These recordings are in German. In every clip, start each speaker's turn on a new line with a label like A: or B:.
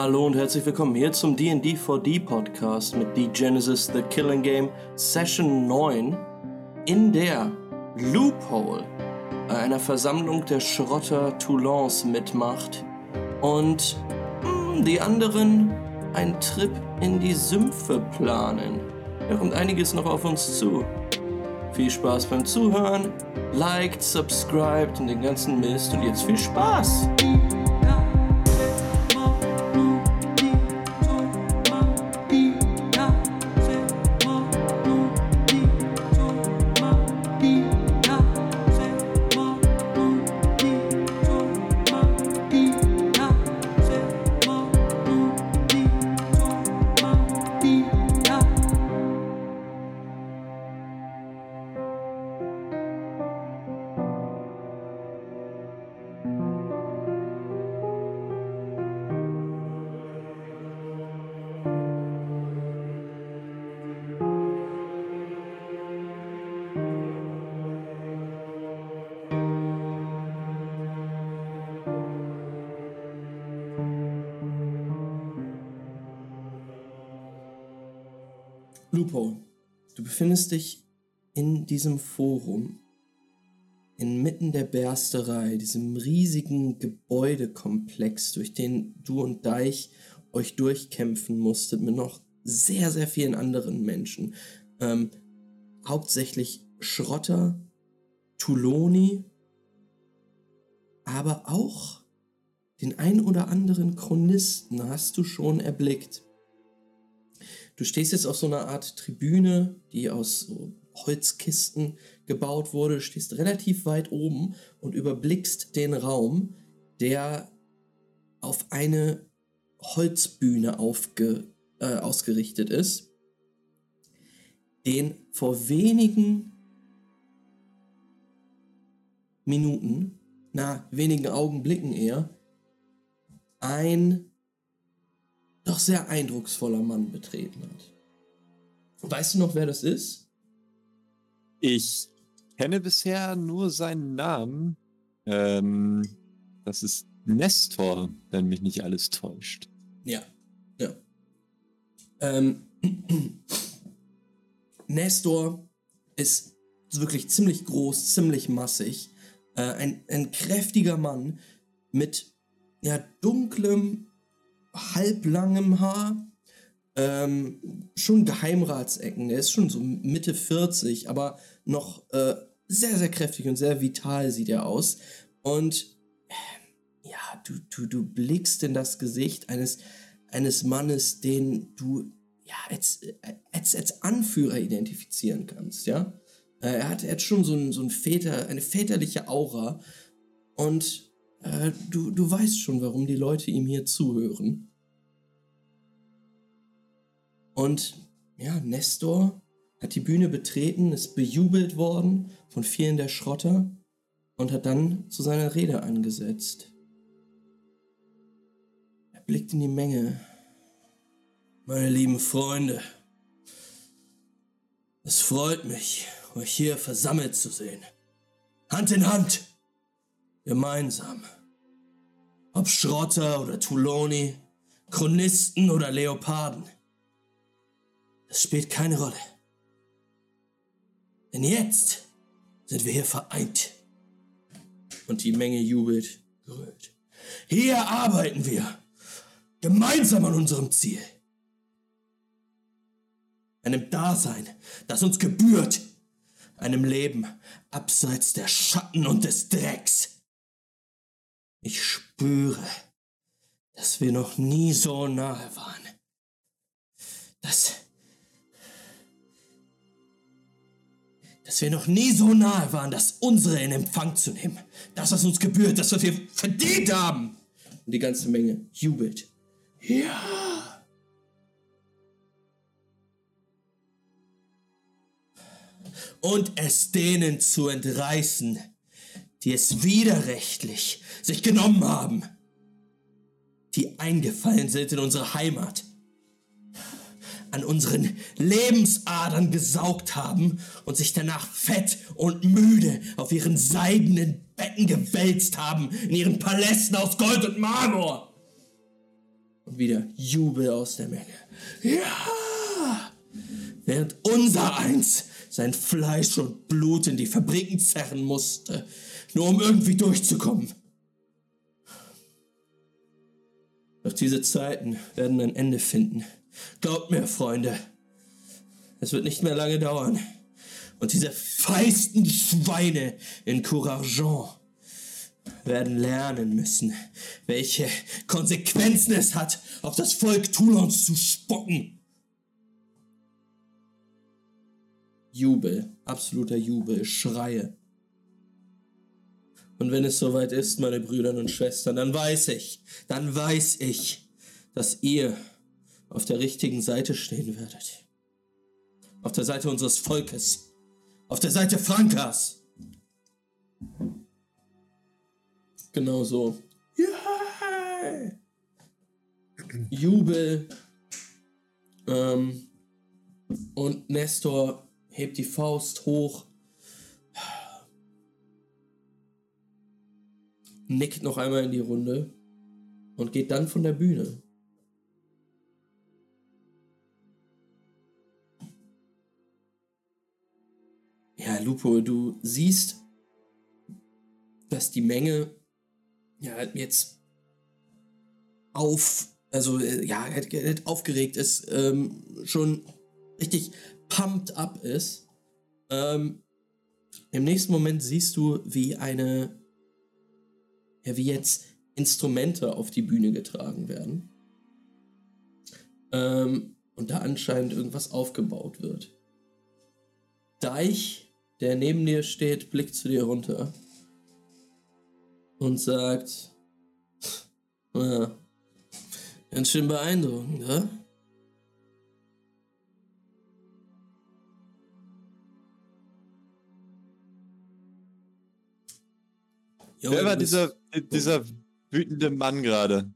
A: Hallo und herzlich willkommen hier zum D&D 4D Podcast mit The Genesis The Killing Game Session 9, in der Loophole bei einer Versammlung der Schrotter Toulons mitmacht und mh, die anderen einen Trip in die Sümpfe planen. Da kommt einiges noch auf uns zu. Viel Spaß beim Zuhören, liked, subscribed und den ganzen Mist und jetzt viel Spaß! Lupo, du befindest dich in diesem Forum, inmitten der Bersterei, diesem riesigen Gebäudekomplex, durch den du und Deich euch durchkämpfen musstet, mit noch sehr, sehr vielen anderen Menschen. Ähm, hauptsächlich Schrotter, Tuloni, aber auch den ein oder anderen Chronisten hast du schon erblickt. Du stehst jetzt auf so einer Art Tribüne, die aus so Holzkisten gebaut wurde, stehst relativ weit oben und überblickst den Raum, der auf eine Holzbühne aufge, äh, ausgerichtet ist, den vor wenigen Minuten, na, wenigen Augenblicken eher, ein doch sehr eindrucksvoller Mann betreten hat. Weißt du noch, wer das ist?
B: Ich kenne bisher nur seinen Namen. Ähm, das ist Nestor, wenn mich nicht alles täuscht.
A: Ja, ja. Ähm, Nestor ist wirklich ziemlich groß, ziemlich massig. Äh, ein, ein kräftiger Mann mit ja, dunklem, halblangem Haar. Ähm, schon Geheimratsecken. Er ist schon so Mitte 40, aber noch äh, sehr, sehr kräftig und sehr vital sieht er aus. Und äh, ja, du, du, du blickst in das Gesicht eines, eines Mannes, den du ja, als, als, als Anführer identifizieren kannst, ja. Äh, er hat, er hat schon so, ein, so ein Väter, eine väterliche Aura und äh, du, du weißt schon, warum die Leute ihm hier zuhören. Und ja, Nestor hat die Bühne betreten, ist bejubelt worden von vielen der Schrotter und hat dann zu seiner Rede angesetzt. Er blickt in die Menge. Meine lieben Freunde, es freut mich, euch hier versammelt zu sehen. Hand in Hand, gemeinsam. Ob Schrotter oder Touloni, Chronisten oder Leoparden. Das spielt keine Rolle. Denn jetzt sind wir hier vereint. Und die Menge jubelt, gerührt. Hier arbeiten wir gemeinsam an unserem Ziel. Einem Dasein, das uns gebührt. Einem Leben abseits der Schatten und des Drecks. Ich spüre, dass wir noch nie so nahe waren. Dass dass wir noch nie so nahe waren, das unsere in Empfang zu nehmen. Das, was uns gebührt, das, was wir verdient haben. Und die ganze Menge jubelt. Ja. Und es denen zu entreißen, die es widerrechtlich sich genommen haben, die eingefallen sind in unsere Heimat, an unseren Lebensadern gesaugt haben und sich danach fett und müde auf ihren seidenen Betten gewälzt haben, in ihren Palästen aus Gold und Marmor. Und wieder Jubel aus der Menge. Ja! Während unser Eins sein Fleisch und Blut in die Fabriken zerren musste, nur um irgendwie durchzukommen. Doch diese Zeiten werden ein Ende finden. Glaubt mir, Freunde, es wird nicht mehr lange dauern. Und diese feisten Schweine in Courargent werden lernen müssen, welche Konsequenzen es hat, auf das Volk Toulons zu spucken. Jubel, absoluter Jubel, Schreie. Und wenn es soweit ist, meine Brüder und Schwestern, dann weiß ich, dann weiß ich, dass ihr auf der richtigen Seite stehen werdet. Auf der Seite unseres Volkes. Auf der Seite Frankas. Genau so. Yeah! Jubel. Ähm, und Nestor hebt die Faust hoch. Nickt noch einmal in die Runde und geht dann von der Bühne. Ja, Lupo, du siehst, dass die Menge ja jetzt auf, also äh, ja, aufgeregt ist, ähm, schon richtig pumped up ist. Ähm, Im nächsten Moment siehst du, wie eine, ja, wie jetzt Instrumente auf die Bühne getragen werden. Ähm, und da anscheinend irgendwas aufgebaut wird. Deich der neben dir steht, blickt zu dir runter und sagt, ja, ganz schön beeindruckend, ja?
B: Junge, Wer war dieser, dieser wütende Mann gerade?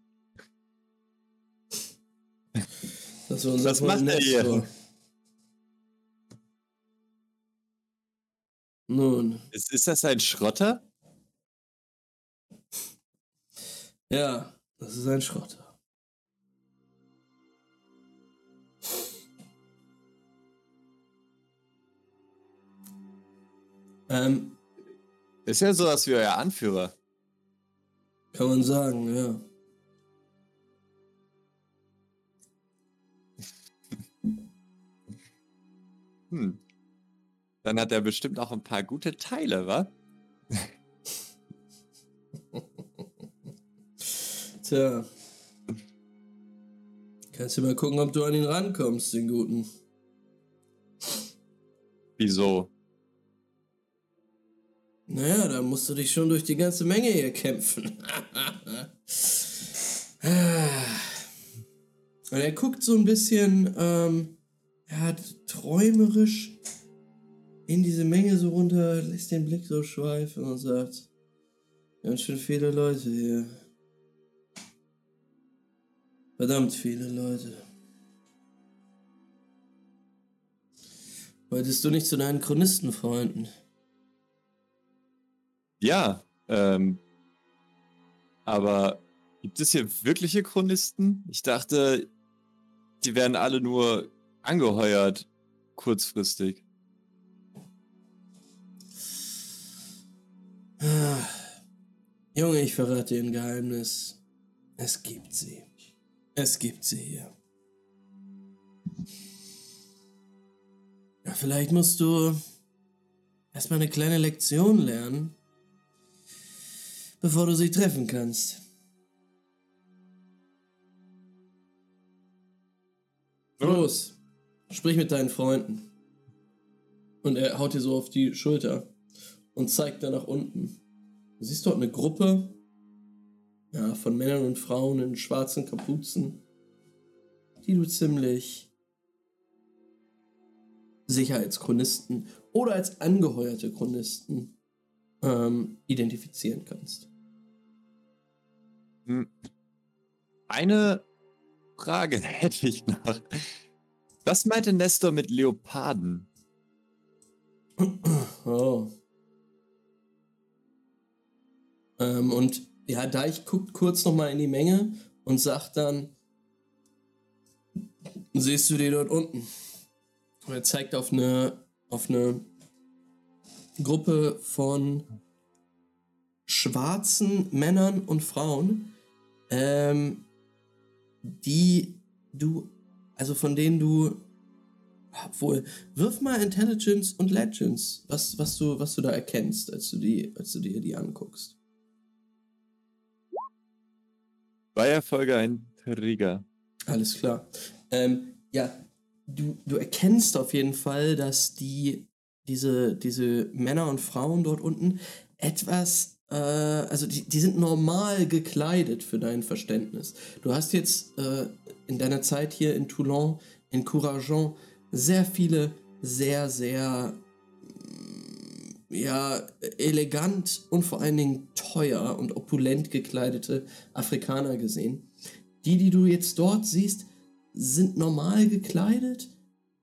A: Was macht er hier? Nun.
B: Ist, ist das ein Schrotter?
A: Ja, das ist ein Schrotter. Ähm,
B: ist ja sowas wie euer Anführer.
A: Kann man sagen, ja.
B: hm. Dann hat er bestimmt auch ein paar gute Teile, wa?
A: Tja. Kannst du mal gucken, ob du an ihn rankommst, den guten.
B: Wieso?
A: Naja, da musst du dich schon durch die ganze Menge hier kämpfen. Und er guckt so ein bisschen, ähm, er hat träumerisch in diese Menge so runter, lässt den Blick so schweifen und sagt, ganz schön viele Leute hier. Verdammt viele Leute. Wolltest du nicht zu deinen Chronistenfreunden?
B: Ja, ähm, aber gibt es hier wirkliche Chronisten? Ich dachte, die werden alle nur angeheuert, kurzfristig.
A: Ah. Junge, ich verrate dir ein Geheimnis. Es gibt sie. Es gibt sie hier. Ja, vielleicht musst du erstmal eine kleine Lektion lernen, bevor du sie treffen kannst. Los, sprich mit deinen Freunden. Und er haut dir so auf die Schulter und zeigt da nach unten. Du siehst dort eine Gruppe ja, von Männern und Frauen in schwarzen Kapuzen, die du ziemlich sicher als Chronisten oder als angeheuerte Chronisten ähm, identifizieren kannst.
B: Hm. Eine Frage hätte ich noch. Was meinte Nestor mit Leoparden?
A: Oh. Ähm, und ja, Deich guckt kurz nochmal in die Menge und sagt dann, siehst du die dort unten. Und er zeigt auf eine, auf eine Gruppe von schwarzen Männern und Frauen, ähm, die du, also von denen du, obwohl, wirf mal Intelligence und Legends, was, was, du, was du da erkennst, als du, die, als du dir die anguckst.
B: Bei Erfolge ein Trigger.
A: Alles klar. Ähm, ja, du, du erkennst auf jeden Fall, dass die, diese, diese Männer und Frauen dort unten etwas, äh, also die, die sind normal gekleidet für dein Verständnis. Du hast jetzt äh, in deiner Zeit hier in Toulon, in Courageon, sehr viele sehr, sehr mm, ja, elegant und vor allen Dingen teuer und opulent gekleidete Afrikaner gesehen. Die, die du jetzt dort siehst, sind normal gekleidet.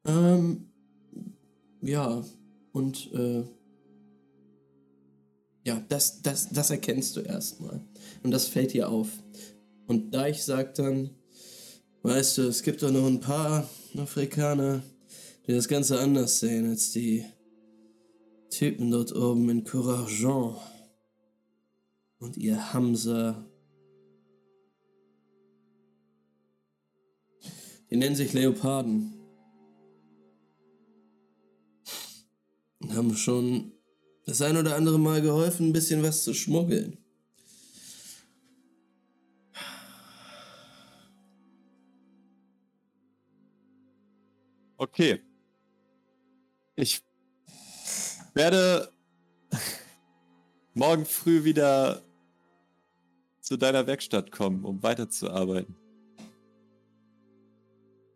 A: Ähm, ja, und äh, ja, das, das, das erkennst du erstmal. Und das fällt dir auf. Und Deich sagt dann, weißt du, es gibt doch noch ein paar Afrikaner, die das Ganze anders sehen als die Typen dort oben in Courageon. Und ihr Hamza. Die nennen sich Leoparden. Und haben schon das ein oder andere Mal geholfen, ein bisschen was zu schmuggeln.
B: Okay. Ich werde morgen früh wieder zu deiner Werkstatt kommen, um weiterzuarbeiten.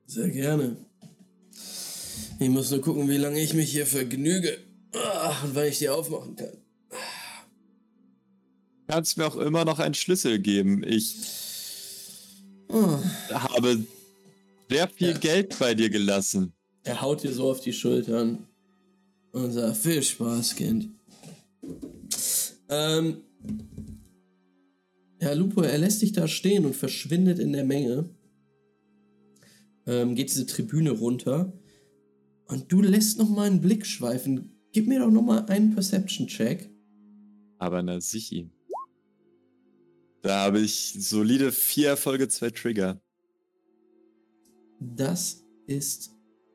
A: Sehr gerne. Ich muss nur gucken, wie lange ich mich hier vergnüge. Ach, und wann ich die aufmachen kann.
B: Kannst mir auch immer noch einen Schlüssel geben. Ich
A: Oh.
B: habe sehr viel
A: Ja.
B: Geld bei dir gelassen.
A: Er haut dir so auf die Schultern und sagt, viel Spaß, Kind. Ähm, Herr Lupo, er lässt dich da stehen und verschwindet in der Menge. Ähm, geht diese Tribüne runter. Und du lässt noch mal einen Blick schweifen. Gib mir doch noch mal einen Perception-Check.
B: Aber na sichi. Da habe ich solide vier Erfolge, zwei Trigger.
A: Das ist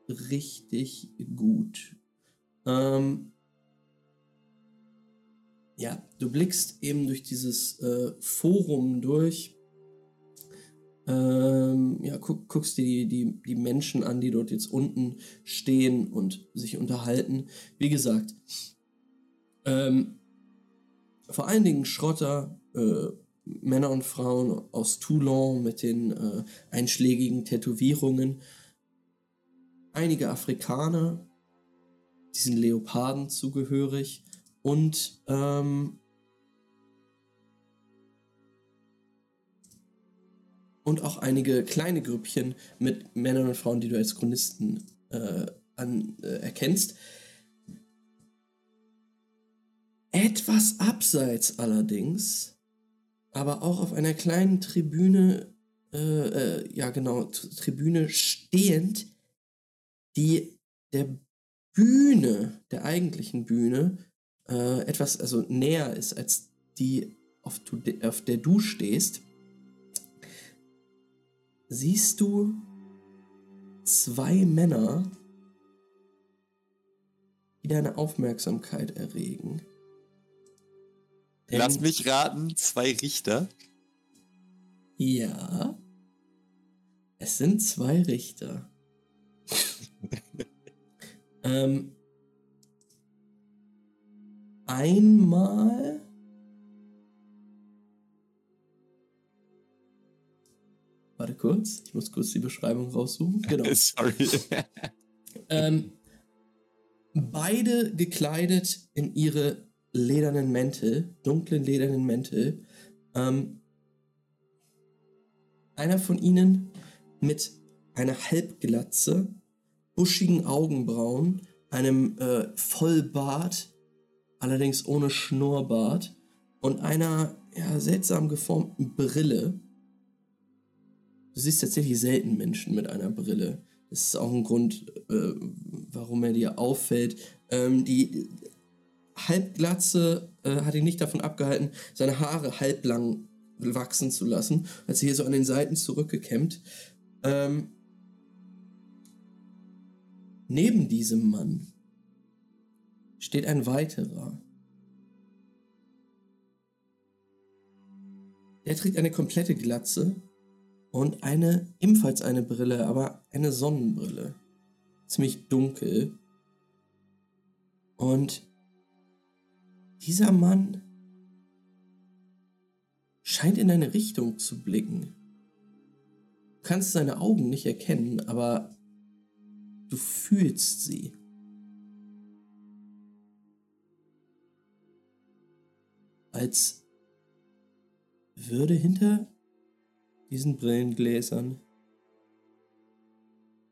A: richtig gut. Ähm, ja, du blickst eben durch dieses äh, Forum durch. Ähm, ja, guck, guckst dir die, die, die Menschen an, die dort jetzt unten stehen und sich unterhalten. Wie gesagt, ähm, vor allen Dingen Schrotter, äh, Männer und Frauen aus Toulon mit den äh, einschlägigen Tätowierungen. Einige Afrikaner, diesen Leoparden zugehörig und ähm, und auch einige kleine Grüppchen mit Männern und Frauen, die du als Chronisten äh, an, äh, erkennst. Etwas abseits allerdings, aber auch auf einer kleinen Tribüne, äh, äh, ja genau, Tribüne stehend, die der Bühne, der eigentlichen Bühne, äh, etwas also näher ist als die, auf, auf der du stehst, siehst du zwei Männer, die deine Aufmerksamkeit erregen. Denn-
B: Lass mich raten, zwei Richter.
A: Ja. Es sind zwei Richter. ähm, einmal. Warte kurz, ich muss kurz die Beschreibung raussuchen. Genau.
B: Sorry.
A: Ähm, beide gekleidet in ihre ledernen Mäntel, dunklen ledernen Mäntel. Ähm, einer von ihnen mit einer Halbglatze, buschigen Augenbrauen, einem äh, Vollbart, allerdings ohne Schnurrbart und einer ja, seltsam geformten Brille. Du siehst tatsächlich selten Menschen mit einer Brille. Das ist auch ein Grund, äh, warum er dir auffällt. Ähm, die Halbglatze äh, hat ihn nicht davon abgehalten, seine Haare halblang wachsen zu lassen, als er hier so an den Seiten zurückgekämmt. Ähm, neben diesem Mann steht ein weiterer. Der trägt eine komplette Glatze und eine, ebenfalls eine Brille, aber eine Sonnenbrille. Ziemlich dunkel. Und dieser Mann scheint in eine Richtung zu blicken. Du kannst seine Augen nicht erkennen, aber du fühlst sie. Als würde hinter diesen Brillengläsern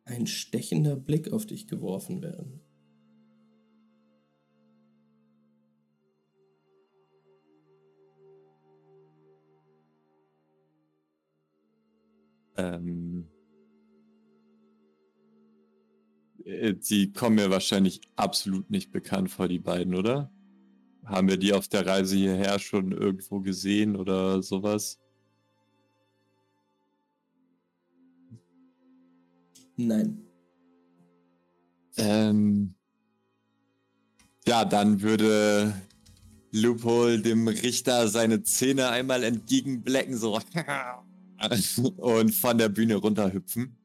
A: ein stechender Blick auf dich geworfen werden.
B: Ähm, äh, die kommen mir wahrscheinlich absolut nicht bekannt vor, die beiden, oder? Haben wir die auf der Reise hierher schon irgendwo gesehen oder sowas?
A: Nein.
B: Ähm, ja, dann würde Loophole dem Richter seine Zähne einmal entgegenblecken, so und von der Bühne runterhüpfen.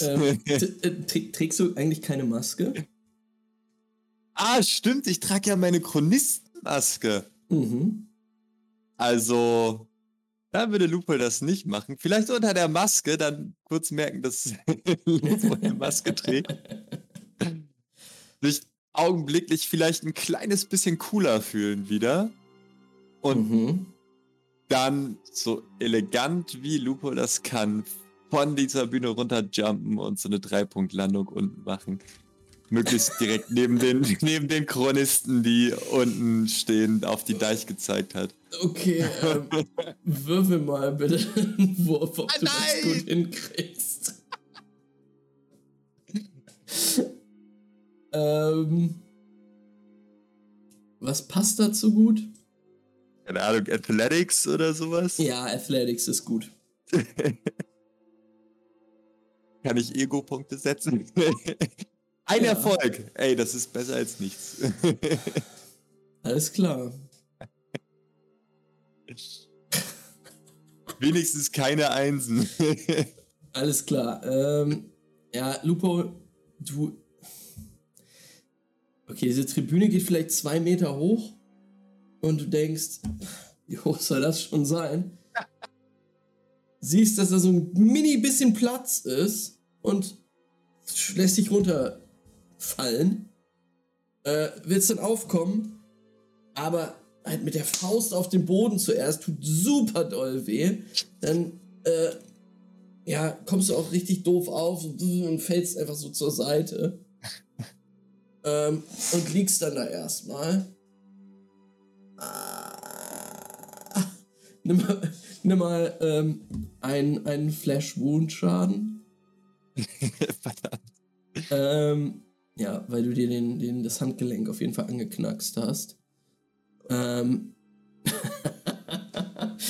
A: Ähm, äh, trägst du eigentlich keine Maske?
B: Ah, stimmt, ich trage ja meine Chronistenmaske.
A: Mhm.
B: Also, da würde Lupo das nicht machen. Vielleicht unter der Maske dann kurz merken, dass Lupo eine Maske trägt. Sich augenblicklich vielleicht ein kleines bisschen cooler fühlen wieder. Und mhm dann so elegant wie Lupo das kann, von dieser Bühne runterjumpen und so eine Dreipunktlandung unten machen. Möglichst direkt neben den, neben den Chronisten, die unten stehen, auf die Deich gezeigt hat.
A: Okay, ähm, würfel mal bitte einen Wurf, ob ah, du nein! das gut hinkriegst. ähm, was passt dazu gut?
B: keine Ahnung, Athletics oder sowas?
A: Ja, Athletics ist gut.
B: Kann ich Ego-Punkte setzen? Ein ja. Erfolg. Ey, das ist besser als nichts.
A: Alles klar.
B: Wenigstens keine Einsen.
A: Alles klar. Ähm, ja, Lupo, du. Okay, diese Tribüne geht vielleicht zwei Meter hoch und du denkst, wie hoch soll das schon sein? Siehst, dass da so ein mini bisschen Platz ist und lässt dich runterfallen. Äh, willst dann aufkommen, aber halt mit der Faust auf den Boden zuerst tut super doll weh. Dann äh, ja, kommst du auch richtig doof auf und fällst einfach so zur Seite. ähm, und liegst dann da erstmal. nimm mal, nimm mal ähm, einen, einen Flash-Wound-Schaden. Verdammt. Ähm, ja, weil du dir den, den, das Handgelenk auf jeden Fall angeknackst hast. Ähm.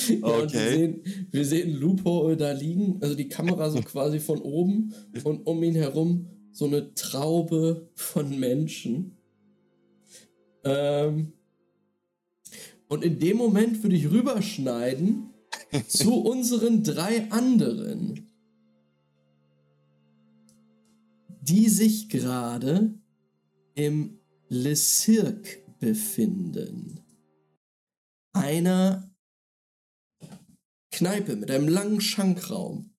A: ja, okay. Wir sehen, wir sehen Lupo da liegen, also die Kamera so quasi von oben und um ihn herum so eine Traube von Menschen. Ähm, und in dem Moment würde ich rüberschneiden zu unseren drei anderen, die sich gerade im Le Cirque befinden. Einer Kneipe mit einem langen Schankraum.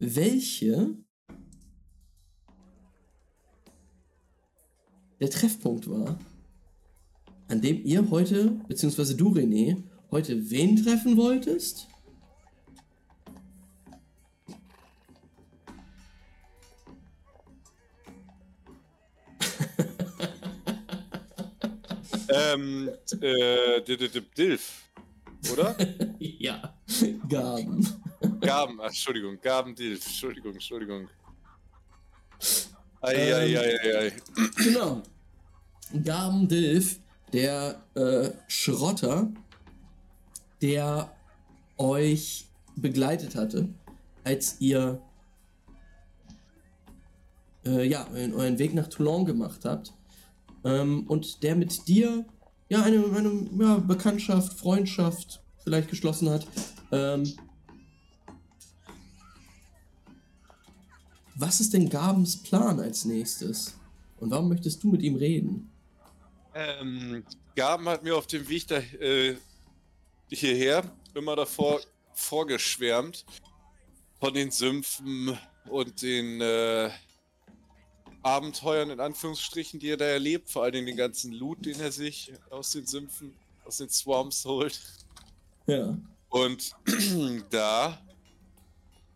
A: Welche der Treffpunkt war an dem ihr heute, beziehungsweise du René, heute wen treffen wolltest?
C: Ähm, äh, Dilf, oder?
A: ja, Gaben.
D: Gaben, ach, Entschuldigung, Gabendilf, Entschuldigung, Entschuldigung. Eieieiei.
A: Ähm, genau. Gabendilf, der äh, Schrotter, der euch begleitet hatte, als ihr äh, ja, euren Weg nach Toulon gemacht habt. Ähm, und der mit dir ja eine, eine ja, Bekanntschaft, Freundschaft vielleicht geschlossen hat. Ähm, was ist denn Gabens Plan als nächstes? Und warum möchtest du mit ihm reden?
D: Ähm, Gaben hat mir auf dem Weg da, äh, hierher immer davor vorgeschwärmt von den Sümpfen und den äh, Abenteuern in Anführungsstrichen, die er da erlebt, vor allem den ganzen Loot, den er sich aus den Sümpfen, aus den Swamps holt.
A: Ja.
D: Und da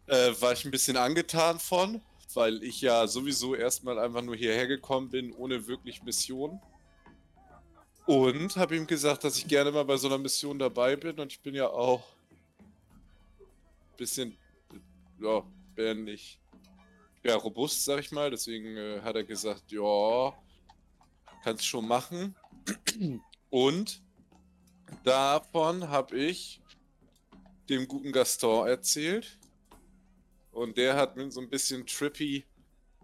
D: äh, war ich ein bisschen angetan von, weil ich ja sowieso erstmal einfach nur hierher gekommen bin, ohne wirklich Mission. Und habe ihm gesagt, dass ich gerne mal bei so einer Mission dabei bin und ich bin ja auch ein bisschen, ja, nicht ja, robust, sag ich mal. Deswegen äh, hat er gesagt, ja, kannst schon machen. Und davon habe ich dem guten Gaston erzählt. Und der hat mir so ein bisschen trippy,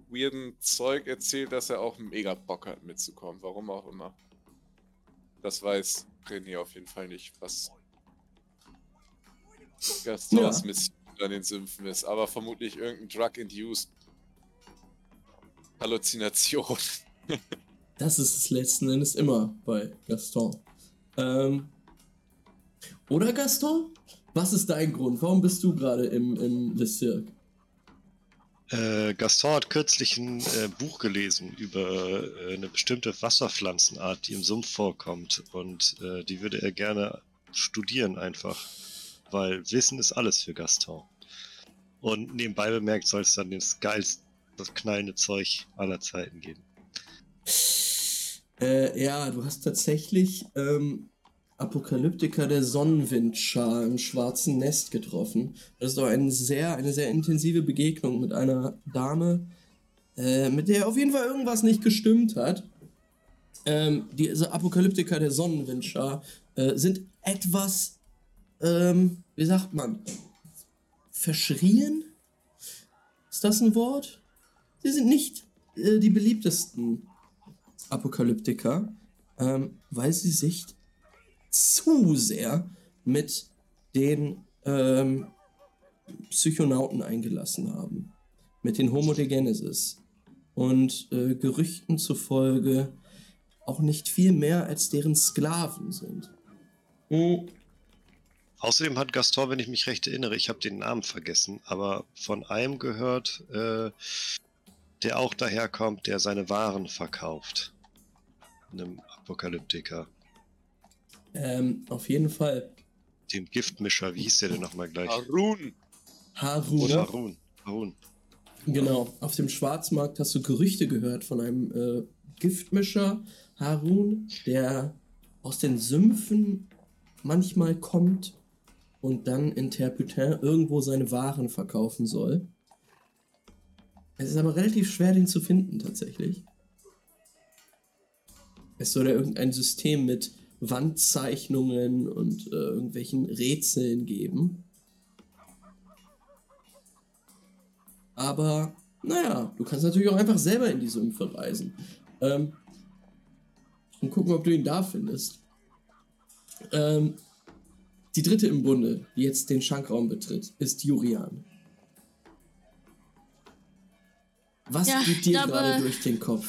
D: weirden Zeug erzählt, dass er auch mega Bock hat mitzukommen. Warum auch immer. Das weiß René auf jeden Fall nicht, was Gastons ja. Mission an den Sümpfen ist. Aber vermutlich irgendein Drug-Induced Halluzination.
A: das ist es letzten Endes immer bei Gaston. Ähm, oder Gaston? Was ist dein Grund? Warum bist du gerade im, im Le Cirque?
C: Äh, Gaston hat kürzlich ein äh, Buch gelesen über äh, eine bestimmte Wasserpflanzenart, die im Sumpf vorkommt. Und äh, die würde er gerne studieren einfach. Weil Wissen ist alles für Gaston. Und nebenbei bemerkt soll es dann das geilste das knallende Zeug aller Zeiten geben.
A: Äh, ja, du hast tatsächlich ähm, Apokalyptiker der Sonnenwindschar im schwarzen Nest getroffen. Das ist doch eine sehr, eine sehr intensive Begegnung mit einer Dame, äh, mit der auf jeden Fall irgendwas nicht gestimmt hat. Ähm, diese Apokalyptiker der Sonnenwindschar äh, sind etwas, ähm, wie sagt man, verschrien? Ist das ein Wort? Sie sind nicht äh, die beliebtesten Apokalyptiker, ähm, weil sie sich zu sehr mit den ähm, Psychonauten eingelassen haben. Mit den Homo de Genesis. Und äh, Gerüchten zufolge auch nicht viel mehr als deren Sklaven sind.
C: Mhm. Außerdem hat Gaston, wenn ich mich recht erinnere, ich habe den Namen vergessen, aber von einem gehört, äh, der auch daherkommt, der seine Waren verkauft. Einem Apokalyptiker.
A: Ähm, auf jeden Fall.
C: Den Giftmischer, wie hieß der denn nochmal gleich?
D: Harun.
A: Harun.
C: Oder? Harun. Harun.
A: Genau, auf dem Schwarzmarkt hast du Gerüchte gehört von einem äh, Giftmischer, Harun, der aus den Sümpfen manchmal kommt und dann in Terputin irgendwo seine Waren verkaufen soll. Es ist aber relativ schwer, den zu finden, tatsächlich. Es soll ja irgendein System mit Wandzeichnungen und äh, irgendwelchen Rätseln geben. Aber, naja, du kannst natürlich auch einfach selber in die Sümpfe reisen. Ähm, und gucken, ob du ihn da findest. Ähm, die dritte im Bunde, die jetzt den Schankraum betritt, ist Jurian. Was ja, geht dir gerade durch den Kopf?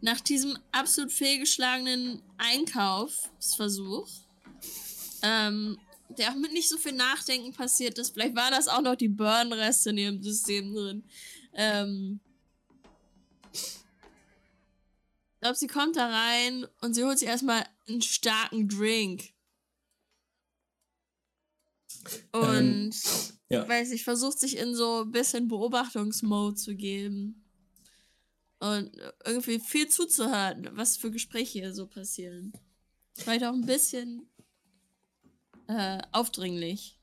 E: Nach diesem absolut fehlgeschlagenen Einkaufsversuch, ähm, der auch mit nicht so viel Nachdenken passiert ist, vielleicht war das auch noch die Burn-Reste in ihrem System drin. Ähm, ich glaube, sie kommt da rein und sie holt sich erstmal einen starken Drink. Und ähm, ja. weiß ich, versucht sich in so ein bisschen Beobachtungsmode zu geben. Und irgendwie viel zuzuhören, was für Gespräche hier so passieren. Vielleicht auch ein bisschen äh, aufdringlich.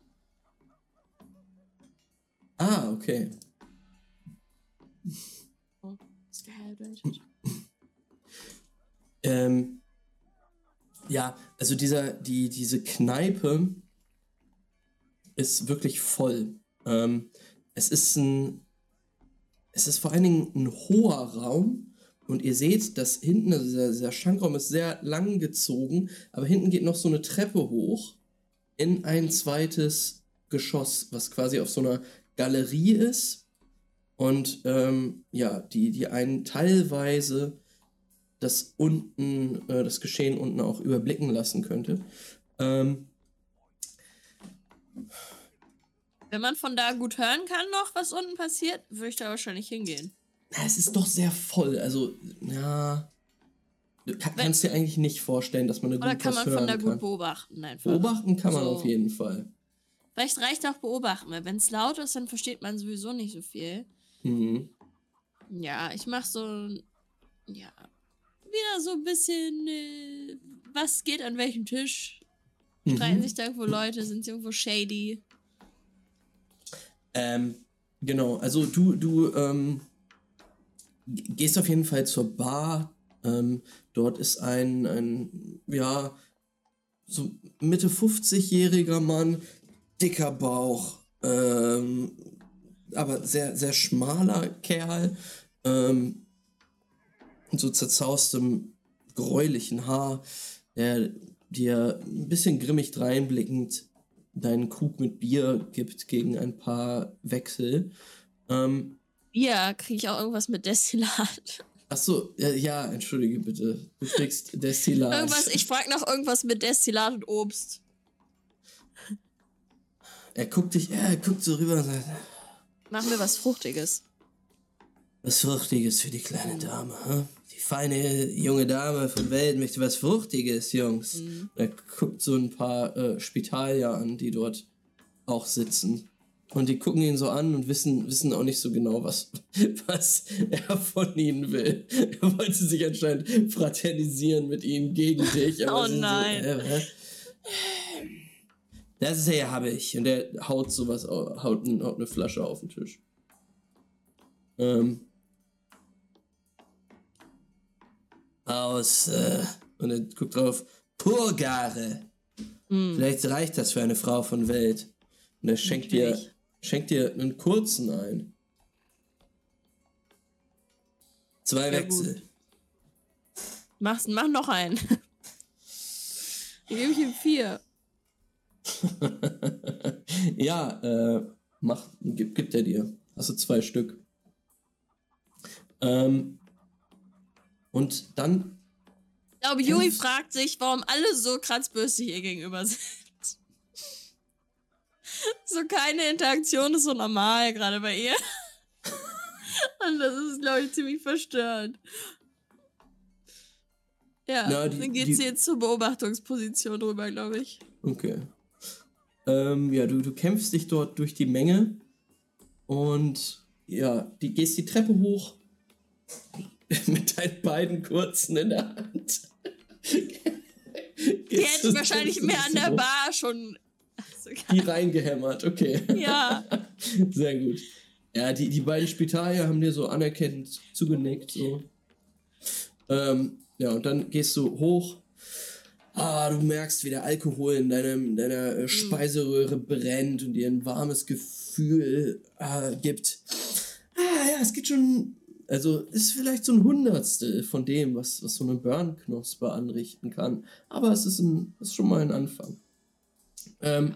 A: okay.
E: Oh, ist gehydrated.
A: Ähm, ja, also dieser, die, diese Kneipe ist wirklich voll. Ähm, es ist ein, es ist vor allen Dingen ein hoher Raum und ihr seht, dass hinten, also dieser, dieser Schankraum ist sehr lang gezogen, aber hinten geht noch so eine Treppe hoch in ein zweites Geschoss, was quasi auf so einer Galerie ist und ähm, ja, die, die einen teilweise das unten, äh, das Geschehen unten auch überblicken lassen könnte. Ähm,
E: Wenn man von da gut hören kann noch, was unten passiert, würde ich da wahrscheinlich hingehen.
A: na, es ist doch sehr voll, also ja. Du kann,
E: Wenn-
A: kannst dir eigentlich nicht vorstellen, dass man eine
E: Oder
A: gut
E: kann
A: was
E: man von da
A: hören
E: gut
A: kann.
E: beobachten einfach.
A: Beobachten kann man
E: So.
A: auf jeden Fall.
E: Vielleicht reicht auch beobachten, weil wenn es laut ist, dann versteht man sowieso nicht so viel.
A: Mhm.
E: Ja, ich mach so, ein- ja, wieder so ein bisschen, äh, was geht an welchem Tisch? Streiten
A: Mhm.
E: sich da irgendwo Leute? Sind sie irgendwo shady?
A: Ähm, genau, also du, du ähm, gehst auf jeden Fall zur Bar. Ähm, dort ist ein, ein, ja, so Mitte 50-jähriger Mann, dicker Bauch, ähm, aber sehr, sehr schmaler Kerl, ähm, mit so zerzaustem, gräulichen Haar, der dir ein bisschen grimmig dreinblickend deinen Krug mit Bier gibt gegen ein paar Wechsel. Ähm,
E: Ja, kriege ich auch irgendwas mit Destillat.
A: achso, ja, ja, entschuldige bitte. Du kriegst Destillat.
E: Irgendwas, ich frage nach irgendwas mit Destillat und Obst.
A: Er guckt dich, er guckt so rüber und sagt,
E: Mach mir was Fruchtiges.
A: was Fruchtiges für die kleine Dame, hä? Die feine junge Dame von Welt möchte was Fruchtiges, Jungs.
E: Mhm.
A: Er guckt so ein paar äh, Spitalier an, die dort auch sitzen. Und die gucken ihn so an und wissen, wissen auch nicht so genau, was, was er von ihnen will. Er wollte sich anscheinend fraternisieren mit ihnen gegen dich.
E: Oh nein.
A: So, äh. Das ist ja, habe ich. Und der haut sowas, au- haut, haut eine Flasche auf den Tisch. Ähm. Aus, äh, und er guckt drauf, Purgare.
E: Hm.
A: Vielleicht reicht das für eine Frau von Welt. Und er schenkt dir, schenkt dir einen kurzen ein. Zwei
E: Ja,
A: Wechsel.
E: Mach, mach noch einen. Dann gebe ich ihm vier.
A: ja, äh, mach, gib, gibt er dir. Hast du zwei Stück. Ähm, und dann,
E: Ich glaube, Yui fragt sich, warum alle so kratzbürstig ihr gegenüber sind. So keine Interaktion ist so normal, gerade bei ihr. Und das ist, glaube ich, ziemlich verstörend. Ja,
A: Na, die-
E: dann geht
A: die-
E: sie jetzt zur Beobachtungsposition rüber, glaube ich.
A: okay. Ähm, ja, du, du kämpfst dich dort durch die Menge und ja, die gehst die Treppe hoch mit deinen beiden kurzen in der Hand.
E: Die hätten wahrscheinlich mehr an der Bar schon.
A: Die reingehämmert, okay.
E: ja,
A: Sehr gut. Ja, die, die beiden Spitalier haben dir so anerkennend zugenickt. So. Ähm, ja, und dann gehst du hoch. Ah, du merkst, wie der Alkohol in deinem, deiner äh, Speiseröhre brennt und dir ein warmes Gefühl ah, gibt. Ah, ja, es geht schon. Also, ist vielleicht so ein Hundertstel von dem, was, was so eine Burnknospe anrichten kann. Aber es ist, ein, ist schon mal ein Anfang. Ähm,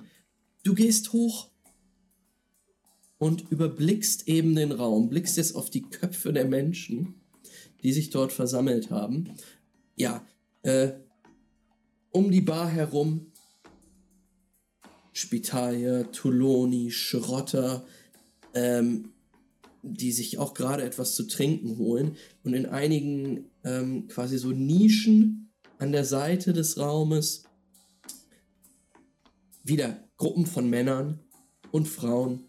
A: du gehst hoch und überblickst eben den Raum, blickst jetzt auf die Köpfe der Menschen, die sich dort versammelt haben. Ja, äh, um die Bar herum Spitalier, Tuloni, Schrotter, ähm, die sich auch gerade etwas zu trinken holen und in einigen ähm, quasi so Nischen an der Seite des Raumes wieder Gruppen von Männern und Frauen.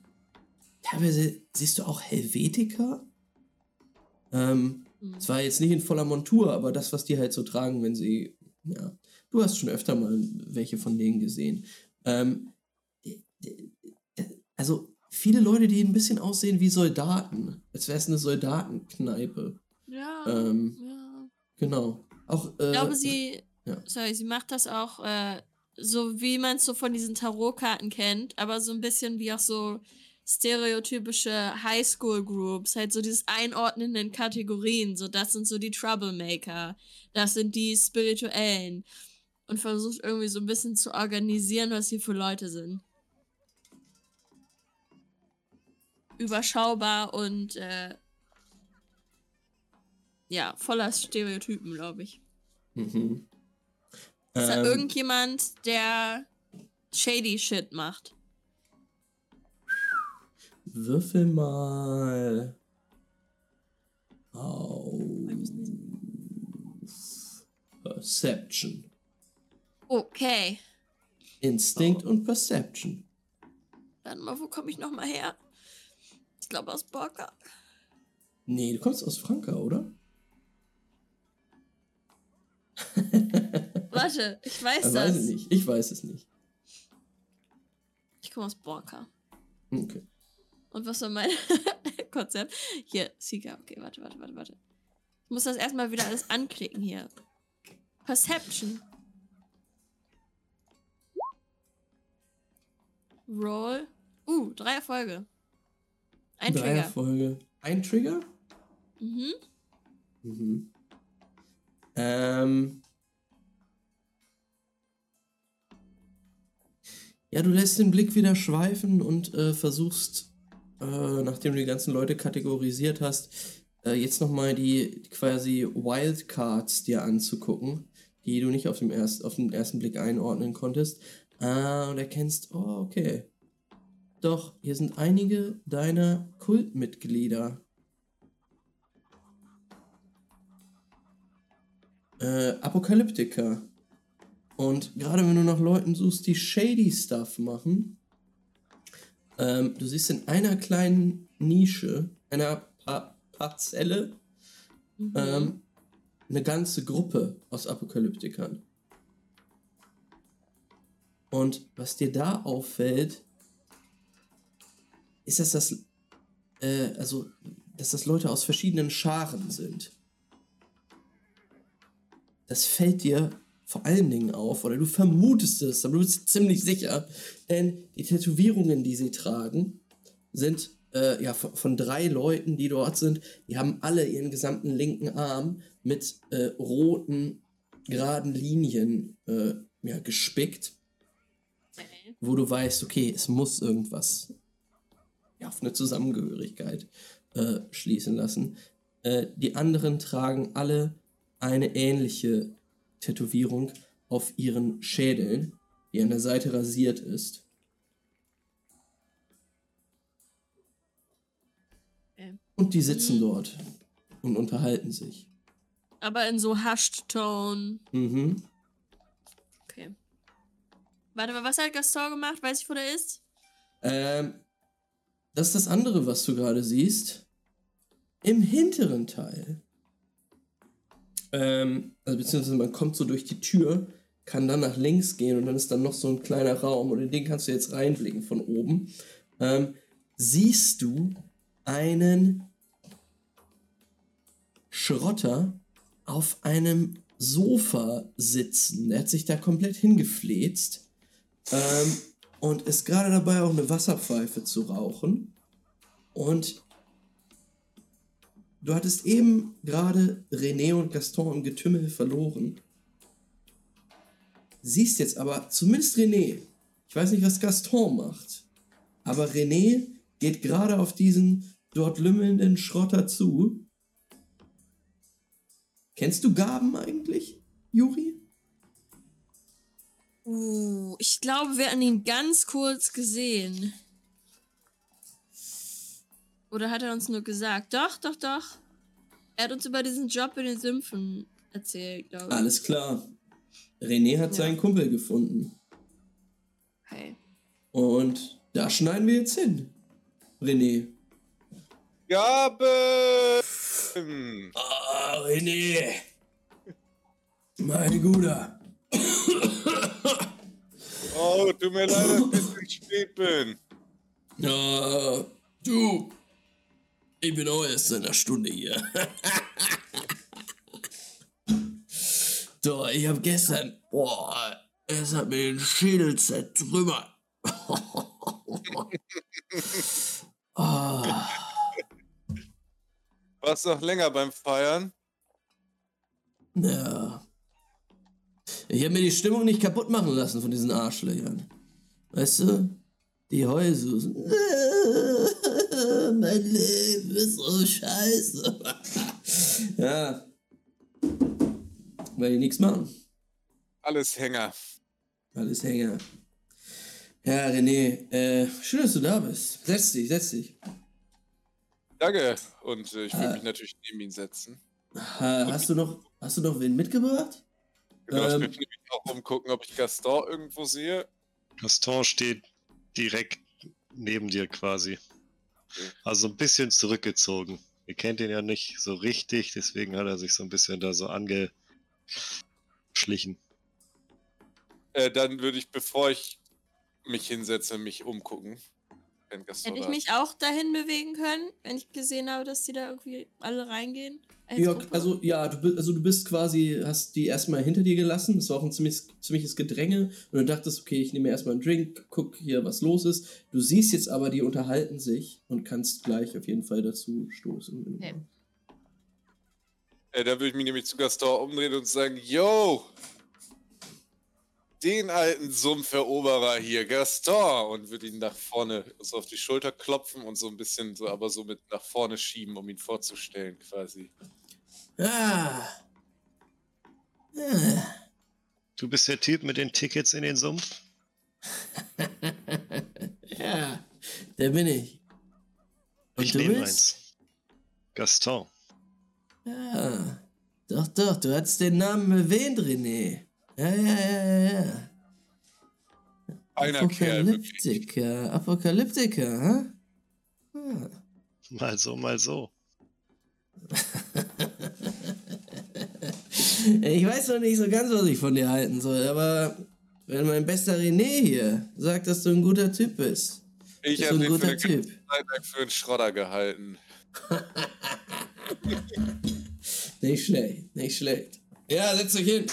A: Teilweise siehst du auch Helvetiker. Ähm,
E: Hm.
A: zwar jetzt nicht in voller Montur, aber das, was die halt so tragen, wenn sie. Ja, du hast schon öfter mal welche von denen gesehen. Ähm, also viele Leute, die ein bisschen aussehen wie Soldaten. Als wäre es eine Soldatenkneipe.
E: Ja.
A: Ähm,
E: ja.
A: Genau. Auch, äh,
E: Ich glaube, sie.
A: ja.
E: Sorry, sie macht das auch äh, so, wie man es so von diesen Tarotkarten kennt, aber so ein bisschen wie auch so stereotypische Highschool-Groups, halt so dieses Einordnen in Kategorien. So, das sind so die Troublemaker, das sind die Spirituellen. Und versucht irgendwie so ein bisschen zu organisieren, was hier für Leute sind. Überschaubar und äh, ja, voller Stereotypen, glaube ich.
A: Mhm.
E: Ist da
A: Ähm,
E: irgendjemand, der shady Shit macht?
A: Würfel mal auf Perception.
E: Okay.
A: Instinct
E: Oh.
A: und Perception.
E: Warte mal, wo komme ich nochmal her? Ich glaube aus Borka.
A: Nee, du kommst aus Franka, oder?
E: Warte, ich weiß
A: Ich
E: das.
A: weiß es nicht. Ich weiß es nicht.
E: Ich komme aus Borka.
A: Okay.
E: Und was war mein Konzept? Hier, Sika. Okay, warte, warte, warte, warte. Ich muss das erstmal wieder alles anklicken hier. Perception. Roll. Uh, drei Erfolge. Ein
A: Drei
E: Trigger.
A: Ein Trigger?
E: Mhm.
A: Mhm. Ähm. Ja, du lässt den Blick wieder schweifen und äh, versuchst, äh, nachdem du die ganzen Leute kategorisiert hast, äh, jetzt nochmal die, die quasi Wildcards dir anzugucken, die du nicht auf, dem erst, auf den ersten Blick einordnen konntest. Äh, und erkennst, oh, okay. Doch, hier sind einige deiner Kultmitglieder. äh, Apokalyptiker. Und gerade wenn du nach Leuten suchst, die shady Stuff machen, ähm, du siehst in einer kleinen Nische, einer pa Parzelle,
E: Mhm.
A: ähm, eine ganze Gruppe aus Apokalyptikern. Und was dir da auffällt, ist, dass das, äh, also, dass das Leute aus verschiedenen Scharen sind das fällt dir vor allen Dingen auf, oder du vermutest es, aber du bist ziemlich sicher, denn die Tätowierungen, die sie tragen, sind äh, ja von, von drei Leuten, die dort sind, die haben alle ihren gesamten linken Arm mit äh, roten, geraden Linien äh, ja, gespickt,
E: Okay.
A: wo du weißt, okay, es muss irgendwas ja, auf eine Zusammengehörigkeit äh, schließen lassen. Äh, die anderen tragen alle eine ähnliche Tätowierung auf ihren Schädeln, die an der Seite rasiert ist.
E: Okay.
A: Und die sitzen
E: Mhm.
A: dort und unterhalten sich.
E: Aber in so Hushed Tone.
A: Mhm.
E: Okay. Warte mal, was hat Gaston gemacht? Weiß ich, wo der ist?
A: Ähm, das ist das andere, was du gerade siehst. Im hinteren Teil. Ähm, also beziehungsweise man kommt so durch die Tür, kann dann nach links gehen und dann ist dann noch so ein kleiner Raum und in den kannst du jetzt reinblicken von oben. Ähm, siehst du einen Schrotter auf einem Sofa sitzen. Der hat sich da komplett hingefläzt. Ähm, und ist gerade dabei, auch eine Wasserpfeife zu rauchen. Und du hattest eben gerade René und Gaston im Getümmel verloren. Siehst jetzt aber zumindest René. Ich weiß nicht, was Gaston macht. Aber René geht gerade auf diesen dort lümmelnden Schrotter zu. Kennst du Gaben eigentlich, Juri?
E: Uh, ich glaube, wir haben ihn ganz kurz gesehen. Oder hat er uns nur gesagt? Doch, doch, doch. Er hat uns über diesen Job in den Sümpfen erzählt, glaube ich.
A: Alles klar. René hat
E: Ja.
A: seinen Kumpel gefunden.
E: Okay.
A: Und da schneiden wir jetzt hin. René.
B: Gabe!
A: Ah, René. Mein Guter.
B: Oh, tut mir leid, dass ich spät bin.
A: Ja, du. Ich bin auch erst in einer Stunde hier. Doch, ich hab gestern. Boah, es hat mir den Schädel zertrümmert. oh.
D: Warst du noch länger beim Feiern?
A: Ja. Ich habe mir die Stimmung nicht kaputt machen lassen von diesen Arschlöchern. Weißt du? Die Heulsusen. mein Leben ist so scheiße. ja. Weil die nichts machen.
D: Alles Hänger.
A: Alles Hänger. Ja, René, äh, schön, dass du da bist. Setz dich, setz dich.
D: Danke. Und äh, ich will
A: Ah.
D: mich natürlich neben ihn setzen.
A: Ha, hast du noch, hast du noch wen mitgebracht?
D: Genau, ich
A: Ähm.
D: möchte nämlich auch umgucken, ob ich Gaston irgendwo sehe.
C: Gaston steht direkt neben dir quasi. Also ein bisschen zurückgezogen. Ihr kennt ihn ja nicht so richtig, deswegen hat er sich so ein bisschen da so angeschlichen.
D: Äh, dann würde ich, bevor ich mich hinsetze, mich umgucken. Wenn Gaston
E: Hätte ich
D: da
E: mich auch dahin bewegen können, wenn ich gesehen habe, dass die da irgendwie alle reingehen? Als
A: Ja,
E: Gruppe?
A: also ja, du bist, also du bist quasi, hast die erstmal hinter dir gelassen. Das war auch ein ziemliches, ziemliches Gedränge. Und du dachtest, okay, ich nehme erstmal einen Drink, guck hier, was los ist. Du siehst jetzt aber, die unterhalten sich und kannst gleich auf jeden Fall dazu stoßen.
E: Okay.
D: Äh, dann würde ich mich nämlich zu Gaston umdrehen und sagen, yo, den alten Sumpferoberer hier, Gaston, und würde ihn nach vorne so auf die Schulter klopfen und so ein bisschen so, aber so mit nach vorne schieben, um ihn vorzustellen, quasi.
A: Ah. Ah.
C: Du bist der Typ mit den Tickets in den Sumpf?
A: ja, der bin ich. Und
C: ich
A: du
C: nehme
A: bist?
C: eins. Gaston.
A: Ja, doch, doch, du hattest den Namen erwähnt, René. Ja, ja, ja, ja, ja.
D: Einer Kerl, wirklich.
A: Apokalyptiker, Apokalyptiker, hä? Ah.
C: Mal so, mal so.
A: Ich weiß noch nicht so ganz, was ich von dir halten soll, aber wenn mein bester René hier sagt, dass du ein guter Typ bist.
D: Ich habe den für
A: guter
D: eine
A: Typ.
D: Für einen Schrodder gehalten.
A: Nicht schlecht, nicht schlecht. Ja, setz euch hin.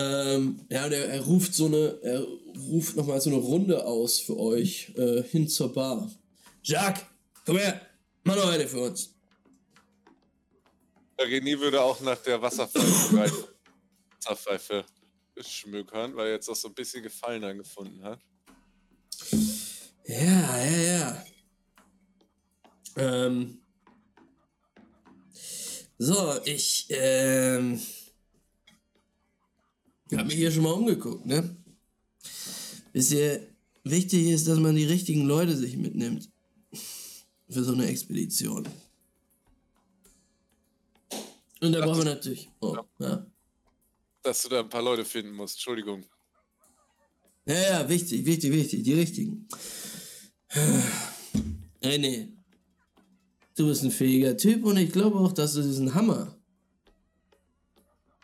A: Ähm, ja, und er, ruft so eine, er ruft nochmal so eine Runde aus für euch, äh, hin zur Bar. Jacques, komm her, mach noch eine für uns.
D: René würde auch nach der Wasserpfeife. Wasserpfeife schmökern, weil er jetzt auch so ein bisschen Gefallen angefunden hat.
A: Ja, ja, ja. Ähm. So, ich, ähm. Hab mich hier schon mal umgeguckt, ne? Bisher wichtig ist, dass man die richtigen Leute sich mitnimmt. Für so eine Expedition. Und da brauchen wir natürlich. Oh, ja.
D: Dass du da ein paar Leute finden musst. Entschuldigung.
A: Ja, ja, wichtig, wichtig, wichtig, die richtigen. René, du bist ein fähiger Typ und ich glaube auch, dass du diesen Hammer,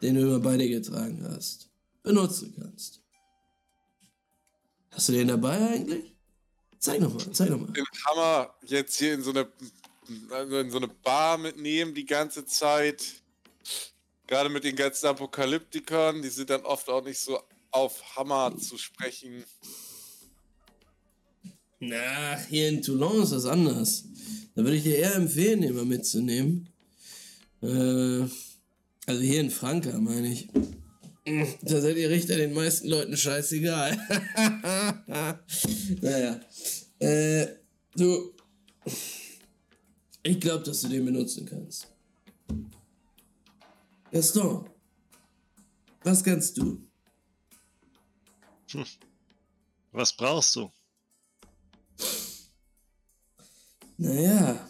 A: den du immer bei dir getragen hast, benutzen kannst. Hast du den dabei eigentlich? Zeig noch mal, zeig noch mal.
D: Den Hammer jetzt hier in so eine, also in so eine Bar mitnehmen die ganze Zeit. Gerade mit den ganzen Apokalyptikern, die sind dann oft auch nicht so auf Hammer zu sprechen.
A: Na, hier in Toulon ist das anders. Da würde ich dir eher empfehlen, den mal mitzunehmen. Äh, also hier in Franka, meine ich. Da seid ihr Richter den meisten Leuten scheißegal. naja. Äh, du. Ich glaube, dass du den benutzen kannst. Gaston. Was kannst du?
C: Was brauchst du?
A: Naja,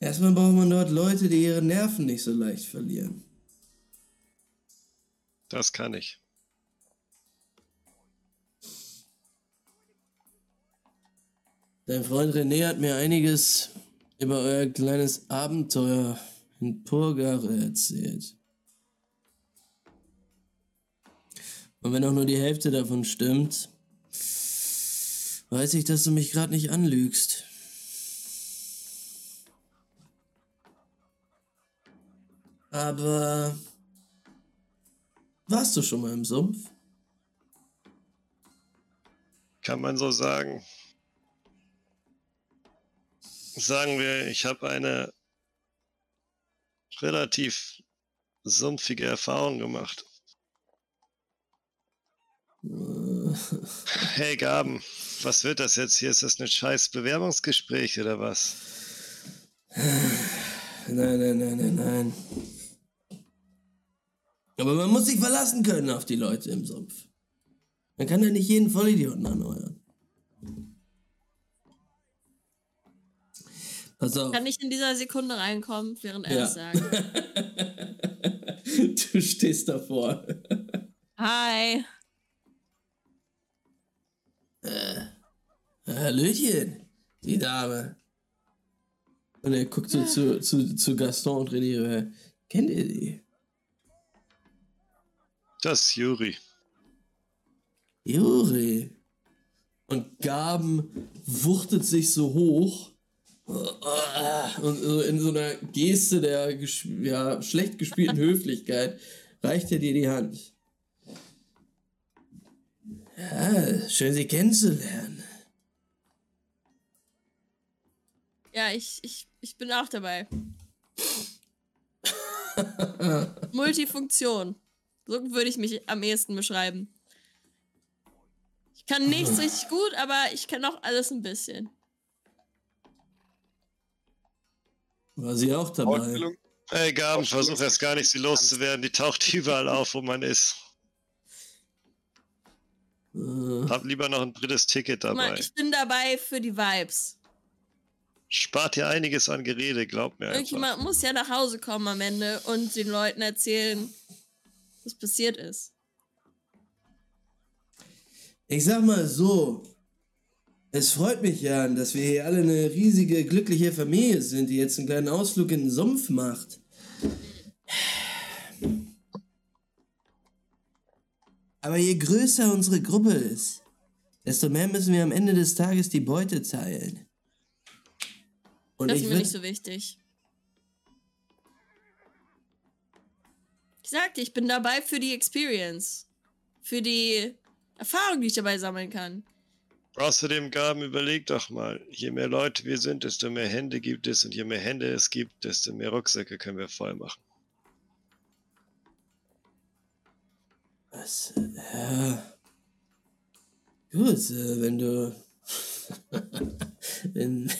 A: erstmal braucht man dort Leute, die ihre Nerven nicht so leicht verlieren.
C: Das kann ich.
A: Dein Freund René hat mir einiges über euer kleines Abenteuer in Purgare erzählt. Und wenn auch nur die Hälfte davon stimmt, weiß ich, dass du mich gerade nicht anlügst. Aber warst du schon mal im Sumpf?
C: Kann man so sagen. Sagen wir, ich habe eine relativ sumpfige Erfahrung gemacht. Hey Gaben, was wird das jetzt hier? Ist das ein scheiß Bewerbungsgespräch oder was?
A: Nein, nein, nein, nein, nein. Aber man muss sich verlassen können auf die Leute im Sumpf. Man kann ja nicht jeden Vollidioten anheuern. Pass auf.
E: Kann ich in dieser Sekunde reinkommen, während er
A: Ja.
E: es sagt?
A: du stehst davor.
E: Hi.
A: Hallöchen, die Dame. Und er guckt so zu, zu, zu Gaston und René. äh, Kennt ihr die?
C: Das ist Juri.
A: Juri. Und Gaben wuchtet sich so hoch. Und so in so einer Geste der ja, schlecht gespielten Höflichkeit reicht er dir die Hand. Ja, schön Sie kennenzulernen.
E: Ja, ich, ich, ich bin auch dabei. Multifunktion. So würde ich mich am ehesten beschreiben. Ich kann nichts richtig gut, aber ich kann auch alles ein bisschen.
A: War sie auch dabei?
B: Ausbildung.
C: Hey Gaben, versuch erst gar nicht, sie loszuwerden. Die taucht überall auf, wo man ist.
A: Äh,
C: Hab lieber noch ein drittes Ticket dabei.
E: ich bin dabei für die Vibes.
C: Spart dir einiges an Gerede, glaub mir einfach.
E: Irgendjemand muss ja nach Hause kommen am Ende und den Leuten erzählen, was passiert ist.
A: Ich sag mal so. Es freut mich ja, dass wir hier alle eine riesige, glückliche Familie sind, die jetzt einen kleinen Ausflug in den Sumpf macht. Aber je größer unsere Gruppe ist, desto mehr müssen wir am Ende des Tages die Beute teilen. Und
E: Das ist mir nicht so wichtig. Ich sagte, ich bin dabei für die Experience. Für die Erfahrung, die ich dabei sammeln kann.
C: Außerdem, Gaben, überleg doch mal, je mehr Leute wir sind, desto mehr Hände gibt es und je mehr Hände es gibt, desto mehr Rucksäcke können wir voll machen.
A: Was? Ja. Gut, äh, wenn du. wenn,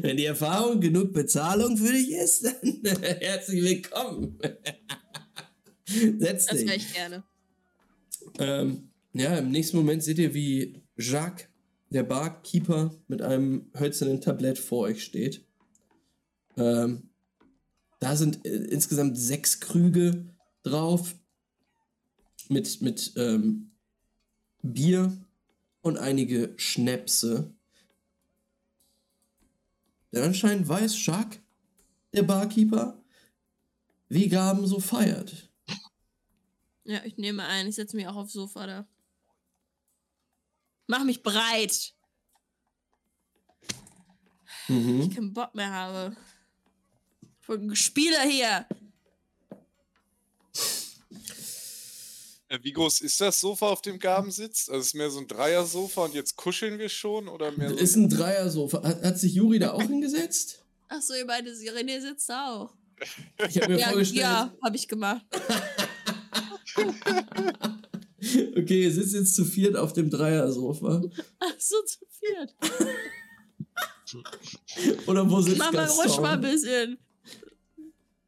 A: wenn die Erfahrung genug Bezahlung für dich ist, dann herzlich willkommen. Setz
E: Das wäre
A: dich.
E: ich gerne.
A: Ähm, ja, im nächsten Moment seht ihr, wie Jacques, der Barkeeper, mit einem hölzernen Tablett vor euch steht. Ähm, da sind äh, insgesamt sechs Krüge drauf mit, mit ähm, Bier und einige Schnäpse. Denn anscheinend weiß Jacques, der Barkeeper, wie Gaben so feiert.
E: Ja, ich nehme ein. Ich setze mich auch aufs Sofa da. Mach mich breit.
A: Mhm.
E: Ich keinen Bock mehr habe. Von Spieler hier.
D: Wie groß ist das Sofa, auf dem Gaben sitzt? Also ist es mehr so ein Dreier-Sofa und jetzt kuscheln wir schon? Oder mehr so
A: Ist ein Dreiersofa. Hat, hat sich Juri da auch hingesetzt?
E: Achso, ihr beide, René sitzt da auch.
A: Ich habe mir
E: Ja,
A: vorgestellt,
E: ja habe ich gemacht.
A: okay, ihr sitzt jetzt zu viert auf dem Dreiersofa.
E: Achso, zu viert.
A: Oder wo sitzt
E: Mach mal ruhig mal ein bisschen.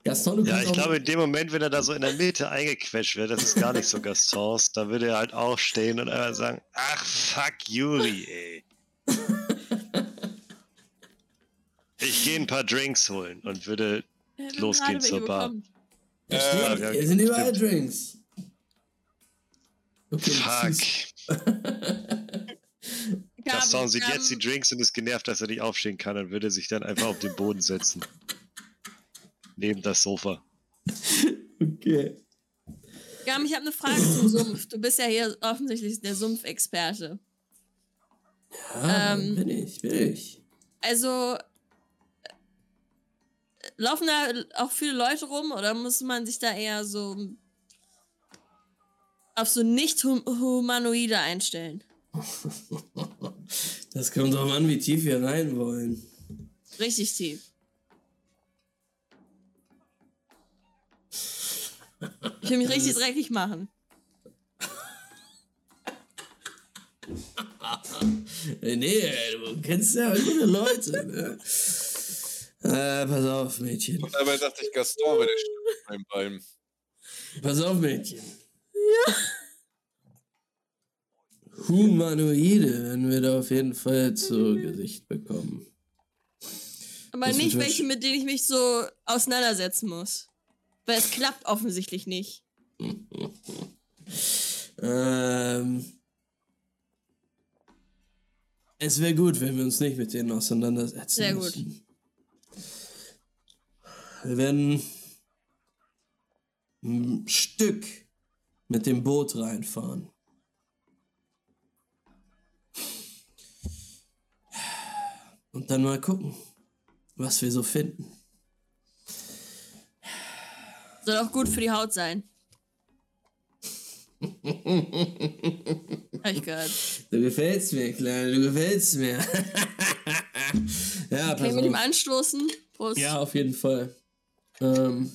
A: Gaston, du
C: Ja, ich
A: auch
C: glaube, in dem Moment, wenn er da so in der Mitte eingequetscht wird, das ist gar nicht so Gastons, da würde er halt aufstehen und einfach sagen, ach fuck Juri, ey. Ich gehe ein paar Drinks holen und würde
E: Ja,
C: Losgehen zur Bar.
A: Ja,
D: Äh,
A: stimmt,
C: ja,
A: hier sind überall
C: stimmt.
A: Drinks. Okay,
C: Fuck. Gaston sieht jetzt die Drinks und ist genervt, dass er nicht aufstehen kann und würde sich dann einfach auf den Boden setzen. Neben das Sofa.
A: Okay.
E: Gaben, ich habe eine Frage zum Sumpf. Du bist ja hier offensichtlich der Sumpfexperte.
A: Ja,
E: Ähm.
A: bin ich, bin ich.
E: Also äh, laufen da auch viele Leute rum oder muss man sich da eher so auf so nicht hum humanoide einstellen?
A: Das kommt drauf an, wie tief wir rein wollen.
E: Richtig tief. Ich will mich richtig dreckig machen.
A: Nee, du kennst ja gute Leute. Ne? Äh, pass auf, Mädchen.
D: Und dabei dachte ich, Gaston wäre der Stimme beim Beim.
A: Pass auf, Mädchen. Ja. Humanoide werden wir da auf jeden Fall zu Gesicht bekommen.
E: Aber
A: Das
E: nicht welche, mit denen ich mich so auseinandersetzen muss. Weil es klappt offensichtlich nicht.
A: Ähm, es wäre gut, wenn wir uns nicht mit denen auseinandersetzen
E: Sehr gut.
A: müssen. Wir werden ein Stück mit dem Boot reinfahren. Und dann mal gucken, was wir so finden.
E: Soll auch gut für die Haut sein. Hab ich gehört.
A: Du gefällst mir, Kleine, du gefällst mir. ja,
E: ich
A: pass
E: mit ihm
A: auf.
E: anstoßen? Prost.
A: Ja, auf jeden Fall. Ähm,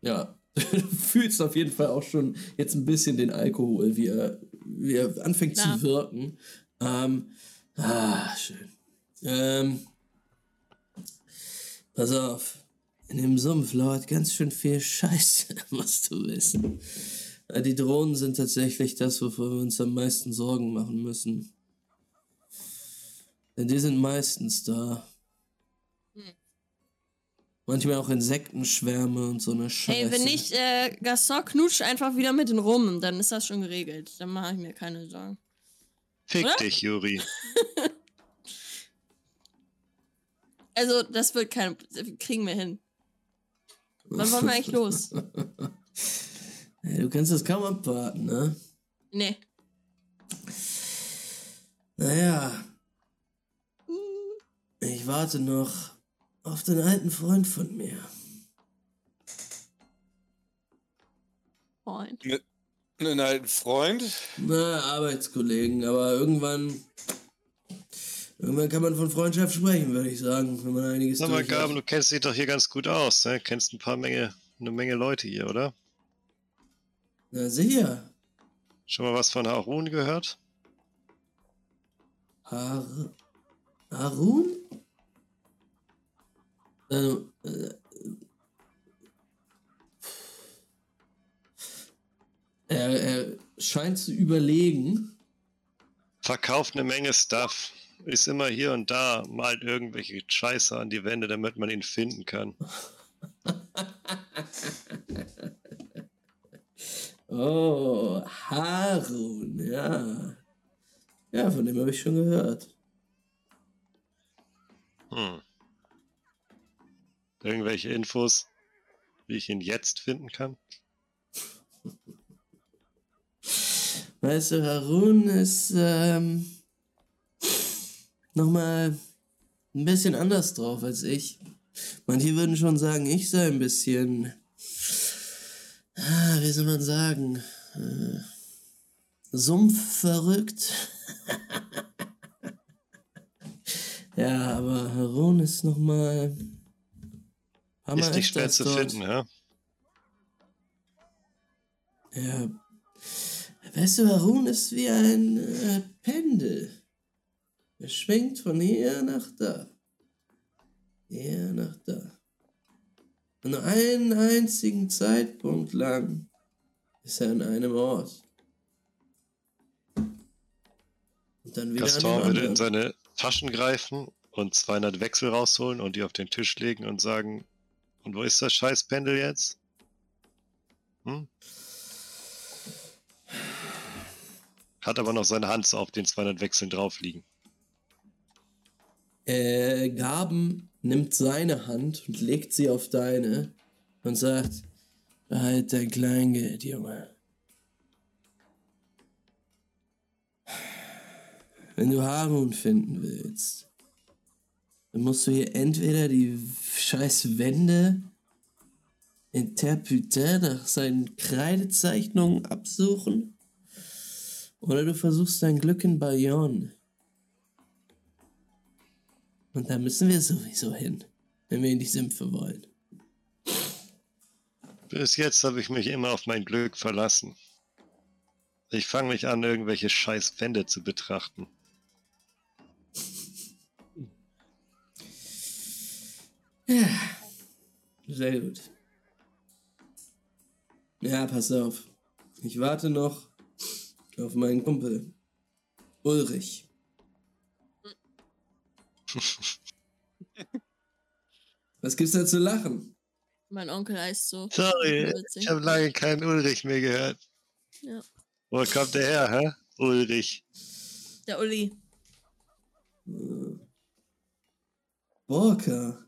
A: ja, du fühlst auf jeden Fall auch schon jetzt ein bisschen den Alkohol, wie er, wie er anfängt
E: Klar.
A: zu wirken. Ähm, ah, schön. Ähm, pass auf. In dem Sumpf lauert ganz schön viel Scheiße, musst du wissen. Äh, Die Drohnen sind tatsächlich das, wovor wir uns am meisten Sorgen machen müssen. Denn die sind meistens da. Manchmal auch Insektenschwärme und so eine Scheiße.
E: Hey, wenn nicht, äh, Gaston knutscht einfach wieder mit den rum, dann ist das schon geregelt. Dann mache ich mir keine Sorgen.
C: Fick
E: Oder?
C: dich, Juri.
E: Also, das wird kein. Kriegen wir hin. Wann wollen wir eigentlich los?
A: Hey, du kannst das kaum abwarten, ne?
E: Nee.
A: Naja. Ich warte noch auf den alten Freund von mir.
E: Freund.
D: Einen alten Freund.
A: Na, Arbeitskollegen, aber irgendwann. Irgendwann kann man von Freundschaft sprechen, würde ich sagen, wenn man einiges
C: Sag mal. Gaben, du kennst dich doch hier ganz gut aus, ne? Kennst ein paar Menge, eine Menge Leute hier, oder?
A: Na sicher.
C: Schon mal was von Harun gehört?
A: Har Harun? Also, äh, er, er scheint zu überlegen.
C: Verkauft eine Menge Stuff. Ist immer hier und da, malt irgendwelche Scheiße an die Wände, damit man ihn finden kann.
A: Oh, Harun, ja. Ja, von dem habe ich schon gehört.
C: Hm. Irgendwelche Infos, wie ich ihn jetzt finden kann?
A: Weißt du, Harun ist ähm, nochmal ein bisschen anders drauf als ich. Manche würden schon sagen, ich sei ein bisschen, ah, wie soll man sagen, äh, sumpfverrückt. ja, aber Harun ist nochmal.
C: Ist nicht schwer zu finden, ja?
A: Ja. Weißt du, Harun ist wie ein äh, Pendel. Er schwingt von hier nach da. Hier nach da. Und nur einen einzigen Zeitpunkt lang ist er an einem Ort. Und dann wieder
C: Gaston würde in seine Taschen greifen und 200 Wechsel rausholen und die auf den Tisch legen und sagen, und wo ist das scheiß Pendel jetzt? Hm? Hat aber noch seine Hand auf den 200 Wechseln drauf liegen.
A: Äh, Gaben nimmt seine Hand und legt sie auf deine und sagt, behalt dein Kleingeld, Junge. wenn du Harun finden willst, dann musst du hier entweder die scheiß Wände in Terputin nach seinen Kreidezeichnungen absuchen oder du versuchst dein Glück in Bayonne. Und da müssen wir sowieso hin, wenn wir in die Sümpfe wollen.
C: Bis jetzt habe ich mich immer auf mein Glück verlassen. Ich fange mich an, irgendwelche scheiß Wände zu betrachten.
A: Ja, sehr gut. Ja, pass auf. Ich warte noch auf meinen Kumpel. Ulrich. Was gibt's da zu lachen?
E: Mein Onkel heißt so.
C: Sorry, ich habe lange keinen Ulrich mehr gehört.
E: Ja.
C: Wo kommt der her, hä? Ulrich.
E: Der Uli.
A: Äh, Borka.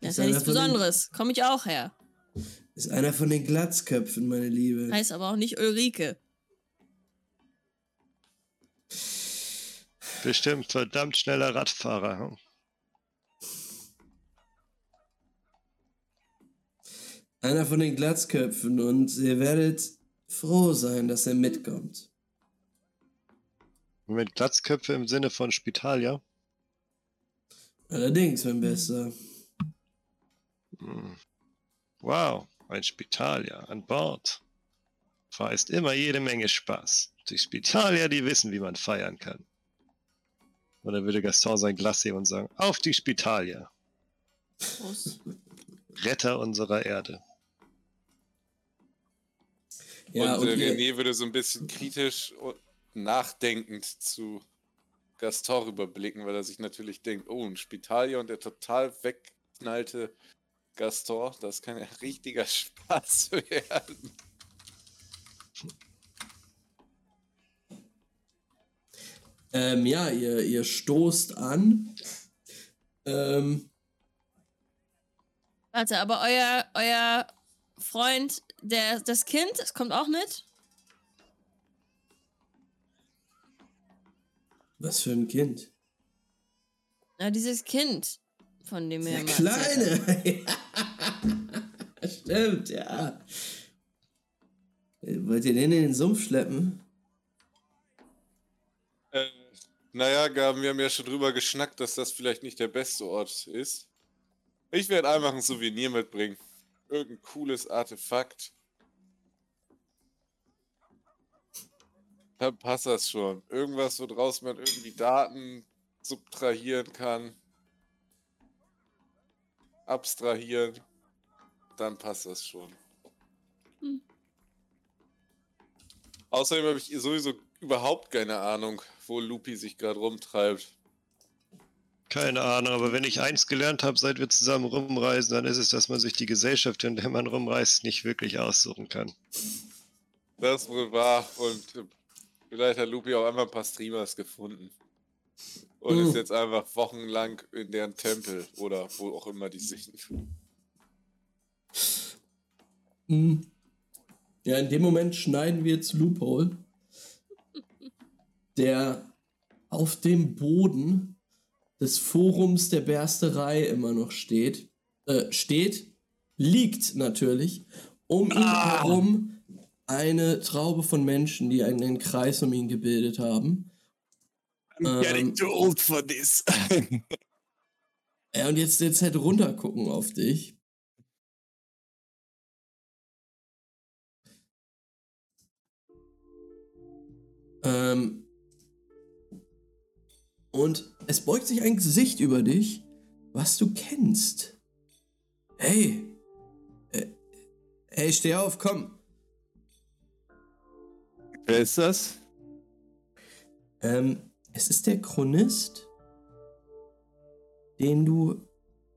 E: Das
A: Ist
E: ja nichts
A: von den-
E: Besonderes. Komme ich auch her.
A: Ist einer von den Glatzköpfen, meine Liebe.
E: Heißt aber auch nicht Ulrike.
C: Bestimmt verdammt schneller Radfahrer. hm?
A: Einer von den Glatzköpfen und ihr werdet froh sein, dass er mitkommt.
C: Mit Glatzköpfe im Sinne von Spital, ja?
A: Allerdings, mein Bester.
C: Hm. Wow, ein Spitalier an Bord. Verheißt immer jede Menge Spaß. Die Spitalier, die wissen, wie man feiern kann. Oder würde Gaston sein Glas heben und sagen, auf die Spitalier,
E: Prost.
C: Retter unserer Erde.
A: Ja,
D: und
A: und,
D: äh,
A: ihr,
D: René würde so ein bisschen kritisch und nachdenkend zu Gaston rüberblicken, weil er sich natürlich denkt, oh, ein Spitalier und der total wegknallte Gaston, das kann ja richtiger Spaß werden.
A: Ähm, ja, ihr, ihr stoßt an. Ähm,
E: Warte, aber euer, euer Freund, der, das Kind, das kommt auch mit?
A: was für ein Kind?
E: Na, dieses Kind, von dem wir
A: Der. Kleine. Stimmt, ja. Wollt ihr den in den Sumpf schleppen?
D: Naja, Gaben, wir haben ja schon drüber geschnackt, dass das vielleicht nicht der beste Ort ist. Ich werde einfach ein Souvenir mitbringen. Irgendein cooles Artefakt. Dann passt das schon. Irgendwas, woraus man irgendwie Daten subtrahieren kann. Abstrahieren. Dann passt das schon.
E: Hm.
D: Außerdem habe ich sowieso überhaupt keine Ahnung, wo Lupi sich gerade rumtreibt.
C: Keine Ahnung, aber wenn ich eins gelernt habe, seit wir zusammen rumreisen, dann ist es, dass man sich die Gesellschaft, in der man rumreist, nicht wirklich aussuchen kann.
D: Das ist wohl wahr. Und vielleicht hat Lupi auch einfach ein paar Streamers gefunden. Und
A: Mhm.
D: ist jetzt einfach wochenlang in deren Tempel oder wo auch immer die sind.
A: Hm. Ja, in dem Moment schneiden wir zu Loophole, der auf dem Boden des Forums der Bersterei immer noch steht. Äh, steht, liegt natürlich, um ihn
B: Ah.
A: herum eine Traube von Menschen, die einen Kreis um ihn gebildet haben.
B: I'm getting
A: Ähm.
B: too old for this.
A: Ja, und jetzt, jetzt halt runtergucken auf dich. Ähm, und es beugt sich ein Gesicht über dich, was du kennst. Hey, äh, hey, steh auf, komm.
B: Wer ist das?
A: Ähm, es ist der Chronist, den du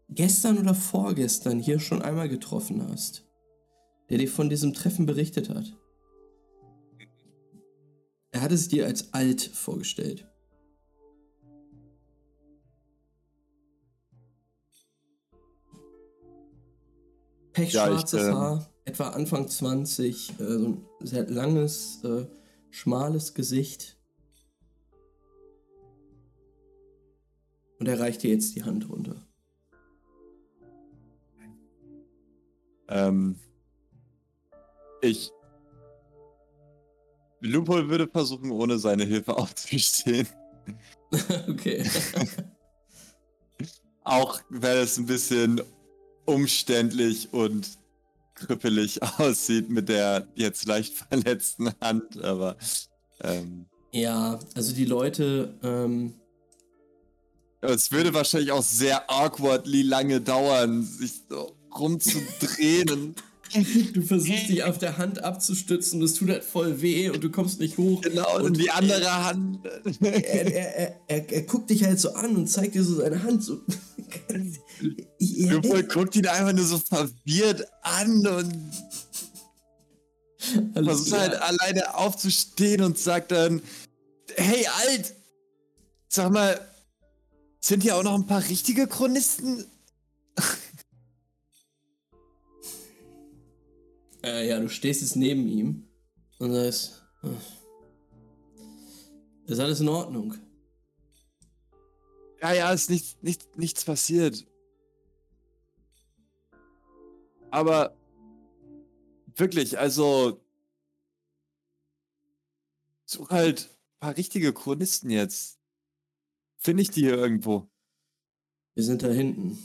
A: gestern oder vorgestern hier schon einmal getroffen hast, der dir von diesem Treffen berichtet hat. Er hat es dir als alt vorgestellt. Pechschwarzes
B: Ja, ich, ähm,
A: Haar, etwa Anfang 20, äh, so ein sehr langes, äh, schmales Gesicht. Und er reicht dir jetzt die Hand runter.
B: Ähm, ich. Lupol würde versuchen, ohne seine Hilfe aufzustehen.
A: okay.
B: Auch wenn es ein bisschen umständlich und krüppelig aussieht mit der jetzt leicht verletzten Hand, aber ähm,
A: ja, also die Leute, ähm,
B: es würde wahrscheinlich auch sehr awkwardly lange dauern, sich so rumzudrehen. und-
A: du versuchst dich auf der Hand abzustützen, das tut halt voll weh und du kommst nicht hoch.
B: genau, und,
A: Und
B: die andere Hand.
A: Er, er, er, er, er guckt dich halt so an und zeigt dir so seine Hand. So.
B: Lupol guckt ihn einfach nur so verwirrt an und
A: alles
B: versucht
A: klar.
B: halt alleine aufzustehen und sagt dann: Hey, Alt! Sag mal, sind hier auch noch ein paar richtige Chronisten?
A: Äh, ja, du stehst jetzt neben ihm und sagst, "Ah, ist alles in Ordnung.
B: Ja, ja, ist nicht, nicht, nichts passiert. Aber wirklich, also such halt ein paar richtige Chronisten jetzt. Finde ich die hier irgendwo?
A: Wir sind da hinten.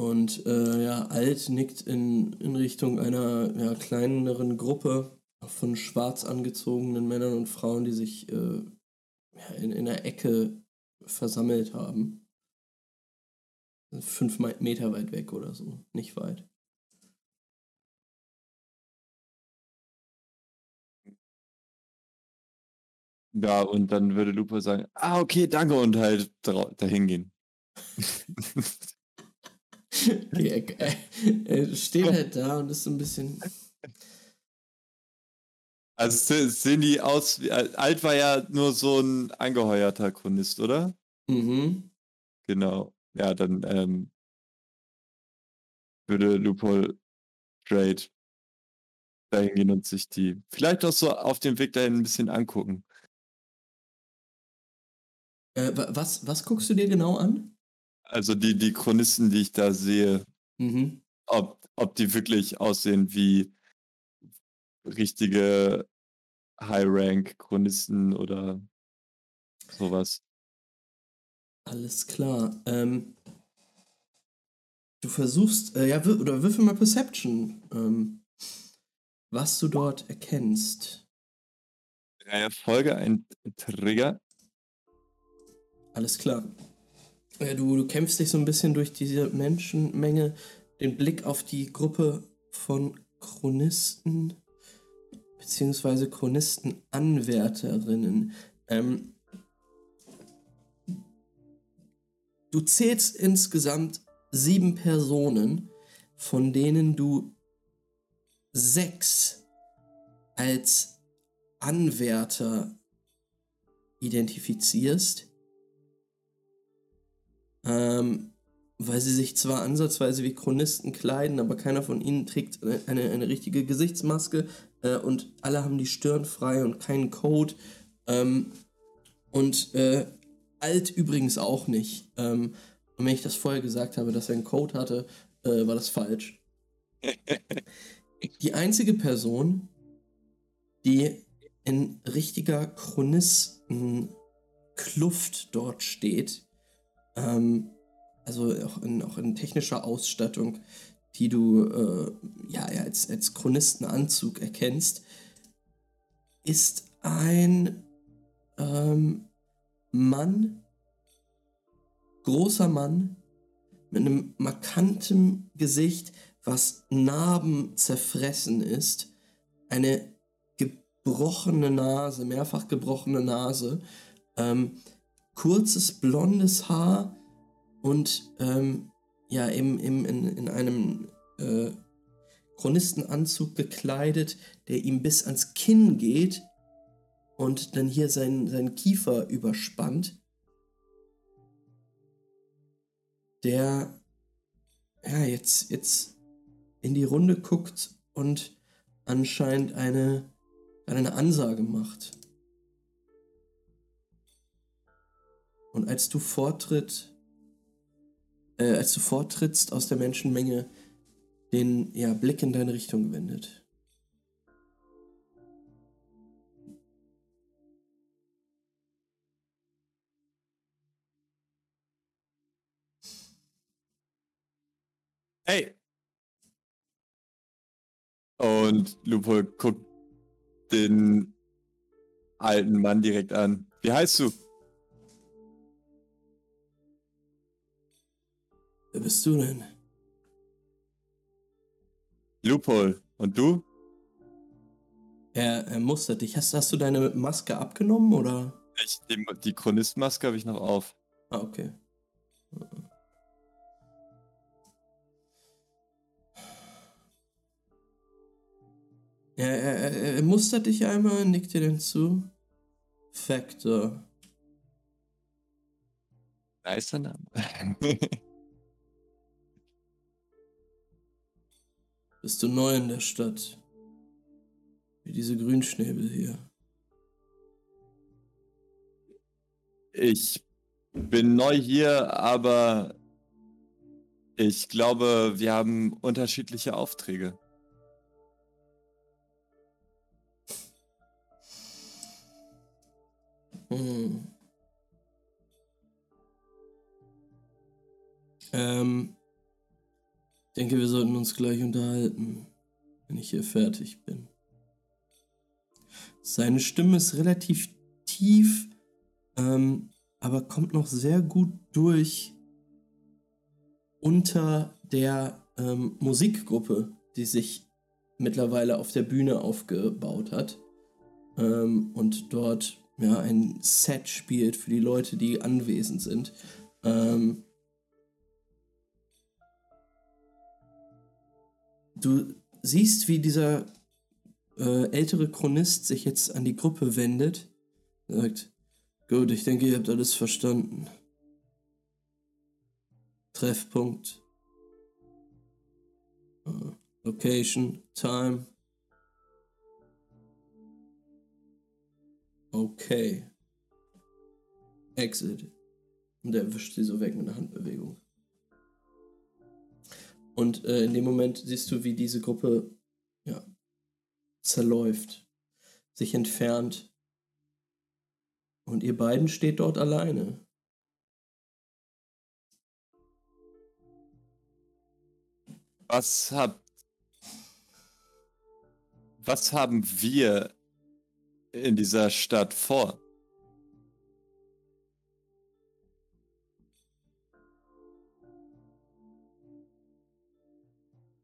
A: Und äh, ja, Alt nickt in, in Richtung einer ja, kleineren Gruppe von schwarz angezogenen Männern und Frauen, die sich äh, ja, in, in der Ecke versammelt haben. Fünf Me- Meter weit weg oder so, nicht weit.
B: Ja, und dann würde Lupo sagen, ah, okay, danke, und halt dahin gehen.
A: Er, steht halt da und ist so ein bisschen.
B: Also se- sehen die aus, wie, Alt war ja nur so ein angeheuerter Chronist, oder?
A: Mhm.
B: Genau. Ja, dann ähm, würde Lupol straight dahin gehen und sich die vielleicht auch so auf dem Weg dahin ein bisschen angucken.
A: Äh, wa- was, was guckst du dir genau an?
B: Also die, die Chronisten, die ich da sehe,
A: Mhm.
B: ob, ob die wirklich aussehen wie richtige High-Rank-Chronisten oder sowas.
A: Alles klar. Ähm, du versuchst, äh, ja, oder würfel mal Perception, ähm, was du dort erkennst.
B: Drei Erfolge, ein Trigger.
A: Alles klar. Ja, du, du kämpfst dich so ein bisschen durch diese Menschenmenge, den Blick auf die Gruppe von Chronisten beziehungsweise Chronistenanwärterinnen. Ähm, du zählst insgesamt sieben Personen, von denen du sechs als Anwärter identifizierst. Ähm, weil sie sich zwar ansatzweise wie Chronisten kleiden, aber keiner von ihnen trägt eine, eine, richtige Gesichtsmaske äh, und alle haben die Stirn frei und keinen Code. Ähm, und äh, alt übrigens auch nicht. Ähm, und wenn ich das vorher gesagt habe, dass er einen Code hatte, äh, war das falsch. Die einzige Person, die in richtiger Chronistenkluft dort steht, ähm, also auch in, auch in technischer Ausstattung, die du äh, ja als, als Chronistenanzug erkennst, ist ein ähm, Mann, großer Mann, mit einem markantem Gesicht, was Narben zerfressen ist, eine gebrochene Nase, mehrfach gebrochene Nase, ähm, kurzes blondes Haar und ähm, ja, im, im, in, in einem äh, Chronistenanzug gekleidet, der ihm bis ans Kinn geht und dann hier seinen sein Kiefer überspannt. Der ja, jetzt, jetzt in die Runde guckt und anscheinend eine, eine Ansage macht. Und als du vortritt, äh, als du vortrittst aus der Menschenmenge, den ja, Blick in deine Richtung gewendet.
B: Hey! Und Lupo guckt den alten Mann direkt an. Wie heißt du?
A: Wer bist du denn?
B: Lupol. Und du?
A: Er, er mustert dich. Hast, hast du deine Maske abgenommen oder?
B: Ich, die, die Chronistmaske habe ich noch auf.
A: Ah, okay. Ja, er, er, er mustert dich einmal, nickt dir den zu. Factor.
B: Nicer Name.
A: Bist du neu in der Stadt? Wie diese Grünschnäbel hier.
B: Ich bin neu hier, aber ich glaube, wir haben unterschiedliche Aufträge.
A: Hm. Ähm, denke, wir sollten uns gleich unterhalten, wenn ich hier fertig bin. Seine Stimme ist relativ tief, ähm, aber kommt noch sehr gut durch unter der ähm, Musikgruppe, die sich mittlerweile auf der Bühne aufgebaut hat ähm, und dort ja, ein Set spielt für die Leute, die anwesend sind. Ähm, du siehst, wie dieser äh, ältere Chronist sich jetzt an die Gruppe wendet. Sagt, gut, ich denke, ihr habt alles verstanden. Treffpunkt. Uh, location, Time. Okay. Exit. Und er wischt sie so weg mit einer Handbewegung. Und äh, in dem Moment siehst du, wie diese Gruppe ja, zerläuft, sich entfernt. Und ihr beiden steht dort alleine.
B: Was habt. Was haben wir in dieser Stadt vor?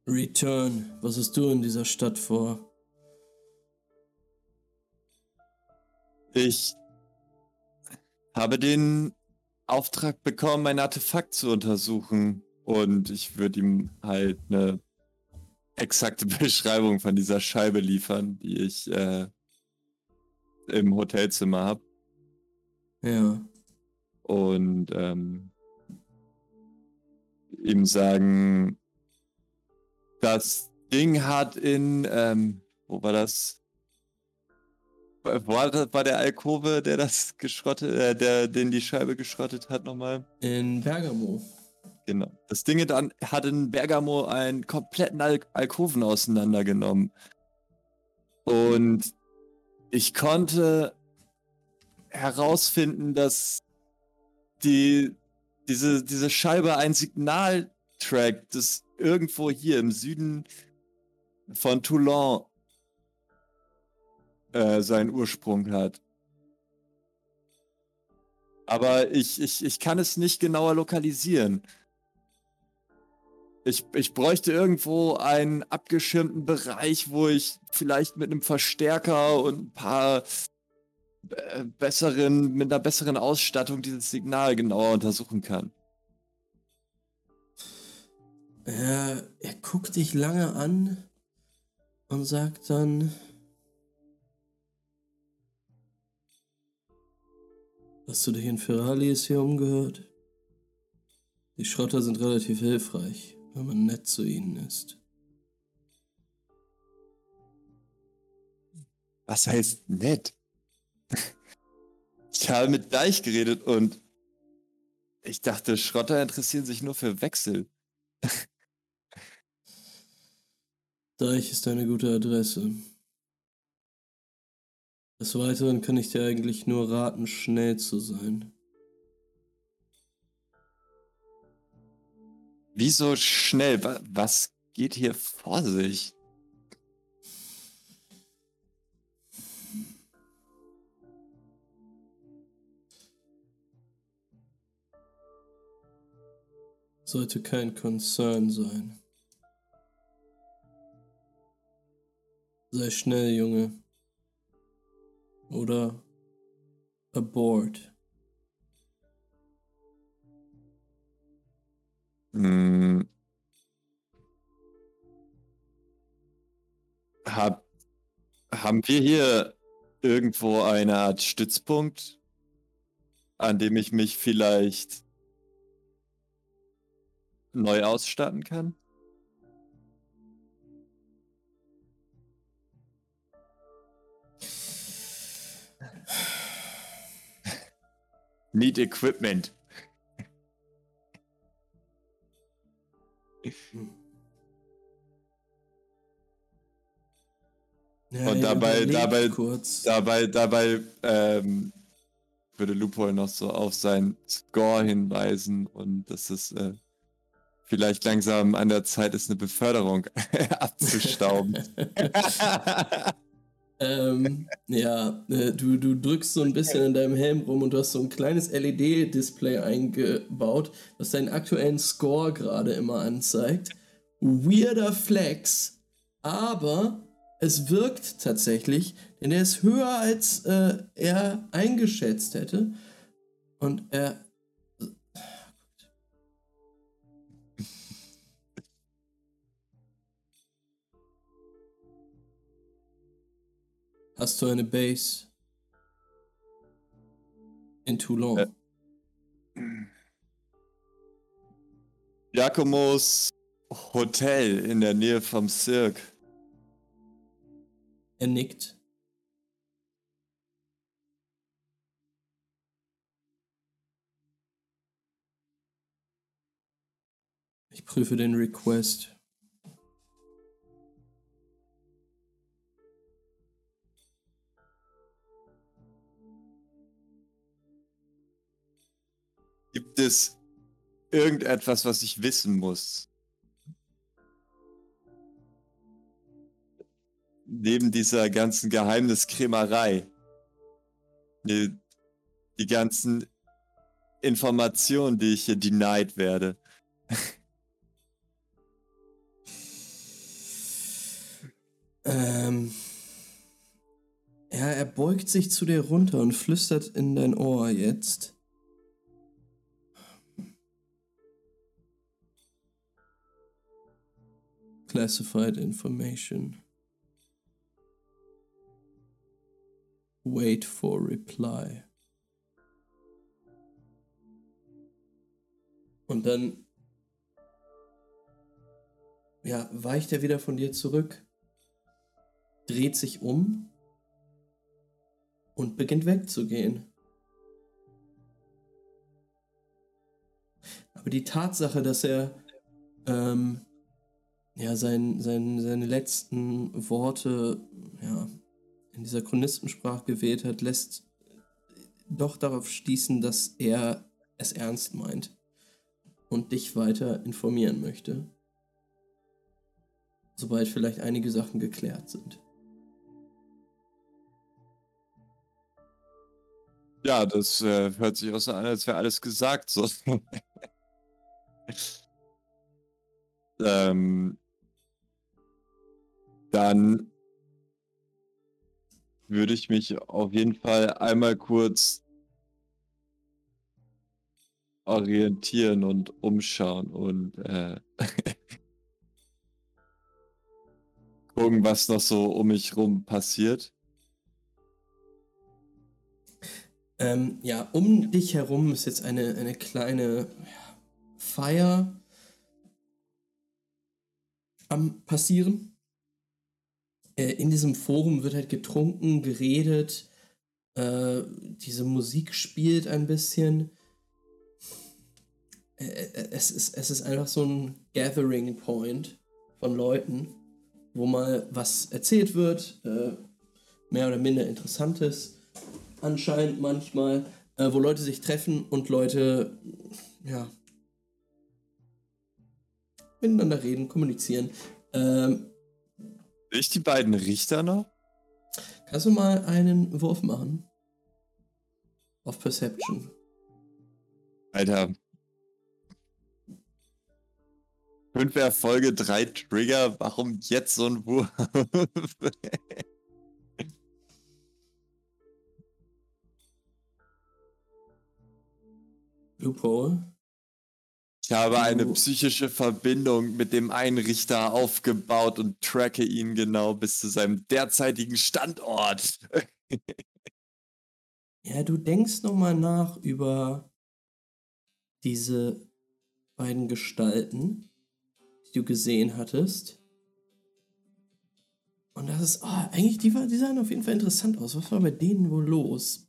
A: Return, was hast du in dieser Stadt vor?
B: Ich habe den Auftrag bekommen, ein Artefakt zu untersuchen. Und ich würde ihm halt eine exakte Beschreibung von dieser Scheibe liefern, die ich äh, im Hotelzimmer habe.
A: Ja.
B: Und ähm, ihm sagen, das Ding hat in, ähm, wo war das? Wo war, das, war der Alkove, der das geschrottet, äh, der, den die Scheibe geschrottet hat nochmal?
A: In Bergamo.
B: Genau. Das Ding dann hat in Bergamo einen kompletten Al Alkoven auseinandergenommen. Und ich konnte herausfinden, dass die, diese, diese Scheibe ein Signal trackt, das irgendwo hier im Süden von Toulon äh, seinen Ursprung hat. Aber ich, ich, ich kann es nicht genauer lokalisieren. Ich, ich bräuchte irgendwo einen abgeschirmten Bereich, wo ich vielleicht mit einem Verstärker und ein paar äh, besseren, mit einer besseren Ausstattung dieses Signal genauer untersuchen kann.
A: Er, er guckt dich lange an und sagt dann, hast du dich in Ferralis hier umgehört? Die Schrotter sind relativ hilfreich wenn man nett zu ihnen ist.
B: Was heißt nett? Ich habe mit Deich geredet und ich dachte, Schrotter interessieren sich nur für Wechsel.
A: Deich ist eine gute Adresse. Des Weiteren kann ich dir eigentlich nur raten, schnell zu sein.
B: Wieso schnell? Was geht hier vor sich?
A: Sollte kein Concern sein. Sei schnell, Junge. Oder abort.
B: Hm. Hab, haben wir hier irgendwo eine Art Stützpunkt, an dem ich mich vielleicht neu ausstatten kann? Need Equipment.
A: Ja,
B: Und dabei, dabei,
A: kurz.
B: dabei, dabei ähm, würde Lupol noch so auf seinen Score hinweisen und dass es äh, vielleicht langsam an der Zeit ist, eine Beförderung abzustauben.
A: ähm, ja, äh, du, du drückst so ein bisschen in deinem Helm rum und du hast so ein kleines LED-Display eingebaut, das deinen aktuellen Score gerade immer anzeigt. Weirder Flex, aber es wirkt tatsächlich, denn er ist höher als äh, er eingeschätzt hätte. Und er. Hast du eine Base in Toulon?
B: Äh. Giacomos Hotel in der Nähe vom Cirque.
A: Er nickt. Ich prüfe den Request.
B: Gibt es irgendetwas, was ich wissen muss? Neben dieser ganzen Geheimniskrämerei. Die, die ganzen Informationen, die ich hier denied werde.
A: Ähm. Ja, er beugt sich zu dir runter und flüstert in dein Ohr jetzt. Classified information. Wait for reply. Und dann ja, weicht er wieder von dir zurück, dreht sich um und beginnt wegzugehen. Aber die Tatsache, dass er ähm, ja, sein, sein, seine letzten Worte ja, in dieser Chronistensprache gewählt hat, lässt doch darauf schließen, dass er es ernst meint und dich weiter informieren möchte. Sobald vielleicht einige Sachen geklärt sind.
B: Ja, das äh, hört sich auch so an, als wäre alles gesagt. So. ähm, dann würde ich mich auf jeden Fall einmal kurz orientieren und umschauen und äh, gucken, was noch so um mich rum passiert.
A: Ähm, ja, um dich herum ist jetzt eine, eine kleine Feier. am passieren. Äh, in diesem Forum wird halt getrunken, geredet, äh, diese Musik spielt ein bisschen. Äh, äh, es, ist, es ist einfach so ein Gathering Point von Leuten, wo mal was erzählt wird, mehr oder minder Interessantes, anscheinend manchmal, wo Leute sich treffen und Leute, ja, miteinander reden, kommunizieren. Ähm,
B: ich die beiden Richter noch?
A: Kannst du mal einen Wurf machen? Auf Perception.
B: Alter. Fünf Erfolge, drei Trigger. Warum jetzt so ein Wurf?
A: Loophole.
B: Ich habe eine psychische Verbindung mit dem Einrichter aufgebaut und tracke ihn genau bis zu seinem derzeitigen Standort.
A: ja, du denkst nochmal nach über diese beiden Gestalten, die du gesehen hattest. Und das ist, oh, eigentlich, die, war, die sahen auf jeden Fall interessant aus. Was war bei denen wohl los?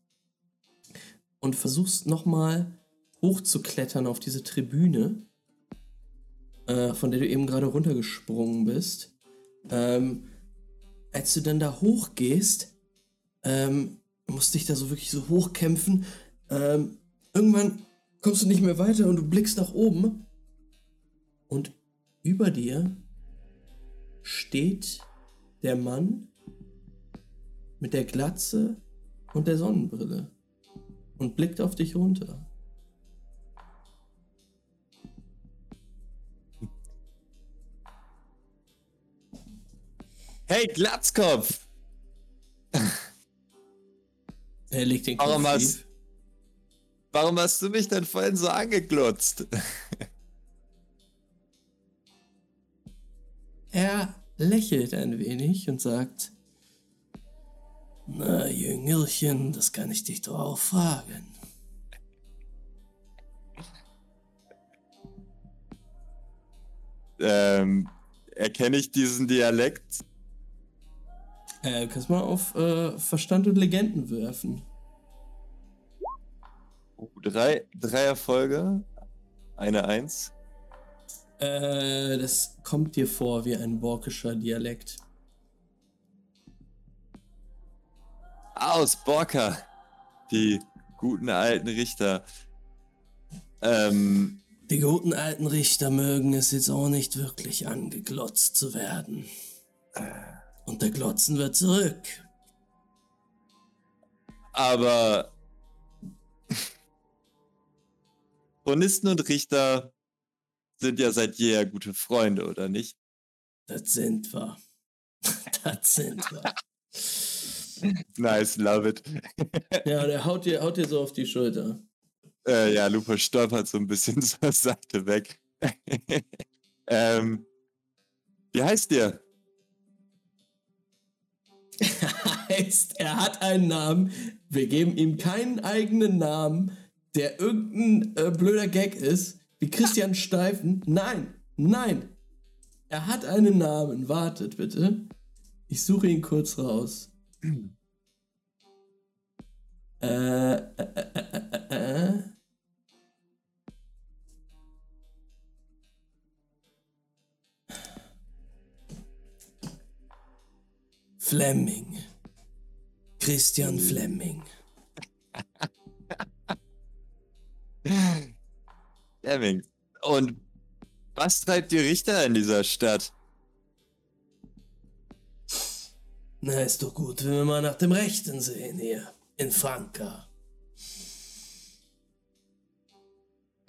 A: Und versuchst nochmal hochzuklettern auf diese Tribüne, äh, von der du eben gerade runtergesprungen bist. Ähm, als du dann da hochgehst, ähm, musst dich da so wirklich so hochkämpfen. Ähm, irgendwann kommst du nicht mehr weiter und du blickst nach oben. Und über dir steht der Mann mit der Glatze und der Sonnenbrille und blickt auf dich runter.
B: Hey, Glatzkopf!
A: Er legt den Kopf
B: warum hast, warum hast du mich denn vorhin so angeglotzt?
A: er lächelt ein wenig und sagt, na, Jüngelchen, das kann ich dich doch auch fragen.
B: Ähm, erkenne ich diesen Dialekt?
A: Äh, kannst mal auf äh, Verstand und Legenden werfen.
B: Oh, drei, drei Erfolge. Eine Eins.
A: Äh, das kommt dir vor wie ein borkischer Dialekt.
B: Aus Borka. Die guten alten Richter. Ähm,
A: die guten alten Richter mögen es jetzt auch nicht wirklich angeglotzt zu werden. Äh. Und der Glotzen wird zurück.
B: Aber Chronisten und Richter sind ja seit jeher gute Freunde, oder nicht?
A: Das sind wir. das sind wir.
B: nice, love it.
A: ja, der haut dir, haut dir so auf die Schulter.
B: Äh, ja, Lupo stolpert so ein bisschen zur Seite weg. ähm, wie heißt dir?
A: heißt, er hat einen Namen. Wir geben ihm keinen eigenen Namen, der irgendein äh, blöder Gag ist, wie Christian Steifen. Nein, nein. Er hat einen Namen. Wartet bitte. Ich suche ihn kurz raus. äh, äh, äh, äh, Fleming. Christian Fleming.
B: Fleming. Und was treibt die Richter in dieser Stadt?
A: Na, ist doch gut, wenn wir mal nach dem Rechten sehen hier. In Franka.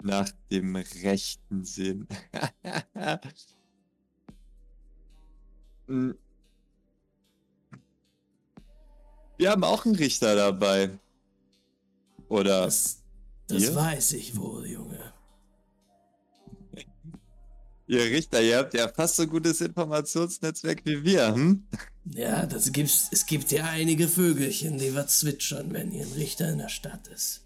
B: Nach dem rechten Sinn. Wir haben auch einen Richter dabei. Oder?
A: Das, das weiß ich wohl, Junge.
B: Ihr Richter, ihr habt ja fast so gutes Informationsnetzwerk wie wir, hm?
A: Ja, das gibt's, es gibt ja einige Vögelchen, die was zwitschern, wenn hier ein Richter in der Stadt ist.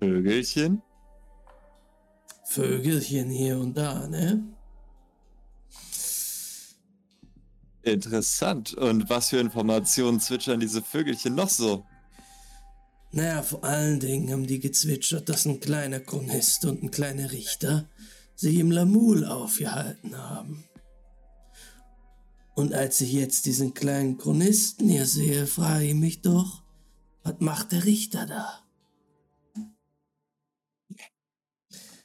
B: Vögelchen?
A: Vögelchen hier und da, ne?
B: Interessant. Und was für Informationen zwitschern diese Vögelchen noch so?
A: Naja, vor allen Dingen haben die gezwitschert, dass ein kleiner Chronist und ein kleiner Richter sich im Lamul aufgehalten haben. Und als ich jetzt diesen kleinen Chronisten hier sehe, frage ich mich doch, was macht der Richter da?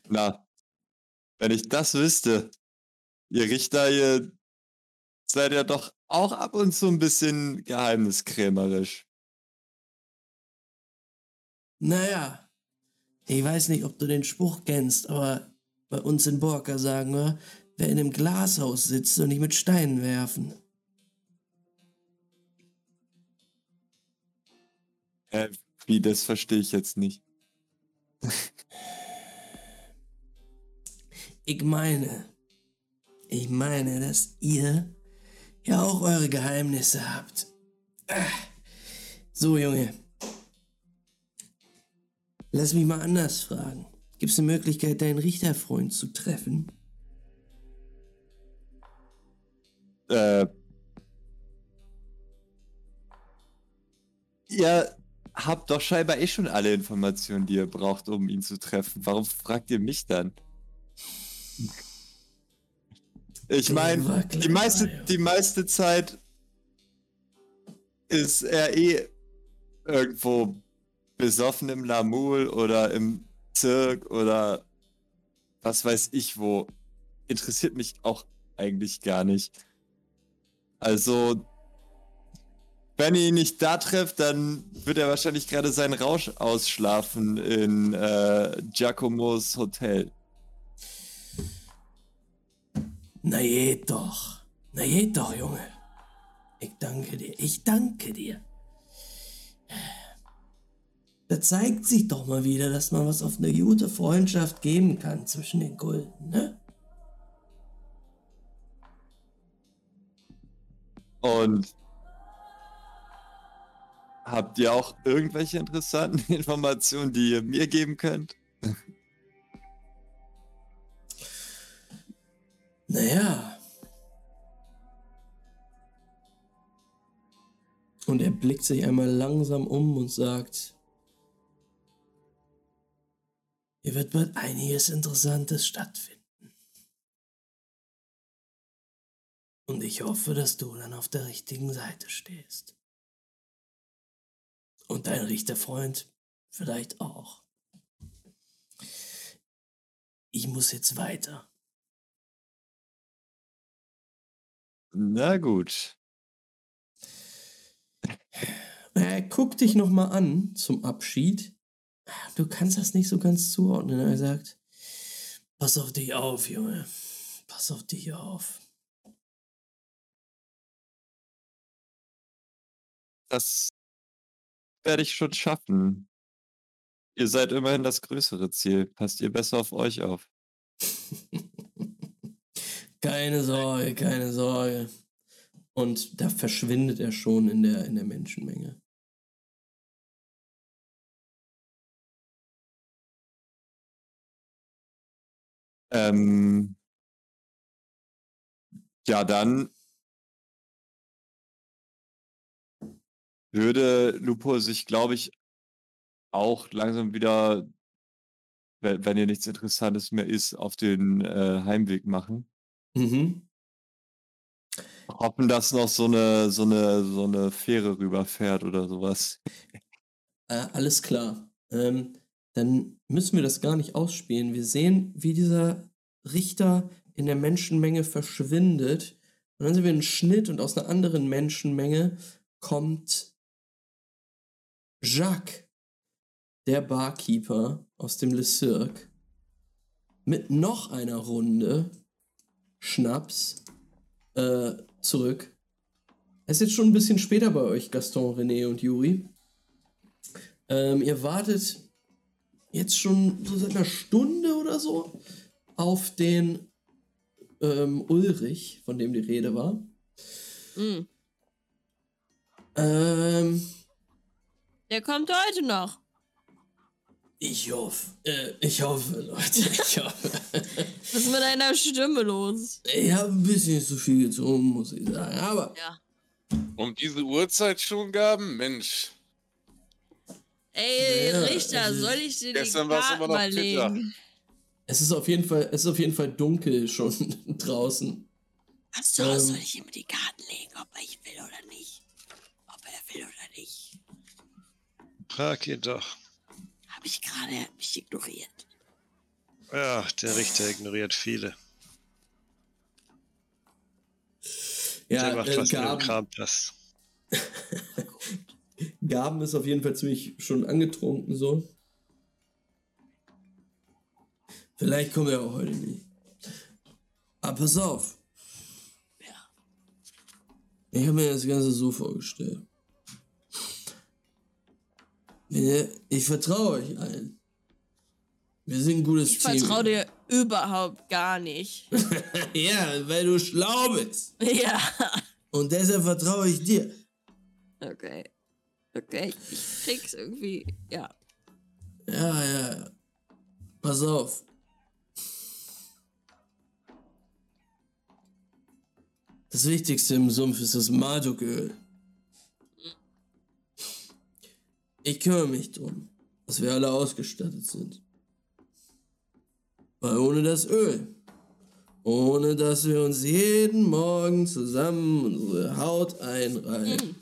B: Na, wenn ich das wüsste, ihr Richter, ihr seid ja doch auch ab und zu ein bisschen geheimniskrämerisch.
A: Naja, ich weiß nicht, ob du den Spruch kennst, aber bei uns in Borka sagen wir, wer in einem Glashaus sitzt, soll nicht mit Steinen werfen.
B: Äh, wie, das verstehe ich jetzt nicht.
A: Ich meine, ich meine, dass ihr ja auch eure Geheimnisse habt. Ah. So, Junge. Lass mich mal anders fragen. Gibt es eine Möglichkeit, deinen Richterfreund zu treffen?
B: Äh. Ihr habt doch scheinbar eh schon alle Informationen, die ihr braucht, um ihn zu treffen. Warum fragt ihr mich dann? Ich meine, die meiste, die meiste Zeit ist er eh irgendwo besoffen im Lamul oder im Zirk oder was weiß ich wo. Interessiert mich auch eigentlich gar nicht. Also, wenn ihr ihn nicht da trefft, dann wird er wahrscheinlich gerade seinen Rausch ausschlafen in äh, Giacomos Hotel.
A: Na geht doch. Na geht doch, Junge. Ich danke dir. Ich danke dir. Da zeigt sich doch mal wieder, dass man was auf eine gute Freundschaft geben kann zwischen den Kulten, ne?
B: Und habt ihr auch irgendwelche interessanten Informationen, die ihr mir geben könnt?
A: Naja. Und er blickt sich einmal langsam um und sagt, hier wird bald einiges Interessantes stattfinden. Und ich hoffe, dass du dann auf der richtigen Seite stehst. Und dein Richterfreund vielleicht auch. Ich muss jetzt weiter.
B: Na gut.
A: Er guckt dich nochmal an zum Abschied. Du kannst das nicht so ganz zuordnen. Er sagt, pass auf dich auf, Junge. Pass auf dich auf.
B: Das werde ich schon schaffen. Ihr seid immerhin das größere Ziel. Passt ihr besser auf euch auf.
A: keine Sorge, keine Sorge. Und da verschwindet er schon in der, in der Menschenmenge.
B: Ähm, ja, dann würde Lupo sich, glaube ich, auch langsam wieder, wenn, ihr nichts Interessantes mehr ist, auf den äh, Heimweg machen.
A: Mhm.
B: Hoffen, dass noch so eine, so eine, so eine Fähre rüberfährt oder sowas.
A: Äh, alles klar. Ähm, dann müssen wir das gar nicht ausspielen. Wir sehen, wie dieser Richter in der Menschenmenge verschwindet. Und dann sehen wir einen Schnitt und aus einer anderen Menschenmenge kommt Jacques, der Barkeeper aus dem Le Cirque, mit noch einer Runde Schnaps äh, zurück. Es ist jetzt schon ein bisschen später bei euch, Gaston, René und Juri. Ähm, ihr wartet jetzt schon so seit einer Stunde oder so auf den ähm, Ulrich, von dem die Rede war.
E: Mhm.
A: Ähm,
E: Der kommt heute noch.
A: Ich hoffe, äh, ich hoffe, Leute, ich hoffe.
E: Was ist mit deiner Stimme los?
A: Ich habe ein bisschen zu viel getrunken, muss ich sagen. Aber
E: Ja.
D: Um diese Uhrzeit schon gaben? Mensch.
E: Ey,
A: Ja,
E: Richter,
A: also-
E: soll ich dir die Karten mal
D: Twitter.
E: legen?
A: es ist auf jeden Fall, es ist auf jeden Fall dunkel schon draußen.
E: Achso,
A: Ähm.
E: soll ich ihm die Karten legen, ob er ich will oder nicht? Ob er will oder nicht?
C: Frag ihn doch.
E: Habe ich gerade mich ignoriert.
C: Ja, der Richter ignoriert viele.
A: Ja,
C: der macht
A: äh,
C: was mit dem
A: Gaben,
C: Kram das.
A: Gaben ist auf jeden Fall ziemlich schon angetrunken so. Vielleicht kommt er auch heute nicht. Aber pass auf.
E: Ja.
A: Ich habe mir das Ganze so vorgestellt. Ich vertraue euch allen. Wir sind ein gutes
E: Ich
A: Team.
E: vertraue dir überhaupt gar nicht.
A: Ja, weil du schlau bist.
E: ja.
A: Und deshalb vertraue ich dir.
E: Okay. Okay, ich krieg's irgendwie. Ja.
A: Ja, ja, ja. Pass auf. Das Wichtigste im Sumpf ist das Marduköl. Ich kümmere mich drum, dass wir alle ausgestattet sind. Weil ohne das Öl, ohne dass wir uns jeden Morgen zusammen unsere Haut einreiben,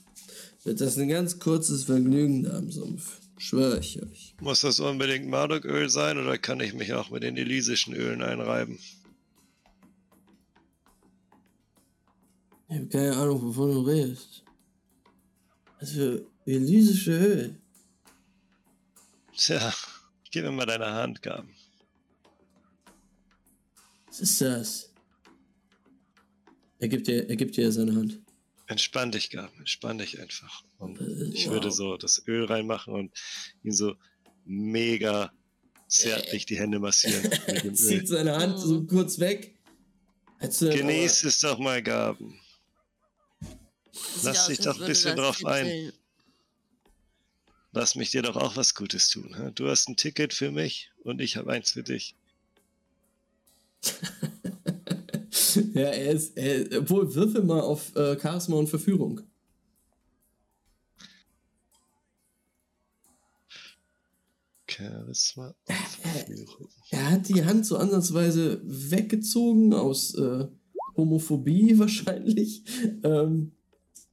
A: wird das ein ganz kurzes Vergnügen da im Sumpf. Schwöre ich euch.
C: Muss das unbedingt Mardoköl sein oder kann ich mich auch mit den elysischen Ölen einreiben?
A: Ich habe keine Ahnung, wovon du redest. Was für elysische Öl.
C: Tja, gib mir mal deine Hand, Gaben.
A: Was ist das? Er gibt dir, er gibt dir seine Hand.
C: Entspann dich, Gaben, entspann dich einfach. Und
A: Äh,
C: ich
A: wow.
C: würde so das Öl reinmachen und ihn so mega zärtlich die Hände massieren dem
A: Zieht seine Hand so kurz weg. Du-
C: Genieß es doch mal, Gaben. Lass dich doch ein bisschen drauf ein. Lass mich dir doch auch was Gutes tun. hä? Du hast ein Ticket für mich und ich habe eins für dich.
A: ja, er ist, er, obwohl, würfel mal auf äh, Charisma und Verführung.
C: Charisma und Verführung.
A: Er hat die Hand so ansatzweise weggezogen aus äh, Homophobie wahrscheinlich. Ähm,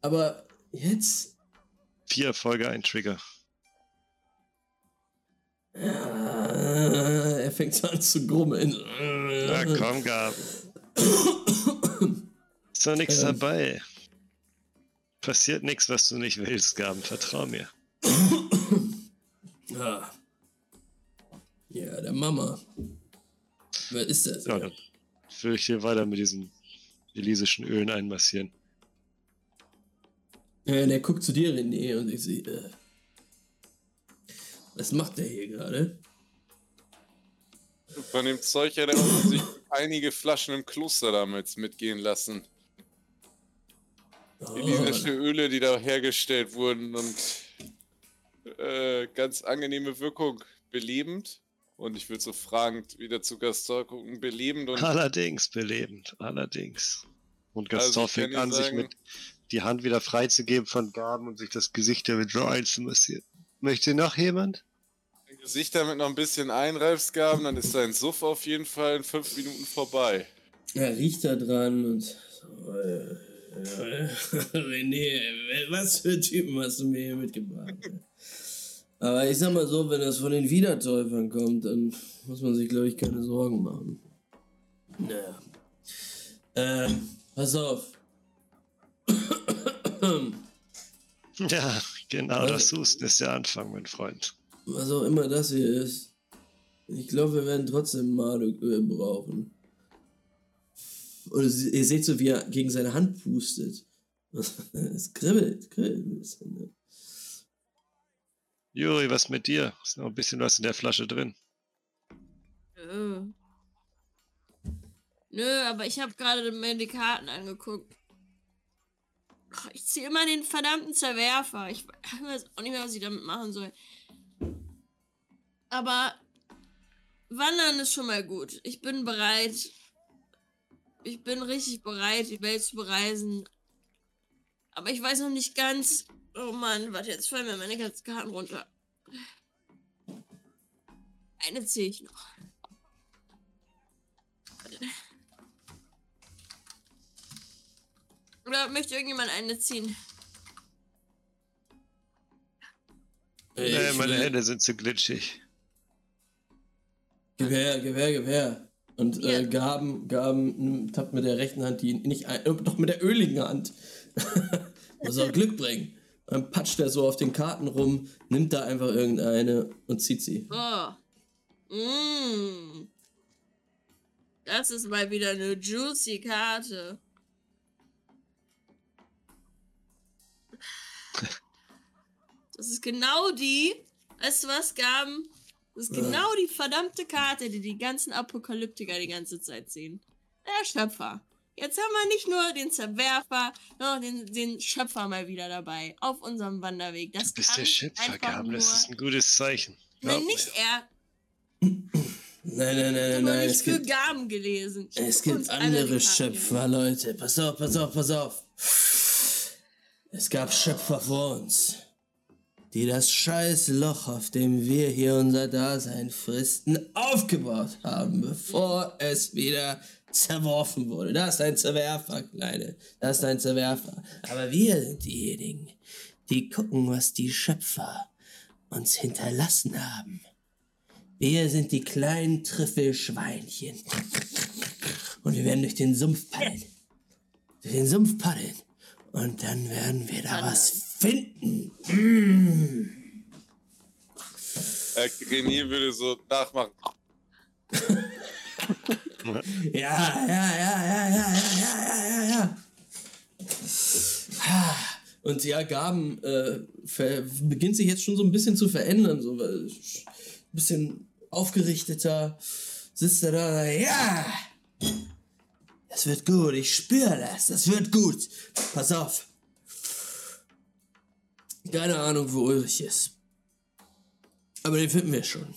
A: aber jetzt.
C: Vier Erfolge, ein Trigger.
A: Äh, er fängt so an zu grummeln.
C: Na komm, Gaben. Ist doch nichts
A: Ähm.
C: dabei. Passiert nichts, was du nicht willst, Gaben. Vertrau mir.
A: Ja. ja, der Mama. Wer ist das?
C: Ja, dann will ich hier weiter mit diesen elysischen Ölen einmassieren.
A: Ja, der guckt zu dir, René, und ich sehe, äh, was macht der hier gerade?
D: Von dem Zeug hat er sich einige Flaschen im Kloster damals mitgehen lassen.
A: Oh,
D: Öle, die da hergestellt wurden und äh, ganz angenehme Wirkung. Belebend. Und ich würde so fragend wieder zu Gaston gucken. Belebend und
C: Allerdings belebend, allerdings. Und
D: Also, ich kann
C: fängt an, sich
D: sagen-
C: mit die Hand wieder freizugeben von Gaben und sich das Gesicht damit so einzumassieren. Möchte noch jemand?
D: Gesicht damit noch ein bisschen einreibst, Gaben, dann ist dein Suff auf jeden Fall in fünf Minuten vorbei.
A: Er riecht da dran und so, äh, äh, René, was für Typen hast du mir hier mitgebracht? Aber ich sag mal so, wenn das von den Wiedertäufern kommt, dann muss man sich, glaube ich, keine Sorgen machen. Naja. Ähm, pass auf.
C: Ja, genau,
A: Also-
C: das Husten ist der Anfang, mein Freund.
A: Was auch immer das hier ist. Ich glaube, wir werden trotzdem Maluköl brauchen. Und ihr seht so, wie er gegen seine Hand pustet. Es kribbelt, kribbelt ein bisschen. Ne?
C: Juri, was mit dir? Ist noch ein bisschen was in der Flasche drin.
E: Nö. Nö, aber ich habe gerade mir die Karten angeguckt. Ich ziehe immer den verdammten Zerwerfer. Ich weiß auch nicht mehr, was ich damit machen soll. Aber Wandern ist schon mal gut. Ich bin bereit. Ich bin richtig bereit, die Welt zu bereisen. Aber ich weiß noch nicht ganz. Oh Mann, warte, jetzt fallen mir meine ganzen Karten runter. Eine ziehe ich noch. Warte. Oder möchte irgendjemand eine ziehen?
A: Ey,
C: Nee,
A: ich
C: meine Hände sind zu glitschig.
A: Gewehr, Gewehr, Gewehr. Und äh, Gaben, Gaben tappt mit der rechten Hand die nicht ein, äh, doch mit der öligen Hand. Muss auch Glück bringen. Dann patscht er so auf den Karten rum, nimmt da einfach irgendeine und zieht sie.
E: Oh. Mm. Das ist mal wieder eine juicy Karte. Das ist genau die, weißt du was, Gaben? Das ist genau die verdammte Karte, die die ganzen Apokalyptiker die ganze Zeit ziehen. Der Schöpfer. Jetzt haben wir nicht nur den Zerwerfer, noch den, den Schöpfer mal wieder dabei. Auf unserem Wanderweg. Das
C: Du bist der Schöpfer, Gaben. Das ist ein gutes Zeichen.
E: Nein,
C: Glaub
E: nicht
C: mir.
E: er.
A: Nein, nein, nein,
E: Ich
A: nein, nein. Es
E: für
A: gibt,
E: Gaben gelesen. Ich
A: es gibt andere Schöpfer, Leute. Pass auf, pass auf, pass auf. Es gab Schöpfer vor uns, die das scheiß Loch, auf dem wir hier unser Dasein fristen, aufgebaut haben, bevor es wieder zerworfen wurde. Das ist ein Zerwerfer, Kleine. Das ist ein Zerwerfer. Aber wir sind diejenigen, die gucken, was die Schöpfer uns hinterlassen haben. Wir sind die kleinen Trüffelschweinchen. Und wir werden durch den Sumpf paddeln. Durch den Sumpf paddeln. Und dann werden wir da was finden. Mm.
D: Äh, René würde so nachmachen.
A: Ja, ja, ja, ja, ja, ja, ja, ja, ja, ja. Und ja, Gaben äh, beginnt sich jetzt schon so ein bisschen zu verändern. So ein bisschen aufgerichteter sitzt er da. Ja! Das wird gut, ich spüre das. Das wird gut. Pass auf. Keine Ahnung, wo Ulrich ist. Aber den finden wir schon.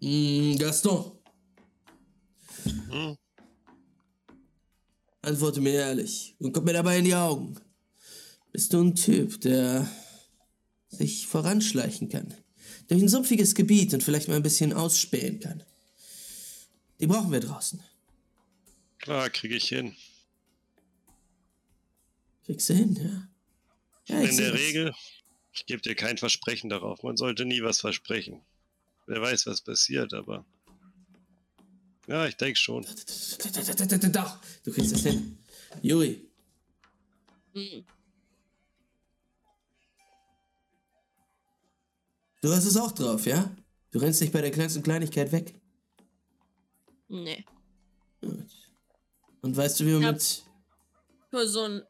A: Mm, Gaston.
C: Hm?
A: Antworte mir ehrlich und guck mir dabei in die Augen. Bist du ein Typ, der sich voranschleichen kann? Durch ein sumpfiges Gebiet und vielleicht mal ein bisschen ausspähen kann. Die brauchen wir draußen.
C: Klar, kriege ich hin.
A: Kriegst du hin, ja? ja
C: In der
A: das.
C: Regel, ich gebe dir kein Versprechen darauf. Man sollte nie was versprechen. Wer weiß, was passiert, aber. Ja, ich denke schon.
A: Doch, du kriegst das hin. Juri, du hast es auch drauf, ja? Du rennst nicht bei der kleinsten Kleinigkeit weg.
E: Nee.
A: Gut. Und weißt du, wie man mit
E: Nur so ein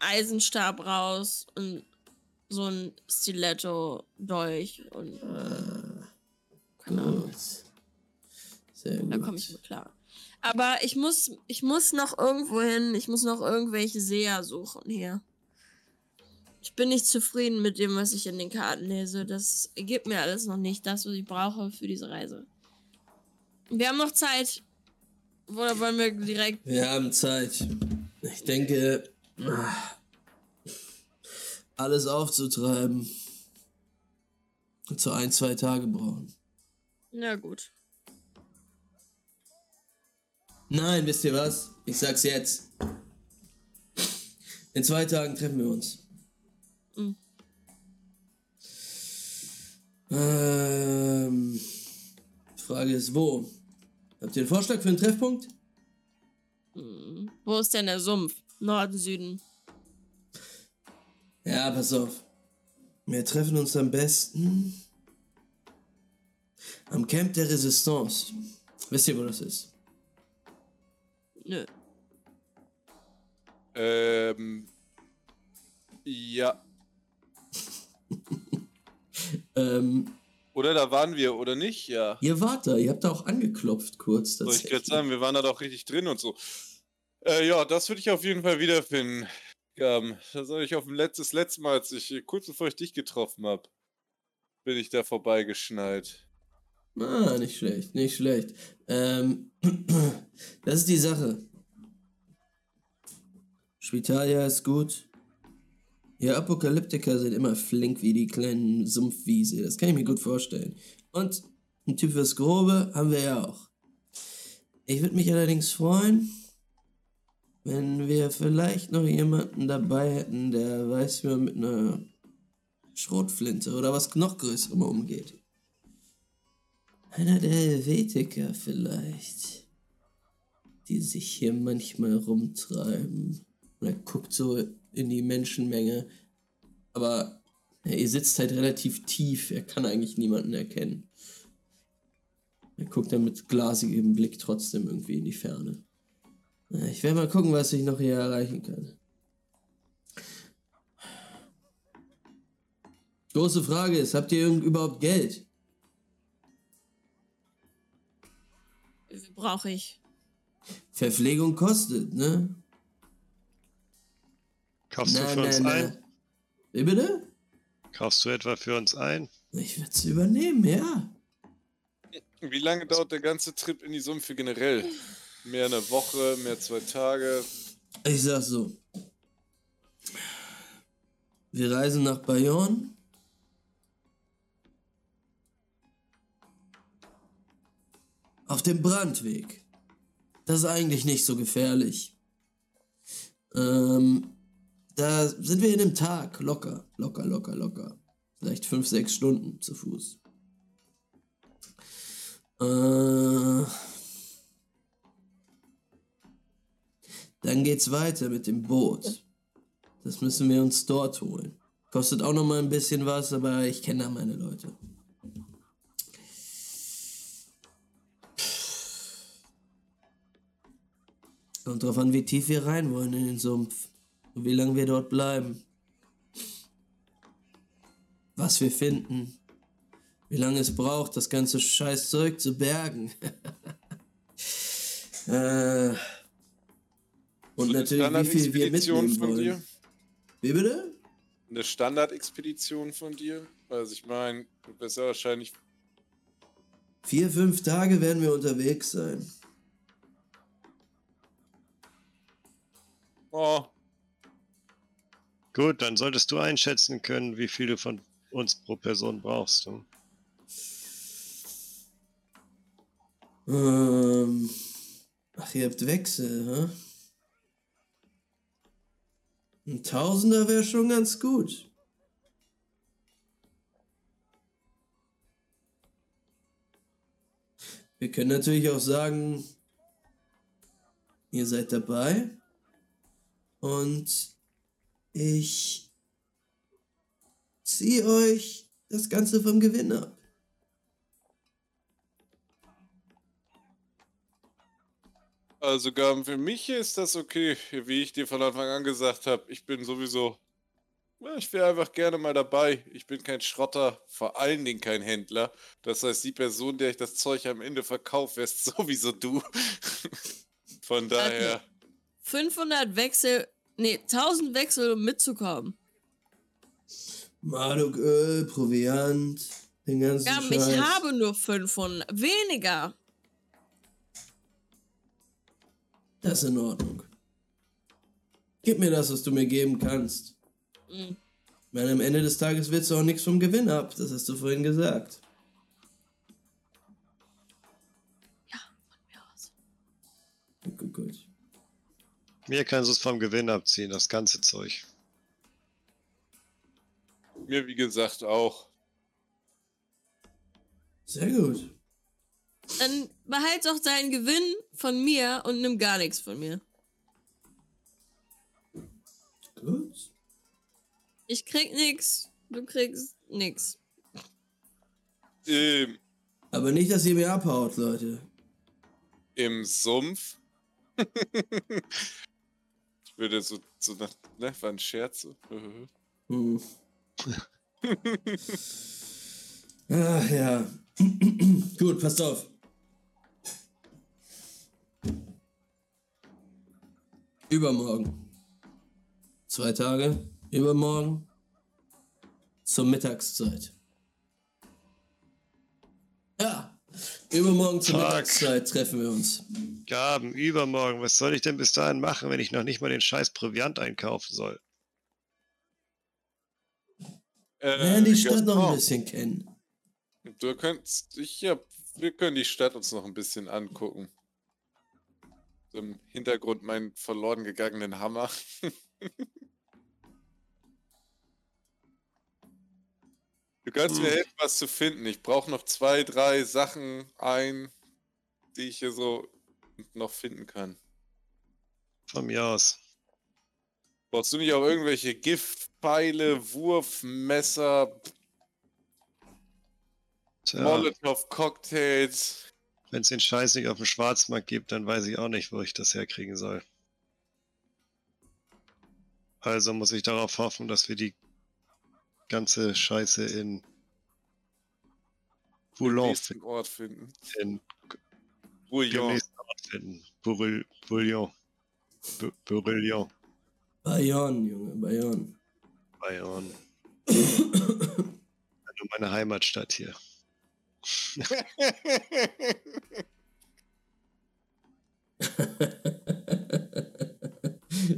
E: Eisenstab raus und so ein Stiletto durch und keine Ahnung.
A: Gut. Sehr gut.
E: Da komme ich mit klar. Aber ich muss, ich muss noch irgendwo hin. Ich muss noch irgendwelche Seher suchen hier. Ich bin nicht zufrieden mit dem, was ich in den Karten lese. Das gibt mir alles noch nicht das, was ich brauche für diese Reise. Wir haben noch Zeit. Oder wollen wir direkt.
A: Wir haben Zeit. Ich denke, alles aufzutreiben. Und so ein, zwei Tage brauchen.
E: Na gut.
A: Nein, wisst ihr was? Ich sag's jetzt. In zwei Tagen treffen wir uns.
E: Mhm.
A: Ähm, die Frage ist, wo? Habt ihr einen Vorschlag für einen Treffpunkt?
E: Hm. Wo ist denn der Sumpf? Norden, Süden.
A: Ja, pass auf. Wir treffen uns am besten am Camp der Resistance. Wisst ihr, wo das ist?
E: Nö.
D: Ähm. Ja.
A: Ähm,
D: Oder da waren wir, oder nicht? Ja.
A: ihr wart da, ihr habt da auch angeklopft kurz.
D: Soll ich gerade sagen, wir waren da doch richtig drin und so. Äh, ja, das würde ich auf jeden Fall wiederfinden. Ähm, das habe ich auf dem letztes letzte Mal, als ich kurz bevor ich dich getroffen habe. bin ich da vorbeigeschneit.
A: Ah, nicht schlecht, nicht schlecht. Ähm, das ist die Sache. Spitalia ist gut. Ihr Apokalyptiker sind immer flink wie die kleinen Sumpfwiese. Das kann ich mir gut vorstellen. Und ein Typ fürs Grobe haben wir ja auch. Ich würde mich allerdings freuen, wenn wir vielleicht noch jemanden dabei hätten, der weiß, wie man mit einer Schrotflinte oder was noch Größerem umgeht. Einer der Helvetiker vielleicht, die sich hier manchmal rumtreiben. Und er guckt so in die Menschenmenge. Aber ihr sitzt halt relativ tief, er kann eigentlich niemanden erkennen. Er guckt dann mit glasigem Blick trotzdem irgendwie in die Ferne. Ich werde mal gucken, was ich noch hier erreichen kann. Große Frage ist, habt ihr überhaupt Geld?
E: Brauche ich?
A: Verpflegung kostet, ne?
C: Kaufst du für uns ein?
A: Wie bitte?
C: Kaufst du etwa für uns ein?
A: Ich werde es übernehmen, ja.
D: Wie lange dauert der ganze Trip in die Sumpfe generell? Mehr eine Woche, mehr zwei Tage?
A: Ich sag so. Wir reisen nach Bayonne. Auf dem Brandweg. Das ist eigentlich nicht so gefährlich. Ähm, da sind wir in einem Tag locker, locker, locker, locker. Vielleicht fünf, sechs Stunden zu Fuß. Äh, dann geht's weiter mit dem Boot. Das müssen wir uns dort holen. Kostet auch noch mal ein bisschen was, aber ich kenne da meine Leute. Kommt drauf an, wie tief wir rein wollen in den Sumpf. Und wie lange wir dort bleiben. Was wir finden. Wie lange es braucht, das ganze Scheißzeug zu bergen. äh, und natürlich, wie viel wir mitnehmen
D: von
A: wollen.
D: dir?
A: Wie bitte?
D: Eine Standardexpedition von dir? Also ich meine, du bist ja wahrscheinlich
A: Vier, fünf Tage werden wir unterwegs sein.
D: Oh,
C: Gut, dann solltest du einschätzen können, wie viel du von uns pro Person brauchst. Hm?
A: Ähm, ach, ihr habt Wechsel, hä? Ein Tausender wäre schon ganz gut. Wir können natürlich auch sagen, ihr seid dabei und ich ziehe euch das Ganze vom Gewinn ab.
D: also Gaben, für mich ist das okay, wie ich dir von Anfang an gesagt habe. Ich bin sowieso, ich wäre einfach gerne mal dabei. Ich bin kein Schrotter, vor allen Dingen kein Händler. Das heißt, die Person, der ich das Zeug am Ende verkaufe, wärst sowieso du. Von daher,
E: 500 Wechsel, nee, 1000 Wechsel, um mitzukommen.
A: Marduk-Öl, Proviant, den ganzen
E: Ja,
A: Scheiß.
E: ich habe nur 500. Weniger.
A: Das ist in Ordnung. Gib mir das, was du mir geben kannst.
E: Mhm.
A: Ich meine, am Ende des Tages willst du auch nichts vom Gewinn ab. Das hast du vorhin gesagt.
E: Mir
C: kannst du es vom Gewinn abziehen, das ganze Zeug.
D: mir wie gesagt auch.
A: Sehr gut.
E: Dann behalt doch deinen Gewinn von mir und nimm gar nichts von mir.
A: Gut.
E: Ich krieg nix, du kriegst nix.
D: Im,
A: Aber nicht, dass ihr mir abhaut, Leute.
D: im Sumpf. würde so, so nach, ne, war ein Scherz. so.
A: Hm. Ach ja. Gut, passt auf. Übermorgen. Zwei Tage. Übermorgen. Zur Mittagszeit. Übermorgen zur. Mittagszeit treffen wir uns.
C: Gaben, übermorgen. Was soll ich denn bis dahin machen, wenn ich noch nicht mal den scheiß Proviant einkaufen soll?
D: Äh,
A: Lernen die Stadt noch ein bisschen kennen.
D: Du könntest, ich, ja, wir können die Stadt uns noch ein bisschen angucken. Im Hintergrund meinen verloren gegangenen Hammer. du kannst mir
C: Hm.
D: helfen, was zu finden. Ich brauche noch zwei, drei Sachen ein, die ich hier so noch finden kann.
C: Von mir aus.
D: Brauchst du nicht auch irgendwelche Giftpfeile, Wurfmesser,
C: Tja,
D: Molotow-Cocktails?
C: wenn es den Scheiß nicht auf dem Schwarzmarkt gibt, dann weiß ich auch nicht, wo ich das herkriegen soll. Also muss ich darauf hoffen, dass wir die ganze Scheiße in Bouillon
D: nächsten Ort finden.
C: finden.
D: Bouillon.
C: Ort finden. Bouril- Bouillon. Bu- Bouillon.
A: Bayonne, Junge, Bayonne.
C: Bayern. Also meine Heimatstadt hier.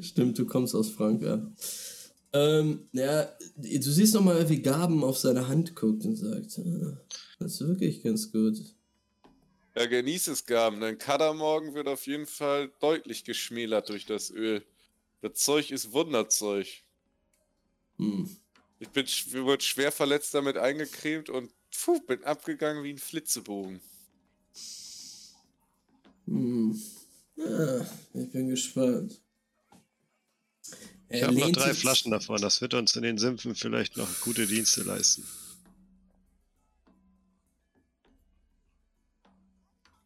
A: Stimmt, du kommst aus Frankreich. Ähm, ja, du siehst noch mal, wie Gaben auf seine Hand guckt und sagt, ah, das ist wirklich ganz gut.
D: Ja, genieß es, Gaben. Dein Kadermorgen wird auf jeden Fall deutlich geschmälert durch das Öl. Das Zeug ist Wunderzeug.
A: Hm.
D: Ich bin wurde schwer verletzt damit eingecremt und puh, bin abgegangen wie ein Flitzebogen.
A: Hm. Ja, ich bin gespannt.
C: Ich habe noch drei Flaschen davon. Das wird uns in den Sümpfen vielleicht noch gute Dienste leisten.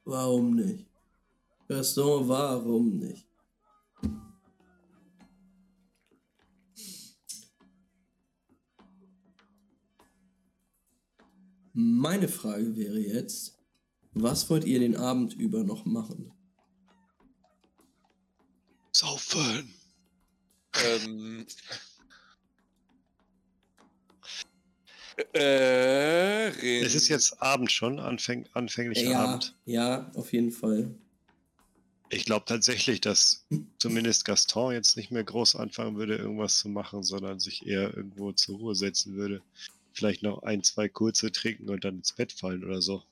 A: Warum nicht? Gaston, warum nicht? Meine Frage wäre jetzt, was wollt ihr den Abend über noch machen?
C: Saufen!
D: Ähm. Äh,
C: Es ist jetzt Abend schon, anfäng, anfänglicher
A: ja,
C: Abend.
A: ja, auf jeden Fall.
C: Ich glaube tatsächlich, dass zumindest Gaston jetzt nicht mehr groß anfangen würde, irgendwas zu machen, sondern sich eher irgendwo zur Ruhe setzen würde. Vielleicht noch ein, zwei kurze trinken und dann ins Bett fallen oder so.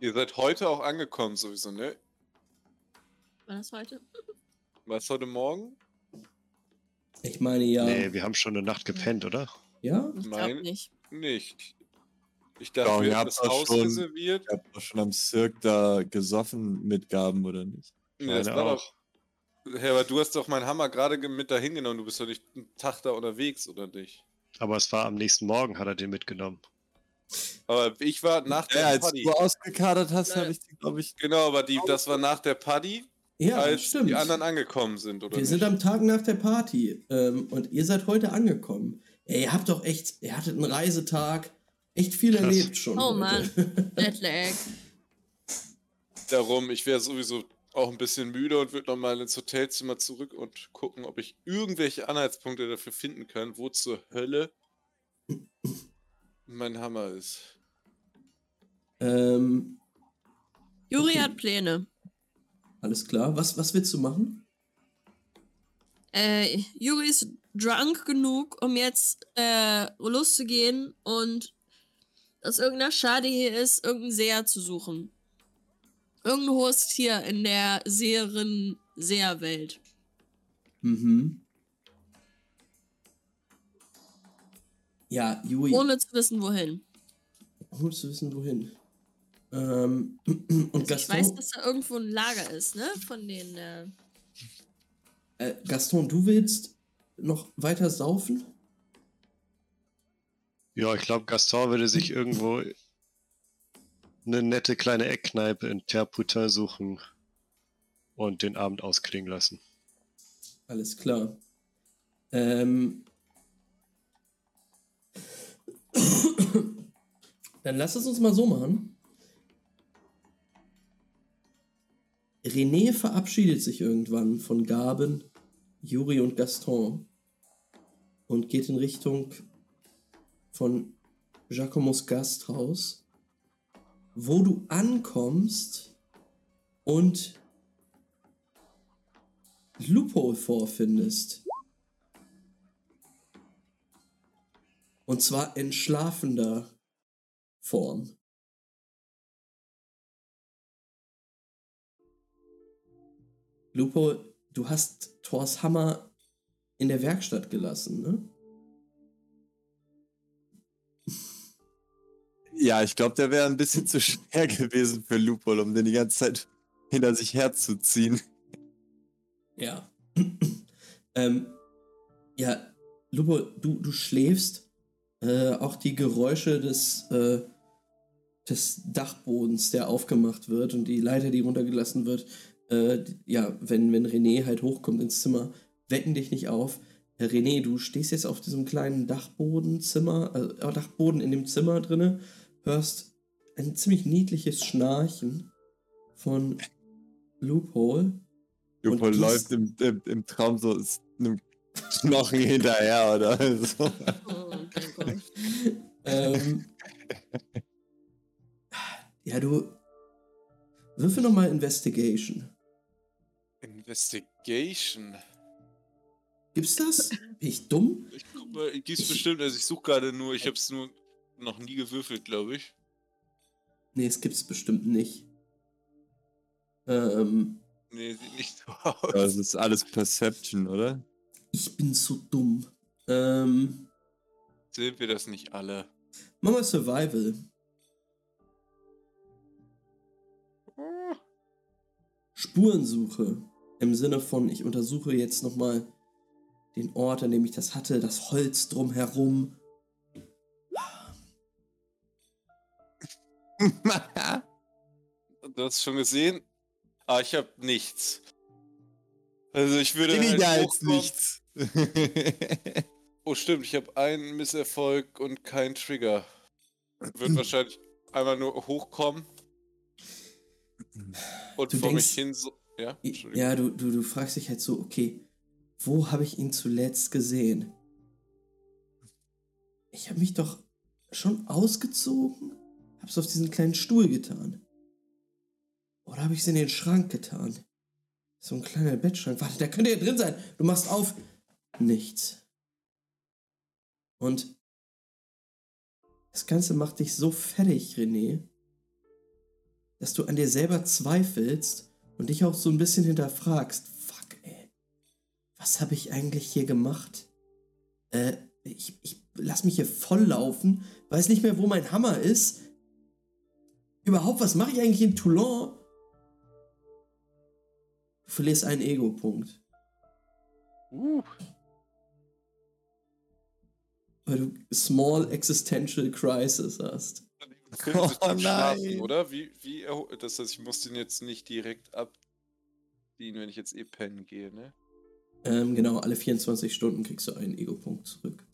D: Ihr seid heute auch angekommen, sowieso, ne?
E: War das heute?
D: Was heute Morgen?
A: Ich meine ja.
C: Nee, wir haben schon eine Nacht gepennt, oder?
A: Ja?
E: Ich
D: Mein-
E: glaube nicht.
D: Nicht. Ich
B: Ja,
D: dachte,
B: und
D: wir haben
B: habt
D: das Haus
B: schon-
D: reserviert.
B: Ich hab doch schon am Cirque da gesoffen mit Gaben, oder nicht?
D: Nee, das
C: Meine
D: war
C: auch.
D: doch. Herbert, du hast doch meinen Hammer gerade ge- mit dahin genommen. Du bist doch nicht einen Tag da unterwegs, oder nicht?
C: Aber es war am nächsten Morgen, hat er den mitgenommen.
D: Aber ich war nach der
B: Ja, als
D: Party.
B: du ausgekadert hast,
E: Ja.
B: habe ich die, glaube ich,
D: Genau, aber die, das war nach der Party,
A: Ja,
D: als
A: stimmt.
D: die anderen angekommen sind, oder
A: Wir
D: nicht?
A: sind am Tag nach der Party ähm, und ihr seid heute angekommen. Ey, ihr habt doch echt, ihr hattet einen Reisetag, echt viel
C: Krass.
A: erlebt schon.
E: Oh
A: heute.
E: Mann. Jetlag.
D: Darum, ich wäre sowieso auch ein bisschen müde und würde nochmal ins Hotelzimmer zurück und gucken, ob ich irgendwelche Anhaltspunkte dafür finden kann, wo zur Hölle mein Hammer ist.
A: ähm,
E: Juri
A: Okay.
E: hat Pläne.
A: Alles klar. Was, was willst du machen?
E: Äh, Juri ist drunk genug, um jetzt äh, loszugehen und aus irgendeiner Schade hier ist, irgendeinen Seher zu suchen. Irgendein hohes Tier in der Seherin Seherwelt.
A: Mhm. Ja, Juri,
E: Ohne zu wissen, wohin.
A: ohne zu wissen, wohin. Ähm, und
E: Also ich
A: Gaston,
E: weiß, dass da irgendwo ein Lager ist, ne? Von den. Äh,
A: äh, Gaston, du willst noch weiter saufen?
C: Ja, ich glaube, Gaston würde sich irgendwo eine nette kleine Eckkneipe in Terputin suchen und den Abend ausklingen lassen.
A: Alles klar. Ähm. Dann lass es uns mal so machen. René verabschiedet sich irgendwann von Gaben, Juri und Gaston und geht in Richtung von Giacomos Gasthaus wo du ankommst und Loophole vorfindest. Und zwar in schlafender Form. Lupo, du hast Thors Hammer in der Werkstatt gelassen, ne?
B: Ja, ich glaube, der wäre ein bisschen zu schwer gewesen für Lupol, um den die ganze Zeit hinter sich herzuziehen.
A: Ja. ähm, ja, Lupo, du, du schläfst. Äh, auch die Geräusche des, äh, des Dachbodens, der aufgemacht wird und die Leiter, die runtergelassen wird, äh, ja, wenn, wenn René halt hochkommt ins Zimmer, wecken dich nicht auf. Herr René, du stehst jetzt auf diesem kleinen Dachbodenzimmer, äh, Dachboden in dem Zimmer drinne, hörst ein ziemlich niedliches Schnarchen von Loophole.
B: Loophole läuft im, im, im, Traum so einem Knochen hinterher oder so. Oh, okay,
A: ähm, ja, du. Würfel nochmal Investigation.
D: Investigation.
A: Gibt's das? Bin ich dumm?
D: Ich guck mal, gibt's bestimmt, also ich suche gerade nur, ich hab's nur noch nie gewürfelt, glaube ich.
A: Nee, es gibt's bestimmt nicht. Ähm.
D: Nee, sieht nicht so aus.
B: Das ist alles Perception, oder?
A: Ich bin so dumm. Ähm.
D: Sehen wir das nicht alle?
A: Mach mal Survival. Oh. Spurensuche. Im Sinne von, ich untersuche jetzt nochmal den Ort, an dem ich das hatte, das Holz drumherum.
D: du hast schon gesehen? Ah, ich habe nichts. Also ich würde.
B: Weniger halt als nichts.
D: oh, stimmt, ich habe einen Misserfolg und keinen Trigger. Wird wahrscheinlich einmal nur hochkommen. Und du vor denkst, mich hin so. Ja,
A: ja du, du, du fragst dich halt so, okay, wo habe ich ihn zuletzt gesehen? Ich habe mich doch schon ausgezogen, hab's auf diesen kleinen Stuhl getan. Oder habe ich es in den Schrank getan? So ein kleiner Bettschrank. Warte, da könnte ja drin sein. Du machst auf. Nichts. Und das Ganze macht dich so fertig, René, dass du an dir selber zweifelst und dich auch so ein bisschen hinterfragst, fuck, ey, was habe ich eigentlich hier gemacht? Äh, ich, ich lass mich hier volllaufen, weiß nicht mehr, wo mein Hammer ist. Überhaupt, was mache ich eigentlich in Toulon? Du verlierst einen Ego-Punkt. Uh. Weil du Small Existential Crisis hast.
D: Oh, nein. Schlafen, oder? Wie, wie das heißt, ich muss den jetzt nicht direkt abziehen, wenn ich jetzt eh pennen gehe, ne?
A: Ähm, genau, alle 24 Stunden kriegst du einen Ego-Punkt zurück.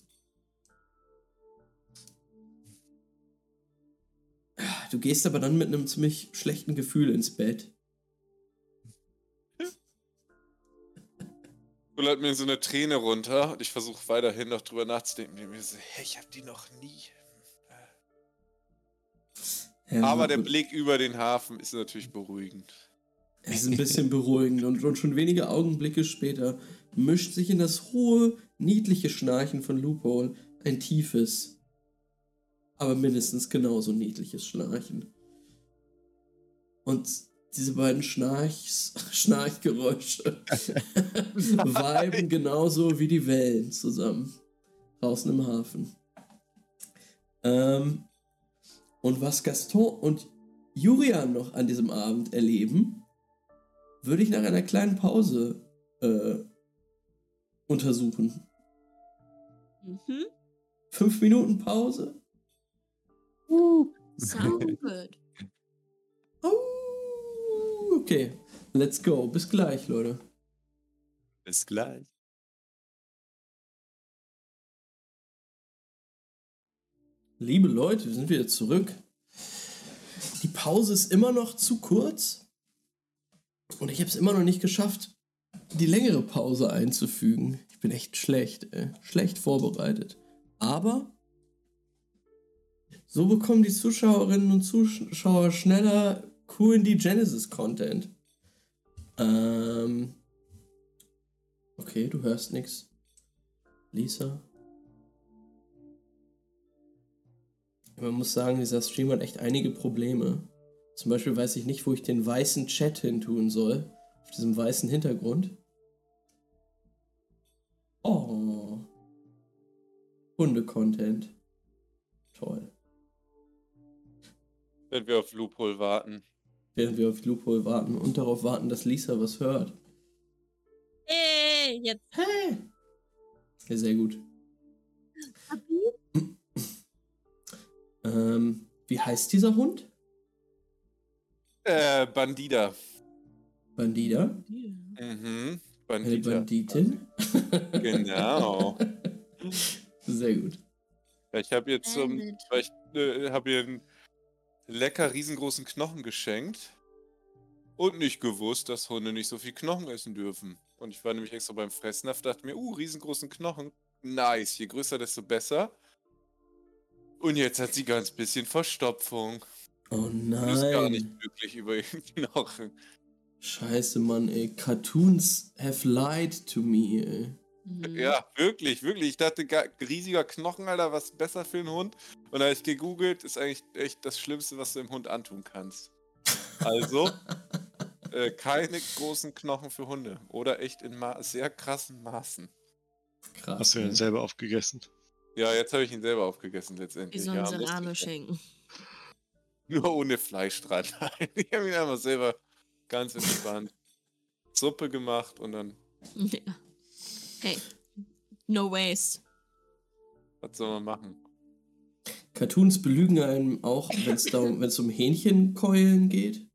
A: Du gehst aber dann mit einem ziemlich schlechten Gefühl ins Bett.
D: Kullert mir so eine Träne runter und ich versuche weiterhin noch drüber nachzudenken. Mir so, hey, ich habe die noch nie. Ja, Aber der Blick über den Hafen ist natürlich beruhigend.
A: Es ist ein bisschen beruhigend und, und schon wenige Augenblicke später mischt sich in das hohe, niedliche Schnarchen von Loophole ein tiefes, aber mindestens genauso niedliches Schnarchen. Und diese beiden Schnarchs, Schnarchgeräusche viben genauso wie die Wellen zusammen. Draußen im Hafen. Ähm, und was Gaston und Julian noch an diesem Abend erleben, würde ich nach einer kleinen Pause äh, untersuchen. Mhm. Fünf Minuten Pause.
E: Uh, sound good.
A: Oh, okay, let's go. Bis gleich, Leute.
B: Bis gleich.
A: Liebe Leute, wir sind wieder zurück. Die Pause ist immer noch zu kurz. Und ich habe es immer noch nicht geschafft, die längere Pause einzufügen. Ich bin echt schlecht, ey. schlecht vorbereitet. Aber So bekommen die Zuschauerinnen und Zuschauer schneller coolen die Genesis-Content. Ähm. Okay, du hörst nichts. Lisa. Man muss sagen, dieser Stream hat echt einige Probleme. Zum Beispiel weiß ich nicht, wo ich den weißen Chat hin tun soll. Auf diesem weißen Hintergrund. Oh. Hunde-Content. Toll.
D: Wenn wir auf Loophole warten.
A: Während wir auf Loophole warten und darauf warten, dass Lisa was hört.
E: Hey, jetzt.
A: Hey! Ja, sehr gut. Ähm, wie heißt dieser Hund?
D: Äh, Bandida.
A: Bandida?
D: Mhm.
A: Eine
D: Bandida.
A: Banditin?
D: Genau.
A: Sehr gut.
D: Ja, ich habe jetzt zum, ich äh, habe ihr einen lecker riesengroßen Knochen geschenkt und nicht gewusst, dass Hunde nicht so viel Knochen essen dürfen. Und ich war nämlich extra beim Fressen, dachte mir, uh, riesengroßen Knochen. Nice, je größer, desto besser. Und jetzt hat sie ganz bisschen Verstopfung.
A: Oh
D: Und ist gar nicht
A: nein.
D: glücklich über ihren Knochen.
A: Scheiße, Mann, ey. Cartoons have lied to me, ey.
E: Mhm.
D: Ja, wirklich, wirklich. Ich dachte, riesiger Knochen, Alter, was besser für einen Hund? Und da habe ich gegoogelt, ist eigentlich echt das Schlimmste, was du dem Hund antun kannst. Also, äh, keine großen Knochen für Hunde. Oder echt in ma sehr krassen Maßen.
A: Krass.
C: Hast du den selber aufgegessen?
D: Ja, jetzt habe ich ihn selber aufgegessen
E: Wie
D: letztendlich.
E: so
D: ja,
E: ein
D: ja.
E: schenken.
D: Nur ohne Fleisch dran. Ich habe ihn einfach selber ganz entspannt Suppe gemacht und dann,
E: Ja. Hey, no waste.
D: was soll man machen?
A: Cartoons belügen einem auch, wenn es um, um Hähnchenkeulen geht.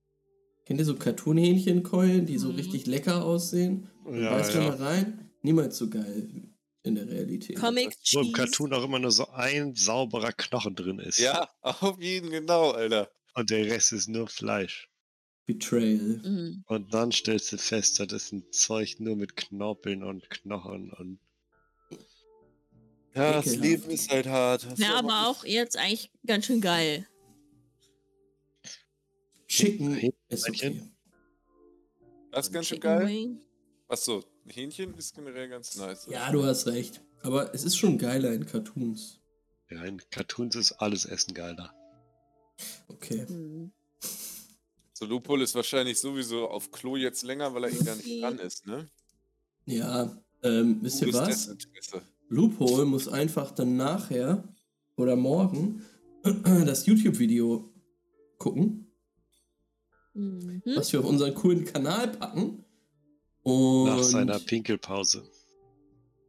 A: Kennt ihr so Cartoon-Hähnchenkeulen, die so
E: Mhm.
A: richtig lecker aussehen?
C: Ja,
A: Beißt
C: ja.
A: da rein? Niemals so geil in der Realität.
E: Comic
C: Wo im. Cartoon auch immer nur so ein sauberer Knochen drin ist.
D: Ja, auf jeden genau, Alter.
C: Und der Rest ist nur Fleisch.
A: Betrayal.
E: Mhm.
C: Und dann stellst du fest, das ist ein Zeug nur mit Knorpeln und Knochen und.
D: Ja, das. Leben ist halt hart. Man
E: aber auch jetzt eigentlich ganz schön geil.
A: Chicken ist okay.
D: Das ist ganz schön geil.
E: Wing.
D: Achso, Hähnchen ist generell ganz nice.
A: Ja, du hast recht. Aber es ist schon geiler in Cartoons.
C: Ja, in Cartoons ist alles Essen geiler.
A: Okay.
E: Mhm.
D: So, Lupol ist wahrscheinlich sowieso auf Klo jetzt länger, weil er ihn gar nicht dran ist, ne?
A: Ja, ähm, wisst ihr was? Loophole muss einfach dann nachher oder morgen das YouTube-Video gucken,
E: Mhm.
A: was wir auf unseren coolen Kanal packen. Und
C: Nach seiner Pinkelpause.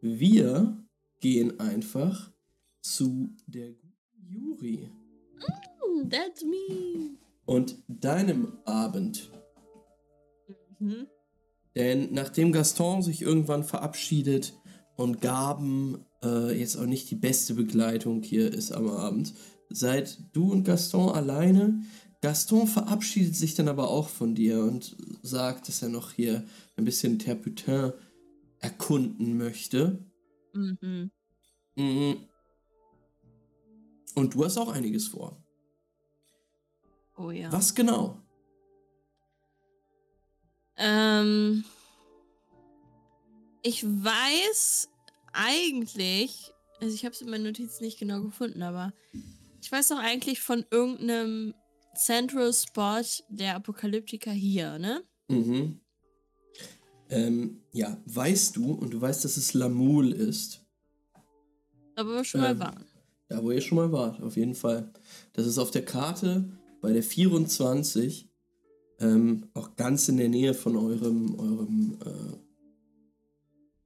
A: wir gehen einfach zu der guten Juri
E: Mm, That's me.
A: und deinem Abend.
E: Mhm.
A: Denn nachdem Gaston sich irgendwann verabschiedet und Gaben äh, jetzt auch nicht die beste Begleitung hier ist am Abend, seid du und Gaston alleine. Gaston verabschiedet sich dann aber auch von dir und sagt, dass er noch hier ein bisschen Terputin erkunden möchte.
E: Mhm.
A: Mhm. Und du hast auch einiges vor.
E: Oh ja.
A: Was genau?
E: Ähm, ich weiß eigentlich, also ich habe es in meinen Notizen nicht genau gefunden, aber ich weiß doch eigentlich von irgendeinem Central Spot der Apokalyptiker hier, ne?
A: Mhm. Ähm, ja, weißt du, und du weißt, dass es Lamul ist.
E: Aber wir schon
A: Ähm,
E: mal waren.
A: Da, wo ihr schon mal wart, auf jeden Fall. Das ist auf der Karte bei der 24, ähm, auch ganz in der Nähe von eurem, eurem, äh,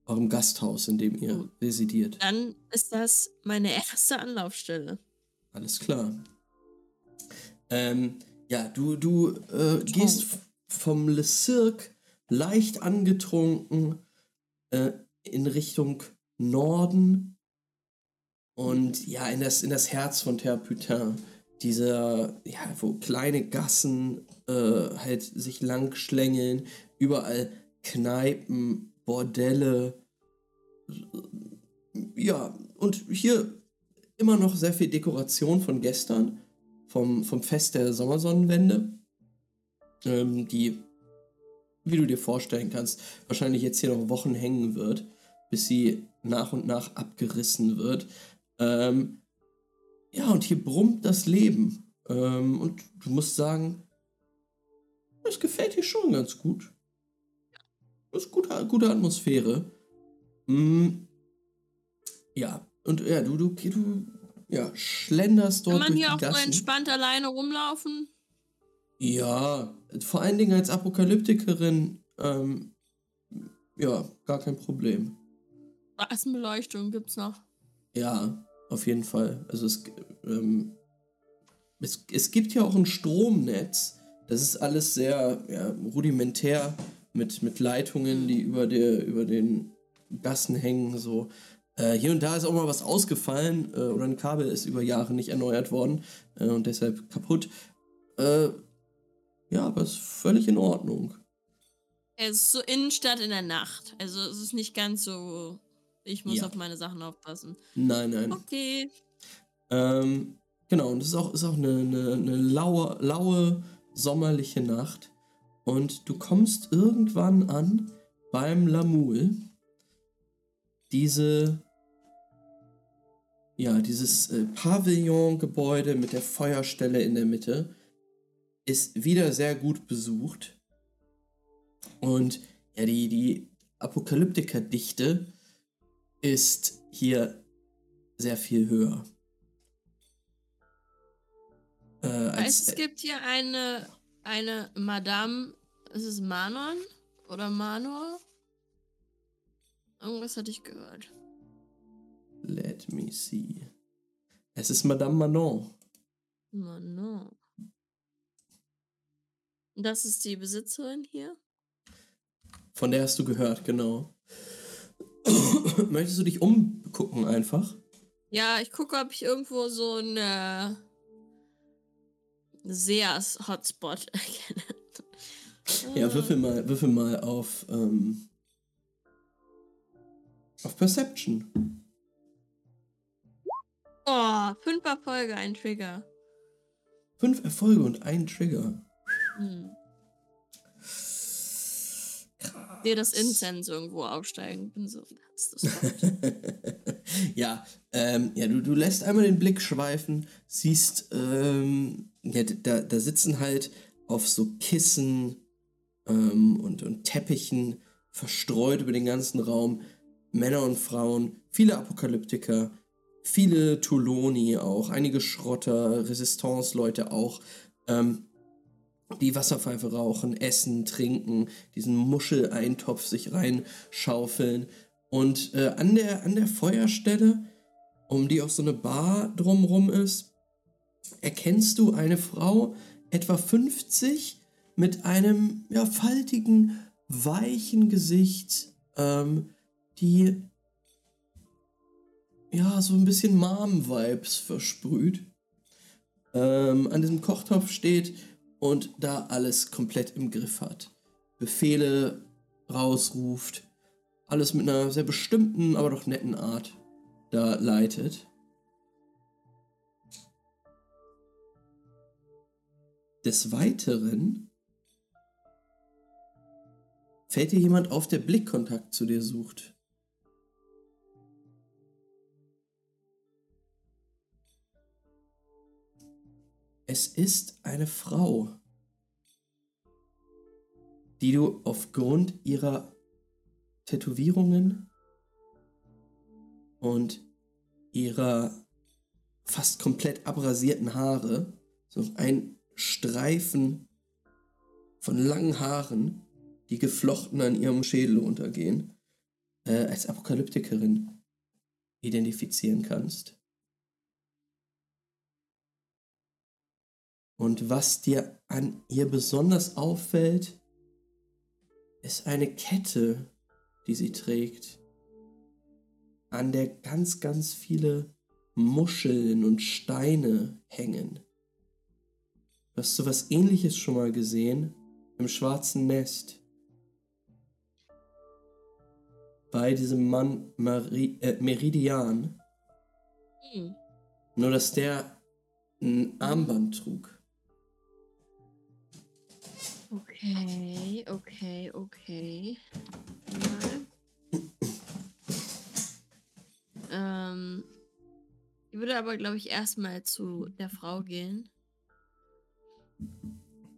A: eurem Gasthaus, in dem ihr
E: Oh.
A: residiert.
E: Dann ist das meine erste Anlaufstelle.
A: Alles klar. Ähm, ja, du, du äh, gehst vom Le Cirque leicht angetrunken äh, in Richtung Norden und ja, in das, in das Herz von Terputin. Dieser, ja, wo kleine Gassen äh, halt sich lang schlängeln, überall Kneipen, Bordelle. Ja, und hier immer noch sehr viel Dekoration von gestern, vom, vom Fest der Sommersonnenwende, ähm, die, wie du dir vorstellen kannst, wahrscheinlich jetzt hier noch Wochen hängen wird, bis sie nach und nach abgerissen wird. Ähm, ja, und hier brummt das Leben. Ähm, und du musst sagen, es gefällt dir schon ganz gut. Das ist gute, gute Atmosphäre. Mm, ja, und ja, du, du, du ja, schlenderst dort.
E: Kann man hier auch so
A: Gassen.
E: entspannt alleine rumlaufen?
A: Ja, vor allen Dingen als Apokalyptikerin, ähm, ja, gar kein Problem.
E: Straßenbeleuchtung gibt's noch.
A: Ja, auf jeden Fall. Also es, ähm, es, es gibt ja auch ein Stromnetz. Das ist alles sehr ja, rudimentär mit, mit Leitungen, die über, der, über den Gassen hängen. So. Äh, hier und da ist auch mal was ausgefallen äh, oder ein Kabel ist über Jahre nicht erneuert worden äh, und deshalb kaputt. Äh, ja, aber ist völlig in Ordnung.
E: Es ist so Innenstadt in der Nacht. Also es ist nicht ganz so. Ich muss
A: Ja.
E: auf meine Sachen aufpassen.
A: Nein, nein.
E: Okay.
A: Ähm, genau, und es ist auch, ist auch eine, eine, eine laue, laue, sommerliche Nacht. Und du kommst irgendwann an beim Lamul. Diese, ja, dieses äh, Pavillongebäude mit der Feuerstelle in der Mitte ist wieder sehr gut besucht. Und ja, die, die Apokalyptikerdichte ist hier sehr viel höher. Äh, als,
E: es gibt hier eine, eine Madame, ist es Manon oder Manor? Irgendwas hatte ich gehört.
A: Let me see. Es ist Madame Manon.
E: Manon. Das ist die Besitzerin hier?
A: Von der hast du gehört, genau. Möchtest du dich umgucken einfach?
E: Ja, ich gucke, ob ich irgendwo so eine Seas Hotspot erkenne.
A: Ja, würfel mal, würfel mal auf, ähm, auf Perception.
E: Oh, fünf Erfolge, ein Trigger.
A: Fünf Erfolge und ein Trigger.
E: Hm. Sehe das Incense irgendwo aufsteigen. Bin so, Wort.
A: ja, ähm, ja du, du lässt einmal den Blick schweifen, siehst, ähm, ja, da, da sitzen halt auf so Kissen ähm, und, und Teppichen verstreut über den ganzen Raum Männer und Frauen, viele Apokalyptiker, viele Tuloni auch, einige Schrotter, Resistance-Leute auch, ähm, die Wasserpfeife rauchen, essen, trinken, diesen Muscheleintopf sich reinschaufeln. Und äh, an, der, an der Feuerstelle, um die auch so eine Bar drumrum ist, erkennst du eine Frau, etwa 50, mit einem ja, faltigen, weichen Gesicht, ähm, die ja so ein bisschen Mom-Vibes versprüht. Ähm, an diesem Kochtopf steht und da alles komplett im Griff hat. Befehle rausruft, alles mit einer sehr bestimmten, aber doch netten Art da leitet. Des Weiteren fällt dir jemand auf, der Blickkontakt zu dir sucht. Es ist eine Frau, die du aufgrund ihrer Tätowierungen und ihrer fast komplett abrasierten Haare, so ein Streifen von langen Haaren, die geflochten an ihrem Schädel untergehen, äh, als Apokalyptikerin identifizieren kannst. Und was dir an ihr besonders auffällt, ist eine Kette, die sie trägt, an der ganz, ganz viele Muscheln und Steine hängen. Du hast sowas ähnliches schon mal gesehen im schwarzen Nest. Bei diesem Mann Mari äh, Meridian.
E: Hm.
A: Nur, dass der ein Armband trug.
E: Okay, okay, okay. Ähm, ich würde aber, glaube ich, erstmal zu der Frau gehen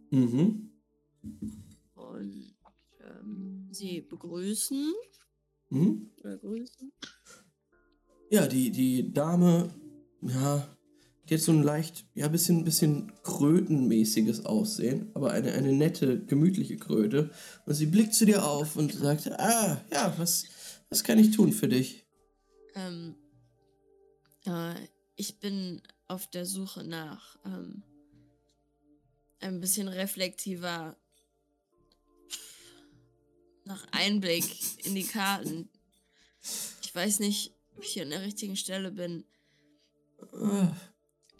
A: Mhm.
E: und ähm, sie begrüßen.
A: Mhm.
E: Oder grüßen.
A: Ja, die, die Dame, ja, die hat so ein leicht, ja, bisschen, bisschen krötenmäßiges Aussehen, aber eine, eine nette, gemütliche Kröte. Und sie blickt zu dir auf und sagt, ah, ja, was, was kann ich tun für dich?
E: Ähm, äh, ich bin auf der Suche nach ähm, ein bisschen reflektiver, nach Einblick in die Karten. Ich weiß nicht, ob ich hier an der richtigen Stelle bin.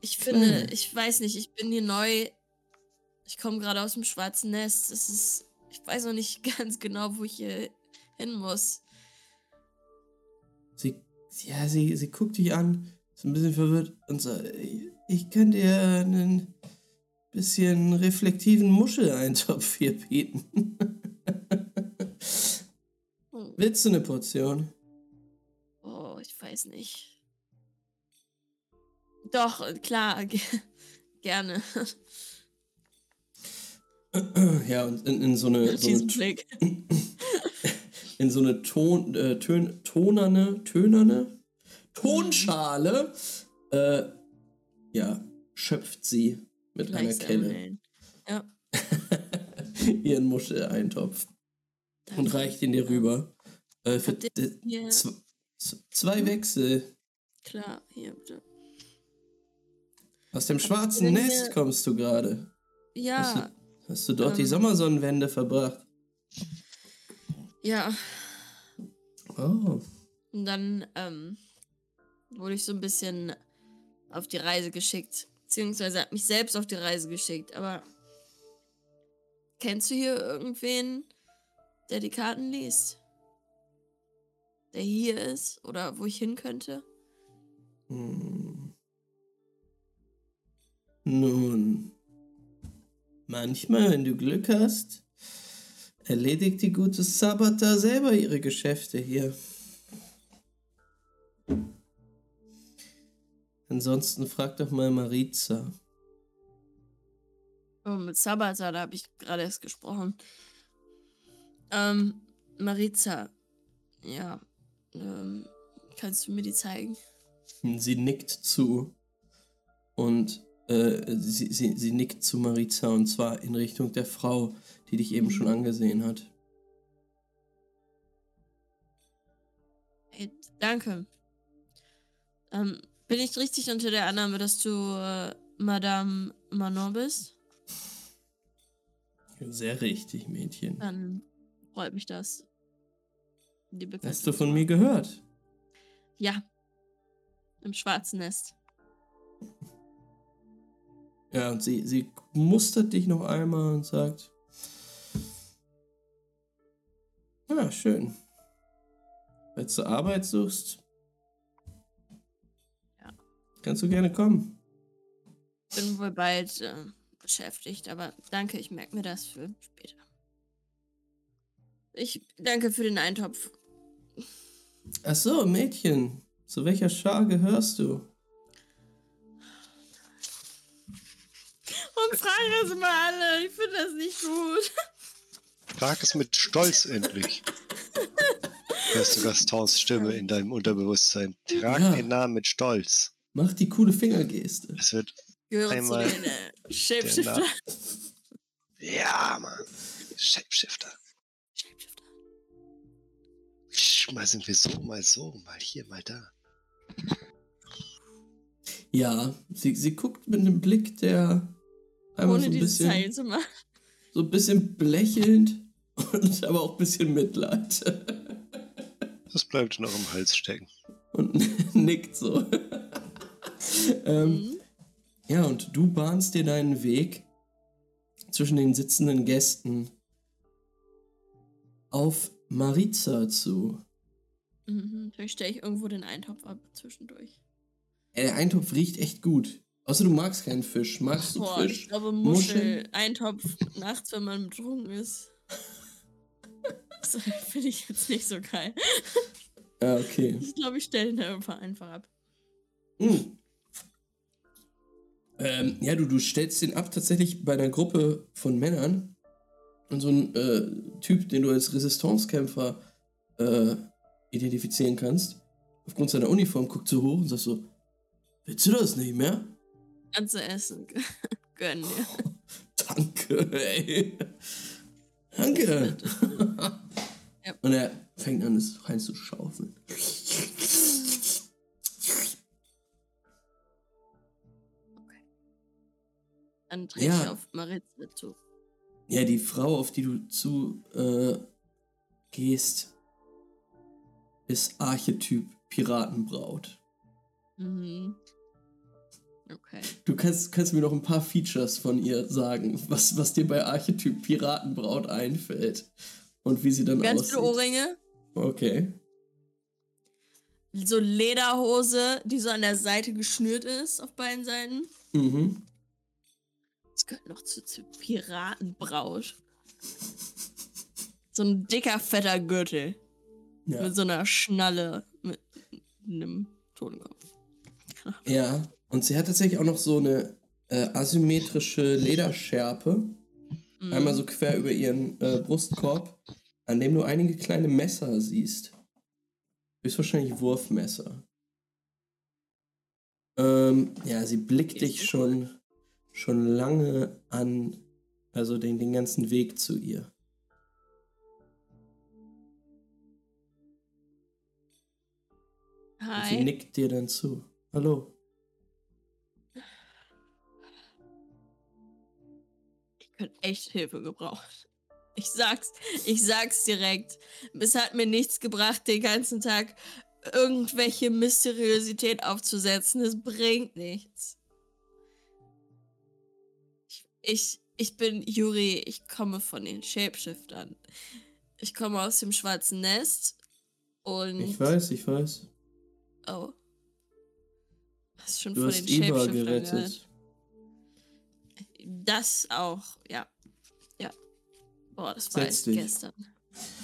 E: Ich finde,
A: Kleine.
E: ich weiß nicht, ich bin hier neu. Ich komme gerade aus dem schwarzen Nest. Es ist, ich weiß noch nicht ganz genau, wo ich hier hin muss.
A: sie, ja, sie, sie guckt dich an, ist ein bisschen verwirrt und sagt, ich, ich kann dir einen bisschen reflektiven Muscheleintopf hier bieten.
E: Oh,
A: Willst du eine Portion?
E: oh ich weiß nicht. Doch, äh, klar, ge gerne.
A: Ja, und in, in so eine, so eine
E: Blick.
A: in so eine Ton, äh, Tön, tonerne, tönerne Tonschale, äh, ja, schöpft sie mit einer Kelle.
E: Ja,
A: ihren Muscheleintopf und
E: danke.
A: reicht ihn dir rüber. Äh, für zwei Wechsel.
E: Klar, hier bitte.
A: Aus dem
E: ihr
A: schwarzen
E: denn
A: Nest kommst du gerade.
E: Ja,
A: Hast du dort die
E: Ähm.
A: Sommersonnenwende verbracht?
E: ja.
A: Oh.
E: Und dann ähm, wurde ich so ein bisschen auf die Reise geschickt. Beziehungsweise hat mich selbst auf die Reise geschickt. Aber kennst du hier irgendwen, der die Karten liest? Der hier ist? Oder wo ich hin könnte?
A: Hm. Nun, manchmal, wenn du Glück hast, erledigt die gute Sabata selber ihre Geschäfte hier. Ansonsten frag doch mal Mariza.
E: Oh, mit Sabata, da habe ich gerade erst gesprochen. Ähm, Mariza. Ja. Ähm, kannst du mir die zeigen?
A: Sie nickt zu und äh, sie, sie, sie nickt zu Mariza und zwar in Richtung der Frau, die dich eben schon angesehen hat.
E: Hey, danke. Ähm, bin ich richtig unter der Annahme, dass du äh, Madame Manon bist?
A: Sehr richtig, Mädchen.
E: Dann freut mich das. Die
A: Hast du von mir gehört?
E: Ja. Im schwarzen Nest.
A: Ja, und sie, sie mustert dich noch einmal und sagt: Ja, schön. Weil du Arbeit suchst,
E: Ja.
A: kannst du gerne kommen.
E: Bin wohl bald äh, beschäftigt, aber danke, ich merke mir das für später. Ich danke für den Eintopf.
A: Ach so, Mädchen, zu welcher Schar gehörst du?
E: Fragen das mal alle. Ich finde das nicht gut.
C: Frag es mit Stolz endlich. Hörst du Gastons Stimme in deinem Unterbewusstsein? Trag
A: Ja.
C: den Namen mit Stolz.
A: Mach die coole Fingergeste.
C: Es wird.
E: Gehöre
C: Einmal
E: zu den äh, Shapeshifter.
C: Ja, Mann. Shapeshifter.
E: Shapeshifter.
C: Mal sind wir so, mal so, mal hier, mal da.
A: Ja, sie, sie guckt mit einem Blick, der einmal
E: Ohne
A: so ein
E: diese
A: bisschen,
E: Zeilen zu machen.
A: so ein bisschen belächelnd und aber auch ein bisschen Mitleid.
C: Das bleibt noch im Hals stecken.
A: und nickt so. ähm,
E: Mhm.
A: ja, und du bahnst dir deinen Weg zwischen den sitzenden Gästen auf Mariza zu.
E: Mhm. Vielleicht stelle ich irgendwo den Eintopf ab zwischendurch.
A: Der Eintopf riecht echt gut. Außer du magst keinen Fisch. Magst du
E: Boah,
A: Fisch?
E: ich glaube
A: Muscheln?
E: Muschel, Eintopf nachts, wenn man betrunken ist. Das finde ich jetzt nicht so geil.
A: Ja, okay.
E: Ich glaube, ich stelle den einfach einfach ab.
A: Hm. Ähm, ja, du, du stellst den ab tatsächlich bei einer Gruppe von Männern. Und so ein äh, Typ, den du als Resistancekämpfer äh, identifizieren kannst, aufgrund seiner Uniform, guckt so hoch und sagt so: Willst du das nicht mehr?
E: Du essen. Gönnen dir.
A: Danke, ey. Danke.
E: Ja.
A: Und er fängt an, es reinzuschaufeln.
E: Dann trete
A: Ja.
E: ich auf Maritze zu.
A: Ja, die Frau, auf die du zu äh, gehst, ist Archetyp Piratenbraut.
E: Mhm. Okay.
A: Du kannst, kannst mir noch ein paar Features von ihr sagen, was, was dir bei Archetyp Piratenbraut einfällt und wie sie dann
E: Ganz
A: aussieht.
E: viele Ohrringe.
A: Okay.
E: So Lederhose, die so an der Seite geschnürt ist, auf beiden Seiten.
A: Mhm.
E: Das gehört noch zu, zu Piratenbraut. So ein dicker, fetter Gürtel.
A: Ja.
E: Mit so einer Schnalle. Mit einem Totenkopf.
A: ja. Und sie hat tatsächlich auch noch so eine äh, asymmetrische Lederschärpe.
E: Mhm.
A: Einmal so quer über ihren äh, Brustkorb, an dem du einige kleine Messer siehst. Höchstwahrscheinlich Wurfmesser. Ähm, ja, sie blickt dich schon, schon lange an, also den, den ganzen Weg zu ihr. Und sie
E: Hi.
A: nickt dir dann zu. Hallo.
E: Könnte echt Hilfe gebrauchen. Ich sag's, ich sag's direkt. Es hat mir nichts gebracht, den ganzen Tag irgendwelche Mysteriosität aufzusetzen. Es bringt nichts. Ich, ich, ich bin Yuri, ich komme von den Shapeshiftern. Ich komme aus dem schwarzen Nest und.
A: Ich weiß, ich weiß.
E: Oh. Hast schon
A: Du
E: von
A: hast
E: den
A: Eva
E: Shapeshiftern
A: gerettet.
E: gehört? Das auch, ja. Ja. Boah, das war
A: Setz dich.
E: gestern.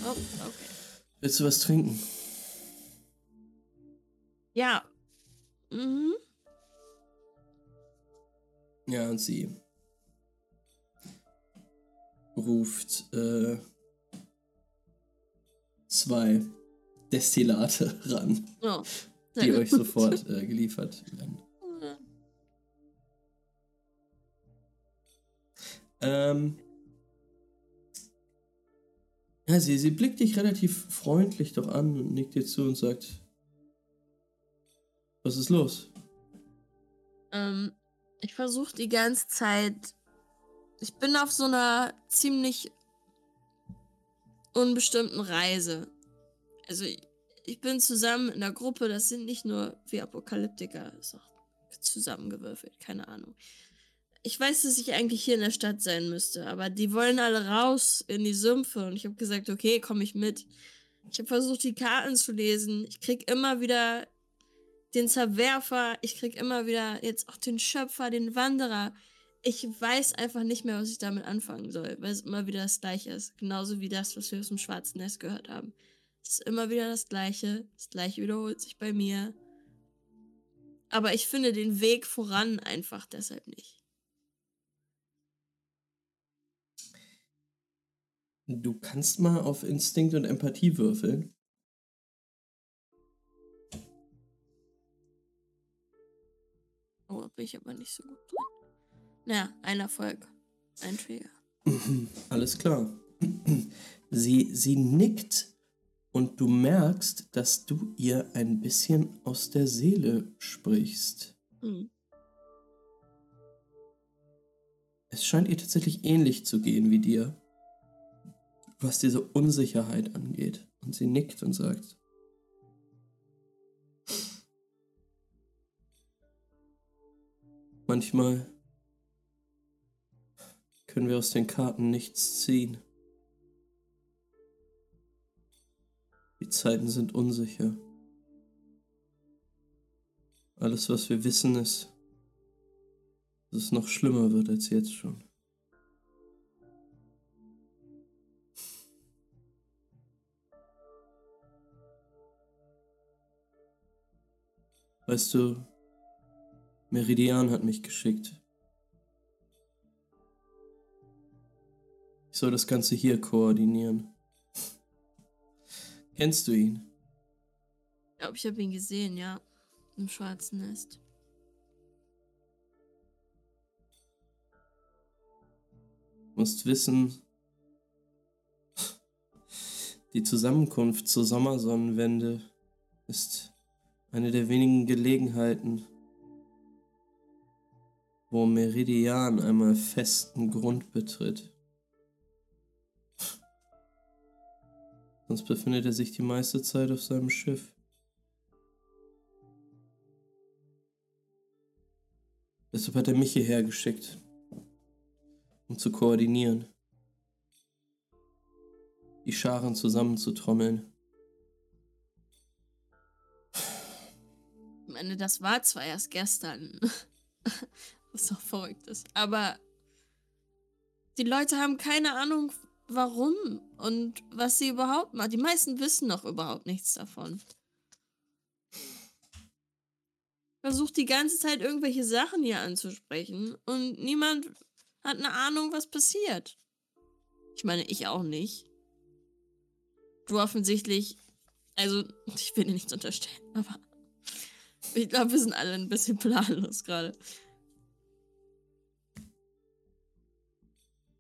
E: Oh, okay.
A: Willst du was trinken?
E: Ja. Mhm.
A: Ja, und sie ruft äh, zwei Destillate ran,
E: Oh.
A: die euch sofort äh, geliefert werden. Ähm, ja, sie, sie blickt dich relativ freundlich doch an und nickt dir zu und sagt, was ist los?
E: Ähm, ich versuche die ganze Zeit. Ich bin auf so einer ziemlich unbestimmten Reise. Also ich, ich bin zusammen in einer Gruppe, das sind nicht nur wie Apokalyptiker, ist auch zusammengewürfelt, keine Ahnung. Ich weiß, dass ich eigentlich hier in der Stadt sein müsste, aber die wollen alle raus in die Sümpfe und ich habe gesagt, okay, komme ich mit. Ich habe versucht, die Karten zu lesen. Ich krieg immer wieder den Zerwerfer, ich krieg immer wieder jetzt auch den Schöpfer, den Wanderer. Ich weiß einfach nicht mehr, was ich damit anfangen soll, weil es immer wieder das Gleiche ist. Genauso wie das, was wir aus dem Schwarzen Nest gehört haben. Es ist immer wieder das Gleiche. Das Gleiche wiederholt sich bei mir. Aber ich finde den Weg voran einfach deshalb nicht.
A: Du kannst mal auf Instinkt und Empathie würfeln.
E: Oh, da bin ich aber nicht so gut drin. Naja, ein Erfolg. Ein Trigger.
A: Alles klar. Sie, sie nickt und du merkst, dass du ihr ein bisschen aus der Seele sprichst.
E: Hm.
A: Es scheint ihr tatsächlich ähnlich zu gehen wie dir, was diese Unsicherheit angeht. Und sie nickt und sagt, manchmal können wir aus den Karten nichts ziehen. Die Zeiten sind unsicher. Alles, was wir wissen, ist, dass es noch schlimmer wird als jetzt schon. Weißt du, Meridian hat mich geschickt. Ich soll das Ganze hier koordinieren. Kennst du ihn?
E: Ich glaube, ich habe ihn gesehen, ja. Im schwarzen Nest.
A: Du musst wissen, die Zusammenkunft zur Sommersonnenwende ist eine der wenigen Gelegenheiten, wo Meridian einmal festen Grund betritt. Sonst befindet er sich die meiste Zeit auf seinem Schiff. Deshalb hat er mich hierher geschickt, um zu koordinieren, die Scharen zusammenzutrommeln.
E: Meine, das war zwar erst gestern, was doch verrückt ist, aber die Leute haben keine Ahnung, warum und was sie überhaupt machen. Die meisten wissen noch überhaupt nichts davon. Versucht die ganze Zeit irgendwelche Sachen hier anzusprechen und niemand hat eine Ahnung, was passiert. Ich meine, ich auch nicht. Du offensichtlich, also ich will dir nichts unterstellen, aber ich glaube, wir sind alle ein bisschen planlos gerade.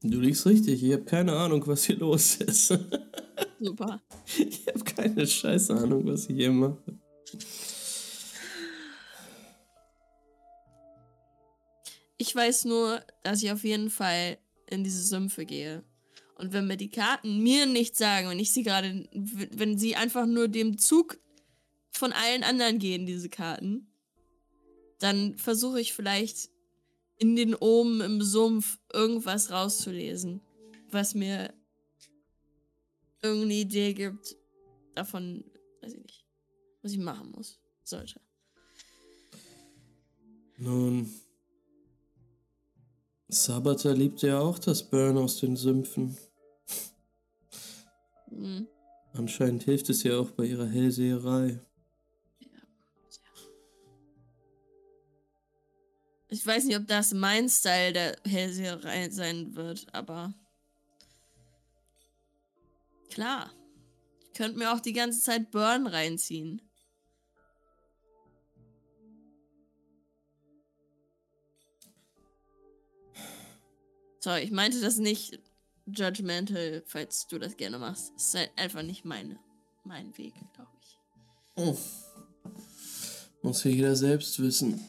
A: Du liegst richtig, ich habe keine Ahnung, was hier los ist.
E: Super.
A: Ich habe keine scheiß Ahnung, was ich hier mache.
E: Ich weiß nur, dass ich auf jeden Fall in diese Sümpfe gehe. Und wenn mir die Karten mir nichts sagen, wenn ich sie gerade, wenn sie einfach nur dem Zug von allen anderen gehen, diese Karten, dann versuche ich vielleicht in den Omen im Sumpf irgendwas rauszulesen, was mir irgendeine Idee gibt davon, weiß ich nicht, was ich machen muss, sollte.
A: Nun, Sabata liebt ja auch das Burn aus den Sümpfen.
E: Hm.
A: Anscheinend hilft es ja auch bei ihrer Hellseherei.
E: Ich weiß nicht, ob das mein Style der Hellseherei sein wird, aber klar. Ich könnte mir auch die ganze Zeit Burn reinziehen. Sorry, ich meinte das nicht judgmental, falls du das gerne machst. Es ist halt einfach nicht meine, mein Weg, glaube ich.
A: Oh. Muss ja jeder selbst wissen.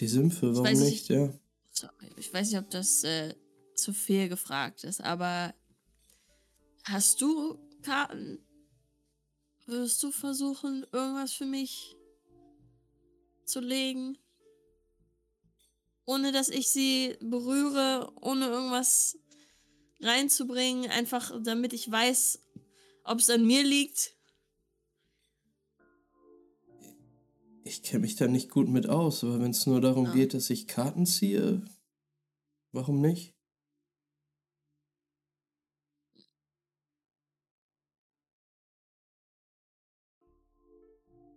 A: Die Sümpfe, warum
E: weiß
A: nicht, ja.
E: Sorry, ich weiß nicht, ob das äh, zu viel gefragt ist, aber hast du Karten? Wirst du versuchen, irgendwas für mich zu legen? Ohne dass ich sie berühre, ohne irgendwas reinzubringen, einfach damit ich weiß, ob es an mir liegt.
A: Ich kenne mich da nicht gut mit aus, aber wenn es nur darum
E: Ja.
A: geht, dass ich Karten ziehe, warum nicht?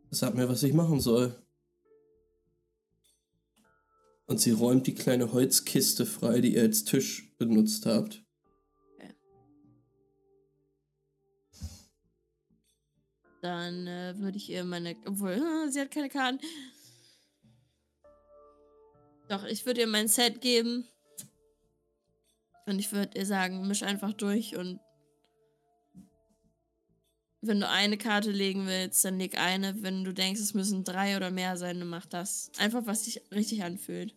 A: Sag mir, was ich machen soll. Und sie räumt die kleine Holzkiste frei, die ihr als Tisch benutzt habt.
E: Dann äh, würde ich ihr meine. Obwohl, äh, sie hat keine Karten. Doch, ich würde ihr mein Set geben. Und ich würde ihr sagen, misch einfach durch und wenn du eine Karte legen willst, dann leg eine. Wenn du denkst, es müssen drei oder mehr sein, dann mach das. Einfach, was sich richtig anfühlt.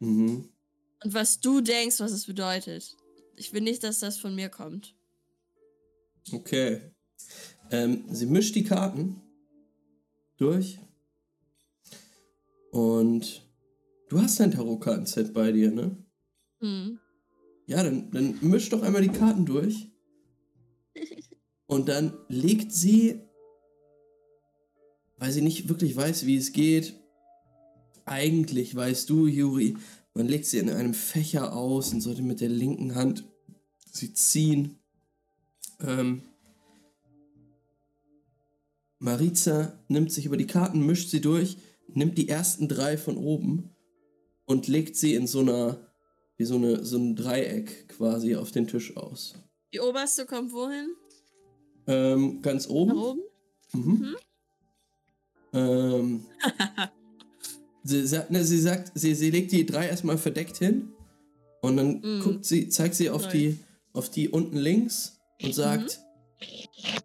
A: Mhm.
E: Und was du denkst, was es bedeutet. Ich will nicht, dass das von mir kommt.
A: Okay. Ähm, sie mischt die Karten durch. Und du hast dein Tarotkartenset bei dir, ne?
E: Hm.
A: Ja, dann, dann misch doch einmal die Karten durch. Und dann legt sie weil sie nicht wirklich weiß, wie es geht. Eigentlich weißt du, Juri, man legt sie in einem Fächer aus und sollte mit der linken Hand sie ziehen. Ähm, Mariza nimmt sich über die Karten, mischt sie durch, nimmt die ersten drei von oben und legt sie in so einer, wie so, eine, so ein Dreieck quasi auf den Tisch aus.
E: Die oberste kommt wohin?
A: Ähm, ganz oben.
E: Nach oben?
A: Mhm.
E: Mhm.
A: Ähm, sie, sagt, ne, sie sagt, sie, sie legt die drei erstmal verdeckt hin und dann
E: Mhm.
A: guckt sie, zeigt sie auf die, auf die unten links
E: Mhm.
A: und sagt,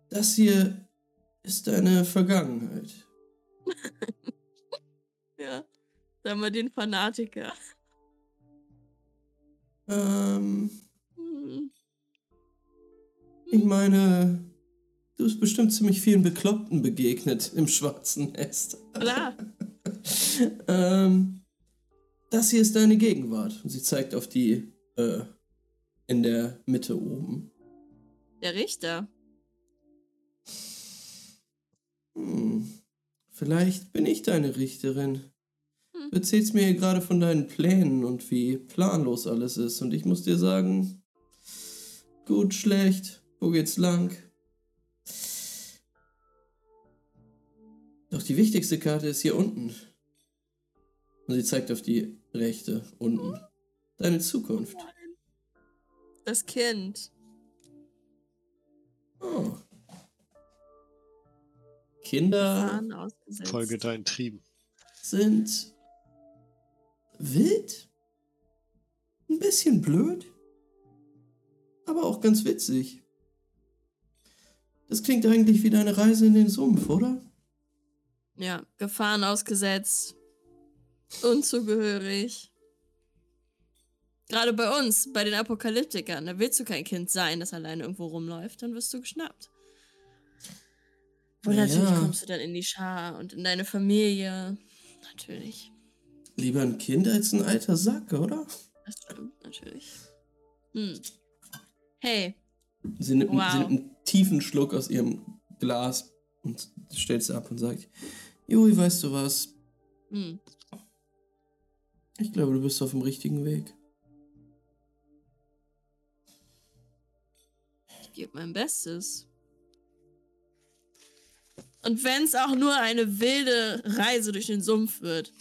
A: das hier ist deine Vergangenheit.
E: Ja. Da haben wir den Fanatiker.
A: Ähm,
E: Hm.
A: ich meine, du bist bestimmt ziemlich vielen Bekloppten begegnet im schwarzen Nest.
E: Klar.
A: ähm, das hier ist deine Gegenwart. Und sie zeigt auf die äh, in der Mitte oben.
E: Der Richter.
A: Hm, vielleicht bin ich deine Richterin.
E: Hm.
A: Du erzählst mir hier gerade von deinen Plänen und wie planlos alles ist. Und ich muss dir sagen, gut, schlecht, wo geht's lang? Doch die wichtigste Karte ist hier unten. Und sie zeigt auf die rechte unten. Deine Zukunft.
E: Das Kind.
A: Oh. Kinder.
C: Folge deinen Trieben.
A: sind wild, ein bisschen blöd, aber auch ganz witzig. Das klingt eigentlich wie deine Reise in den Sumpf, oder?
E: Ja, Gefahren ausgesetzt. Unzugehörig. Gerade bei uns, bei den Apokalyptikern, da willst du kein Kind sein, das alleine irgendwo rumläuft, dann wirst du geschnappt. Und
A: Ja.
E: natürlich kommst du dann in die Schar und in deine Familie. Natürlich.
A: Lieber ein Kind als ein alter Sack, oder?
E: Das stimmt, natürlich. Hm. Hey,
A: Sie nimmt,
E: Wow.
A: sie nimmt einen tiefen Schluck aus ihrem Glas und stellt es ab und sagt, Juri, weißt du was?
E: hm.
A: Ich glaube, du bist auf dem richtigen Weg.
E: ich gebe mein Bestes. Und wenn es auch nur eine wilde Reise durch den Sumpf wird,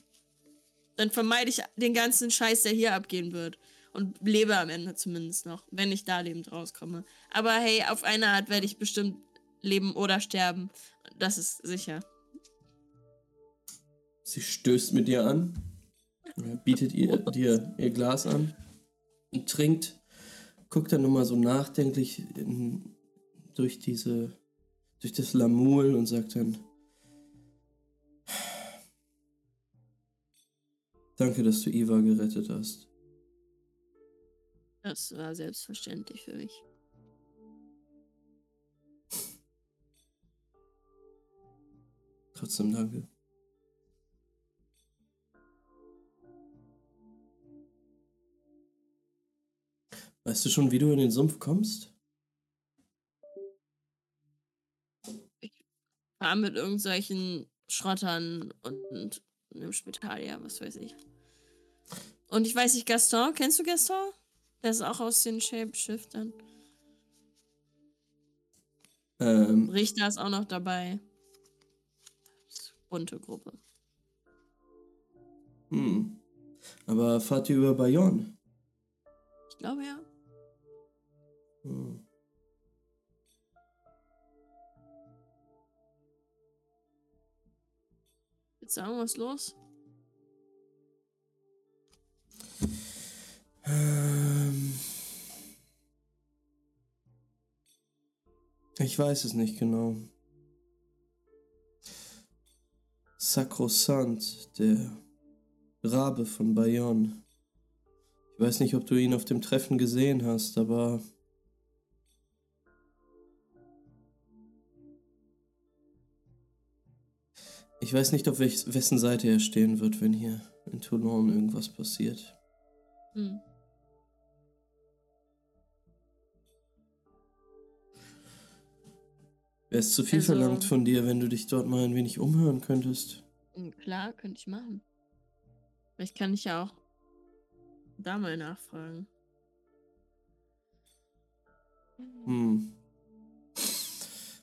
E: dann vermeide ich den ganzen Scheiß, der hier abgehen wird. Und lebe am Ende zumindest noch, wenn ich da lebend rauskomme. Aber hey, auf eine Art werde ich bestimmt leben oder sterben. Das ist sicher.
A: Sie stößt mit dir an, bietet ihr, dir ihr Glas an und trinkt, guckt dann nochmal so nachdenklich in, durch diese, durch das Lamul und sagt dann, danke, dass du Iva gerettet hast.
E: Das war selbstverständlich für mich.
A: Trotzdem danke. Weißt du schon, wie du in den Sumpf kommst?
E: War mit irgendwelchen Schrottern und einem Spital, ja, was weiß ich. Und ich weiß nicht, Gaston, kennst du Gaston? Der ist auch aus den Shapeshiftern.
A: Ähm,
E: Richter ist auch noch dabei. Bunte Gruppe.
A: hm. Aber fahrt ihr über Bayonne?
E: Ich glaube ja.
A: Hm.
E: Sagen, was los?
A: Ähm, ich weiß es nicht genau. Sakrosant, der Rabe von Bayonne. Ich weiß nicht, ob du ihn auf dem Treffen gesehen hast, aber ich weiß nicht, auf welch, wessen Seite er stehen wird, wenn hier in Toulon irgendwas passiert.
E: Hm.
A: Wäre es zu viel
E: Also-
A: verlangt von dir, wenn du dich dort mal ein wenig umhören könntest?
E: Hm, Klar, könnte ich machen. Vielleicht kann ich ja auch da mal nachfragen.
A: Hm.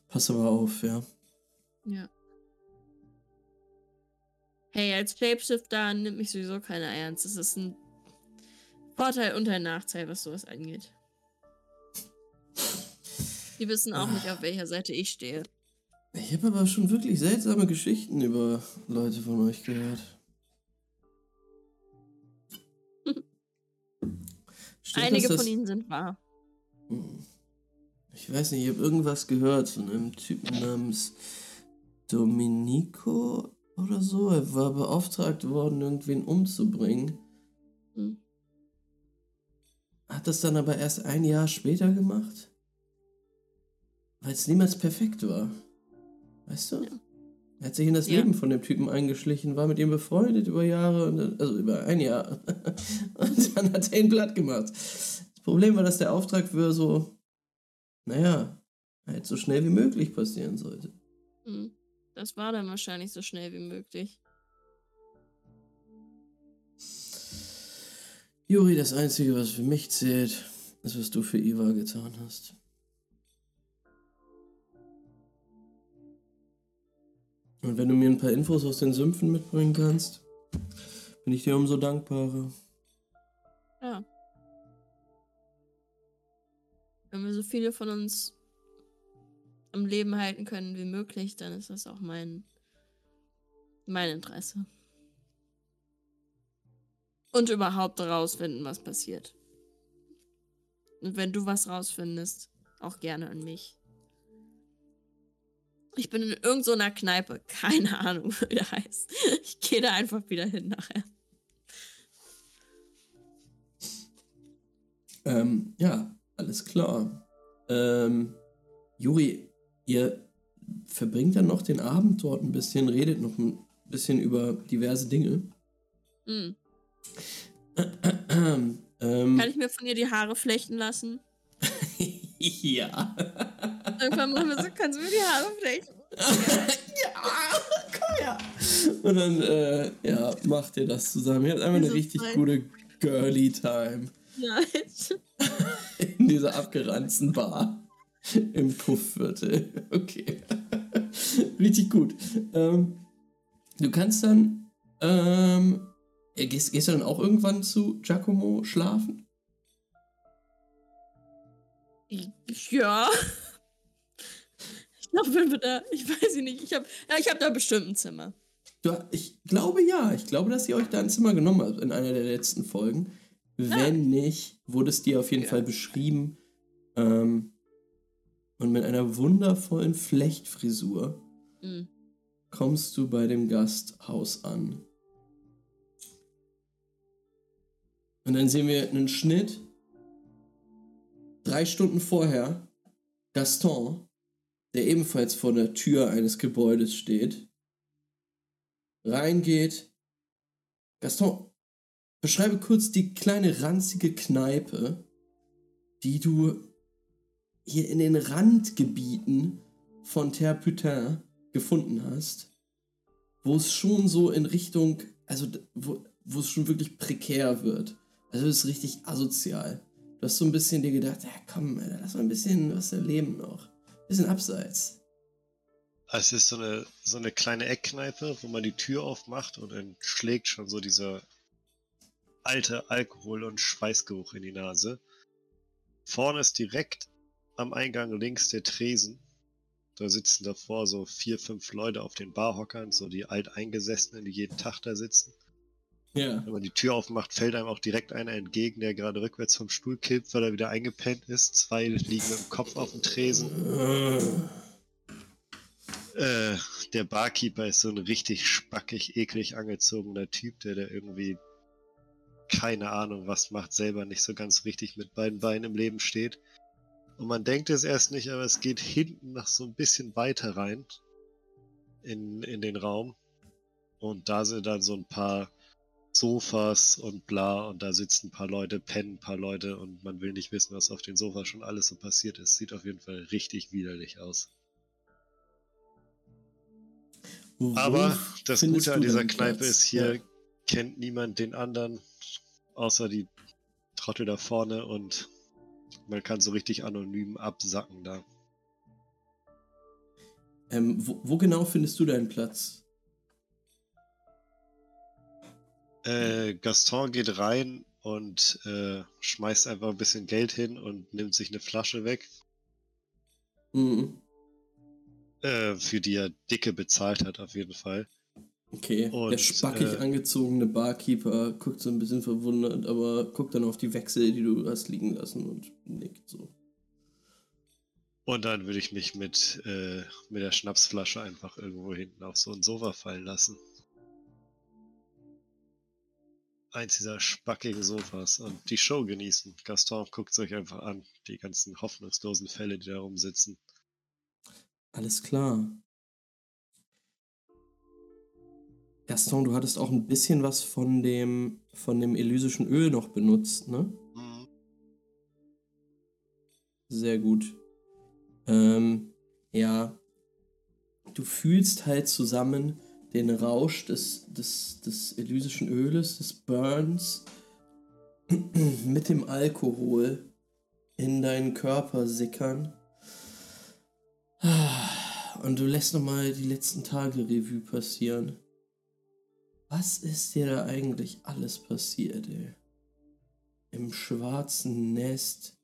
A: Pass aber auf, ja.
E: Ja. Hey, als Shapeshifter nimmt mich sowieso keiner ernst. Das ist ein Vorteil und ein Nachteil, was sowas angeht. Die wissen auch nicht, auf welcher Seite ich stehe.
A: Ich habe aber schon wirklich seltsame Geschichten über Leute von euch gehört. Stimmt
E: Einige
A: das,
E: von ihnen sind wahr.
A: Ich weiß nicht, ich habe irgendwas gehört von einem Typen namens Domenico oder so. Er war beauftragt worden, irgendwen umzubringen.
E: Hm.
A: Hat das dann aber erst ein Jahr später gemacht? Weil es niemals perfekt war. Weißt du?
E: Ja.
A: Er hat sich in das
E: Ja.
A: Leben von dem Typen eingeschlichen, war mit ihm befreundet über Jahre, und dann, also über ein Jahr. und dann hat er ihn platt gemacht. Das Problem war, dass der Auftrag für so, naja, halt so schnell wie möglich passieren sollte.
E: Hm. Das war dann wahrscheinlich so schnell wie möglich.
A: Juri, das Einzige, was für mich zählt, ist, was du für Iva getan hast. Und wenn du mir ein paar Infos aus den Sümpfen mitbringen kannst, bin ich dir umso dankbarer.
E: Ja. Wenn wir so viele von uns am Leben halten können wie möglich, dann ist das auch mein, mein Interesse. Und überhaupt rausfinden, was passiert. Und wenn du was rausfindest, auch gerne an mich. Ich bin in irgendeiner Kneipe. Keine Ahnung, wie der heißt. Ich gehe da einfach wieder hin nachher.
A: Ähm, ja, alles klar. Ähm, Juri, ihr verbringt dann noch den Abend dort ein bisschen, redet noch ein bisschen über diverse Dinge.
E: Hm.
A: ähm,
E: Kann ich mir von ihr die Haare flechten lassen?
A: ja.
E: Irgendwann machen wir so, kannst du mir die Haare flechten?
A: ja, komm her. Und dann, äh, ja, macht ihr das zusammen. Ihr habt einfach eine richtig
E: fein.
A: gute girly Time
E: Nein.
A: in dieser abgeranzten Bar im Puffviertel. Okay. richtig gut. Ähm, du kannst dann, ähm, äh, gehst, gehst du dann auch irgendwann zu Giacomo schlafen?
E: Ja. Ich glaube, wenn wir da, ich weiß nicht, ich habe, ja, ich habe da bestimmt ein Zimmer.
A: Du, ich glaube ja. Ich glaube, dass ihr euch da ein Zimmer genommen habt in einer der letzten Folgen. Wenn nicht, wurde es dir auf jeden
E: Ja.
A: Fall beschrieben. Ähm, und mit einer wundervollen Flechtfrisur
E: Hm.
A: kommst du bei dem Gasthaus an. Und dann sehen wir einen Schnitt. Drei Stunden vorher, Gaston, der ebenfalls vor der Tür eines Gebäudes steht, reingeht. Gaston, beschreibe kurz die kleine ranzige Kneipe, die du hier in den Randgebieten von Terre Putain gefunden hast, wo es schon so in Richtung, also wo, wo es schon wirklich prekär wird. Also es ist richtig asozial. Du hast so ein bisschen dir gedacht, ja komm, Alter, lass mal ein bisschen was erleben noch. Bisschen abseits.
C: Es ist so eine, so eine kleine Eckkneipe, wo man die Tür aufmacht und dann schlägt schon so dieser alte Alkohol- und Schweißgeruch in die Nase. Vorne ist direkt am Eingang links der Tresen. Da sitzen davor so vier, fünf Leute auf den Barhockern, so die Alteingesessenen, die jeden Tag da sitzen.
A: Ja.
C: Wenn man die Tür aufmacht, fällt einem auch direkt einer entgegen, der gerade rückwärts vom Stuhl kippt, weil er wieder eingepennt ist. Zwei liegen mit dem Kopf auf dem Tresen. Äh, der Barkeeper ist so ein richtig spackig, eklig angezogener Typ, der da irgendwie keine Ahnung was macht, selber nicht so ganz richtig mit beiden Beinen im Leben steht. Und man denkt es erst nicht, aber es geht hinten noch so ein bisschen weiter rein in, in den Raum. Und da sind dann so ein paar Sofas und bla und da sitzen ein paar Leute, pennen ein paar Leute und man will nicht wissen, was auf den Sofas schon alles so passiert ist. Sieht auf jeden Fall richtig widerlich aus.
A: Wo
C: Aber das Gute an dieser Kneipe
A: Platz?
C: ist, hier
A: Ja.
C: kennt niemand den anderen, außer die Trottel da vorne und man kann so richtig anonym absacken da.
A: Ähm, wo, wo genau findest du deinen Platz?
C: Äh, Gaston geht rein und äh, schmeißt einfach ein bisschen Geld hin und nimmt sich eine Flasche weg,
A: Mhm.
C: äh, für die er dicke bezahlt hat auf jeden Fall.
A: Okay. der
C: Und,
A: spackig
C: äh,
A: angezogene Barkeeper guckt so ein bisschen verwundert, aber guckt dann auf die Wechsel, die du hast liegen lassen und nickt so.
C: Und dann würde ich mich mit, äh, mit der Schnapsflasche einfach irgendwo hinten auf so ein Sofa fallen lassen. Eins dieser spackigen Sofas und die Show genießen. Gaston guckt euch einfach an, die ganzen hoffnungslosen Fälle, die da rumsitzen.
A: Alles klar. Gaston, du hattest auch ein bisschen was von dem, von dem elysischen Öl noch benutzt, ne? Sehr gut. Ähm, ja. Du fühlst halt zusammen den Rausch des, des, des elysischen Öles, des Burns, mit dem Alkohol in deinen Körper sickern. Und du lässt nochmal die letzten Tage Revue passieren. Was ist dir da eigentlich alles passiert, ey? Im schwarzen Nest,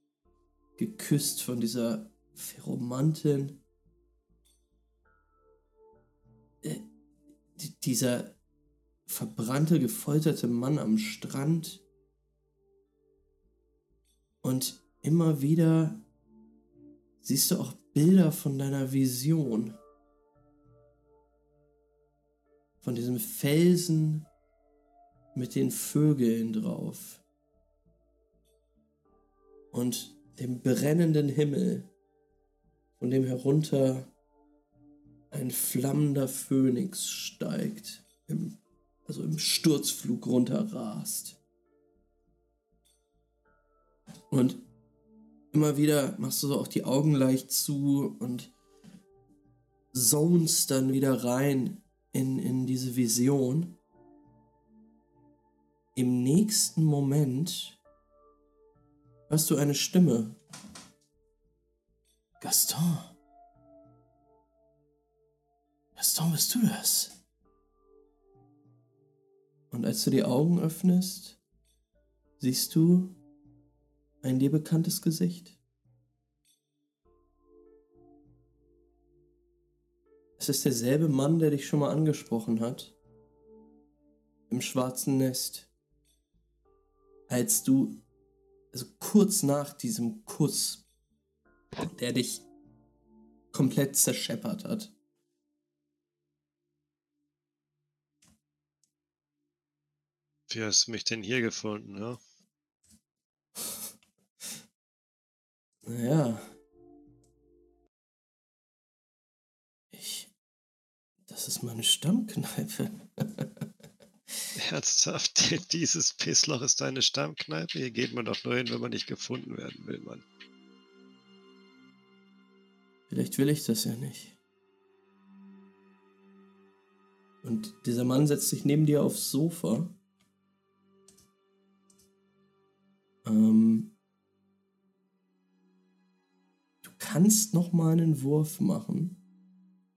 A: geküsst von dieser Pheromantin. Äh, di- dieser verbrannte, gefolterte Mann am Strand. Und immer wieder siehst du auch Bilder von deiner Vision. Von diesem Felsen mit den Vögeln drauf. Und dem brennenden Himmel, von dem herunter ein flammender Phönix steigt, im, also im Sturzflug runterrast. Und immer wieder machst du so auch die Augen leicht zu und zonest dann wieder rein in, in diese Vision. Im nächsten Moment hörst du eine Stimme. Gaston. Gaston, bist du das? Und als du die Augen öffnest, siehst du ein dir bekanntes Gesicht. Es ist derselbe Mann, der dich schon mal angesprochen hat. Im schwarzen Nest. Als du, also kurz nach diesem Kuss, der dich komplett zerscheppert hat.
C: Wie hast du mich denn hier gefunden, ne?
A: Naja. Das ist meine Stammkneipe.
C: Ernsthaft, dieses Pissloch ist deine Stammkneipe? Hier geht man doch nur hin, wenn man nicht gefunden werden will, Mann.
A: Vielleicht will ich das ja nicht. Und dieser Mann setzt sich neben dir aufs Sofa. Ähm, du kannst noch mal einen Wurf machen,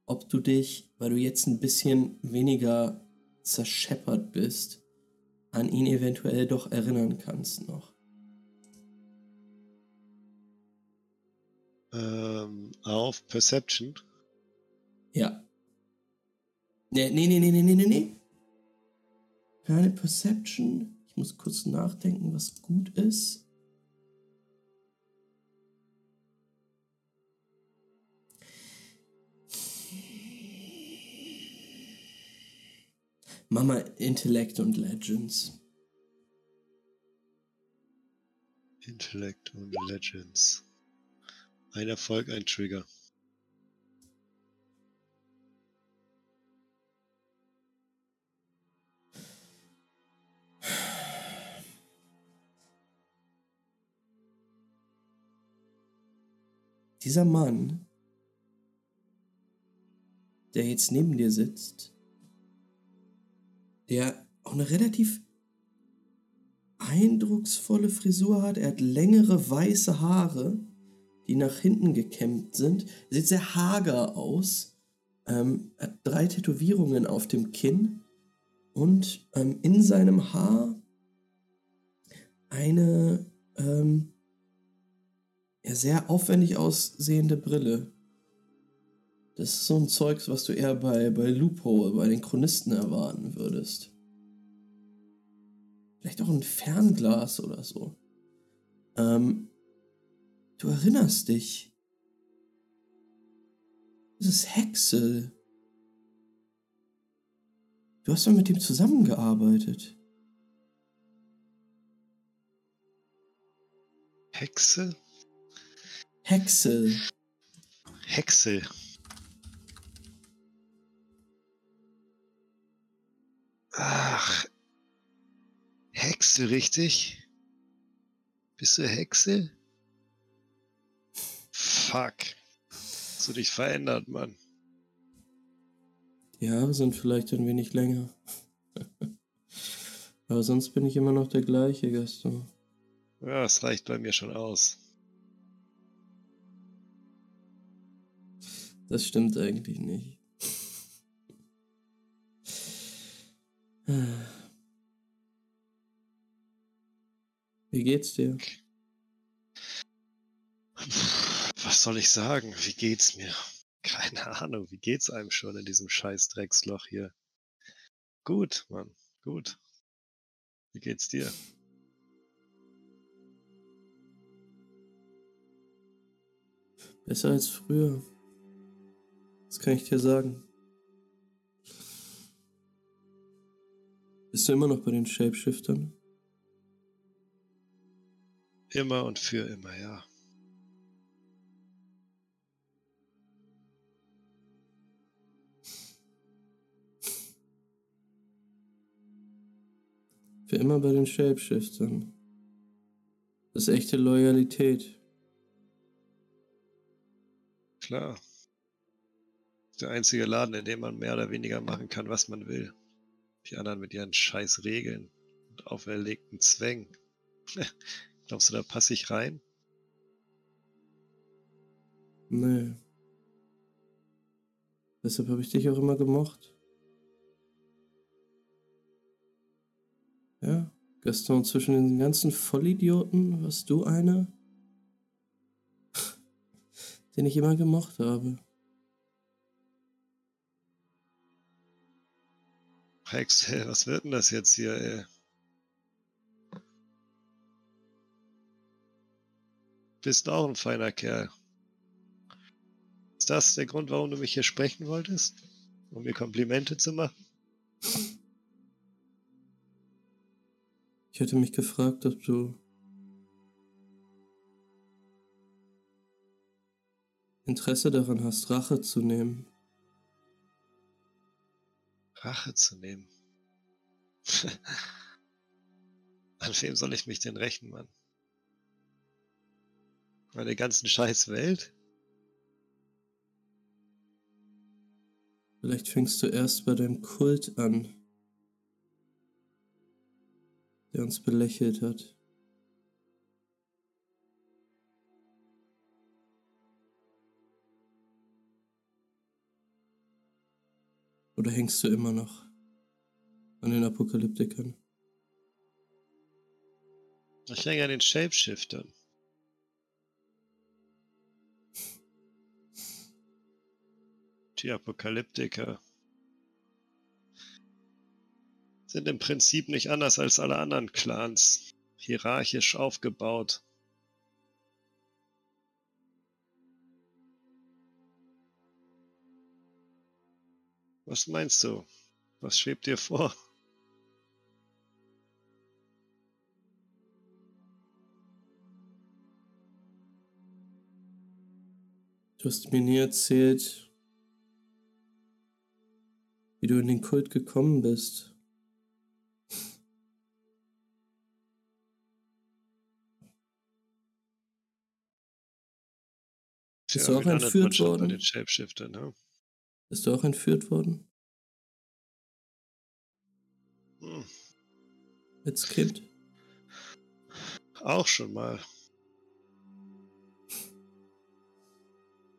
A: ob du dich, weil du jetzt ein bisschen weniger zerscheppert bist, an ihn eventuell doch erinnern kannst noch.
C: Ähm, auf Perception.
A: Ja. Nee, nee, nee, nee, nee, nee, nee. Keine Perception. Ich muss kurz nachdenken, was gut ist. Mama Intellect und Legends.
C: Intellect und Legends. Ein Erfolg, ein Trigger.
A: Dieser Mann der jetzt neben dir sitzt, der auch eine relativ eindrucksvolle Frisur hat. Er hat längere weiße Haare, die nach hinten gekämmt sind. Er sieht sehr hager aus. Ähm, hat drei Tätowierungen auf dem Kinn und ähm, in seinem Haar eine ähm, ja, sehr aufwendig aussehende Brille. Das ist so ein Zeugs, was du eher bei, bei Lupo, bei den Chronisten erwarten würdest. Vielleicht auch ein Fernglas oder so. Ähm, du erinnerst dich. Das ist Hexel. Du hast doch mit ihm zusammengearbeitet.
C: Hexe?
A: Hexel.
C: Hexe. Ach. Hexe, richtig? Bist du Hexe? Fuck. Hast du dich verändert, Mann?
A: Die Haare sind vielleicht ein wenig länger. Aber sonst bin ich immer noch der gleiche, Gaston.
C: Ja, das reicht bei mir schon aus.
A: Das stimmt eigentlich nicht. Wie geht's dir?
C: Was soll ich sagen? Wie geht's mir? Keine Ahnung, wie geht's einem schon in diesem scheiß Drecksloch hier? Gut, Mann, gut. Wie geht's dir?
A: Besser als früher. Das kann ich dir sagen. Bist du immer noch bei den Shapeshiftern?
C: Immer und für immer, ja.
A: Für immer bei den Shapeshiftern. Das ist echte Loyalität.
C: Klar. Der einzige Laden, in dem man mehr oder weniger machen kann, was man will. Die anderen mit ihren scheiß Regeln und auferlegten Zwängen. Glaubst du, da passe ich rein?
A: Nee. Deshalb habe ich dich auch immer gemocht. Ja, Gaston, zwischen den ganzen Vollidioten warst du einer, den ich immer gemocht habe.
C: Hex, was wird denn das jetzt hier, ey? Bist auch ein feiner Kerl. Ist das der Grund, warum du mich hier sprechen wolltest? Um mir Komplimente zu machen?
A: Ich hätte mich gefragt, ob du Interesse daran hast, Rache zu nehmen.
C: Rache zu nehmen. An wem soll ich mich denn rächen, Mann? An der ganzen scheiß Welt?
A: Vielleicht fängst du erst bei deinem Kult an, der uns belächelt hat. Oder hängst du immer noch an den Apokalyptikern?
C: Ich hänge an den Shapeshiftern. Die Apokalyptiker sind im Prinzip nicht anders als alle anderen Clans, hierarchisch aufgebaut. Was meinst du? Was schwebt dir vor?
A: Du hast mir nie erzählt, wie du in den Kult gekommen bist. Bist du auch entführt
C: schon bei
A: worden?
C: den Shapeshifter, ne?
A: Bist du auch entführt worden?
C: Hm,
A: Als Kind?
C: auch schon mal.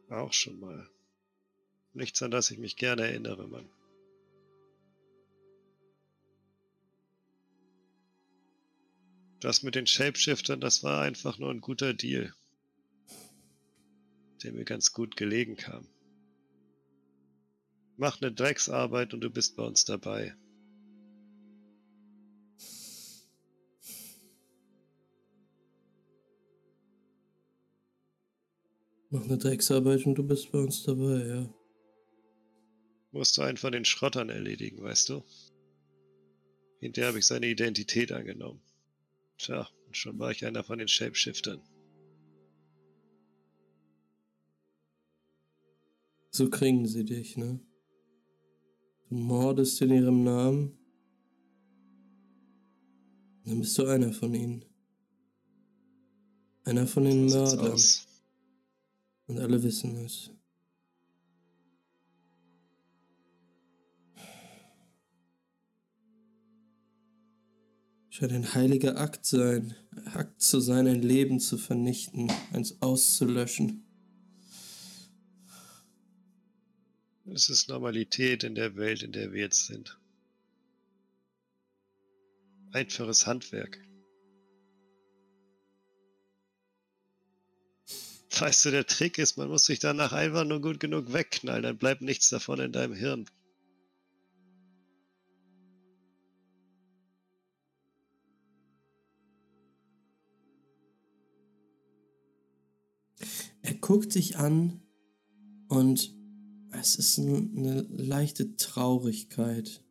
C: Auch schon mal. Nichts, an das ich mich gerne erinnere, Mann. Das mit den Shapeshiftern, das war einfach nur ein guter Deal, der mir ganz gut gelegen kam. Mach eine Drecksarbeit und du bist bei uns dabei.
A: Mach eine Drecksarbeit und du bist bei uns dabei, ja.
C: Musst du einen von den Schrottern erledigen, weißt du? Hinterher habe ich seine Identität angenommen. Tja, und schon war ich einer von den Shapeshiftern.
A: So kriegen sie dich, ne? Du mordest in ihrem Namen. Dann bist du einer von ihnen. Einer von den Mördern. Und alle wissen es. Scheint ein heiliger Akt sein. Akt zu sein, ein Leben zu vernichten, eins auszulöschen.
C: Es ist Normalität in der Welt, in der wir jetzt sind. Einfaches Handwerk. Weißt du, der Trick ist, man muss sich danach einfach nur gut genug wegknallen, dann bleibt nichts davon in deinem Hirn.
A: Er guckt dich an und es ist ein, eine leichte Traurigkeit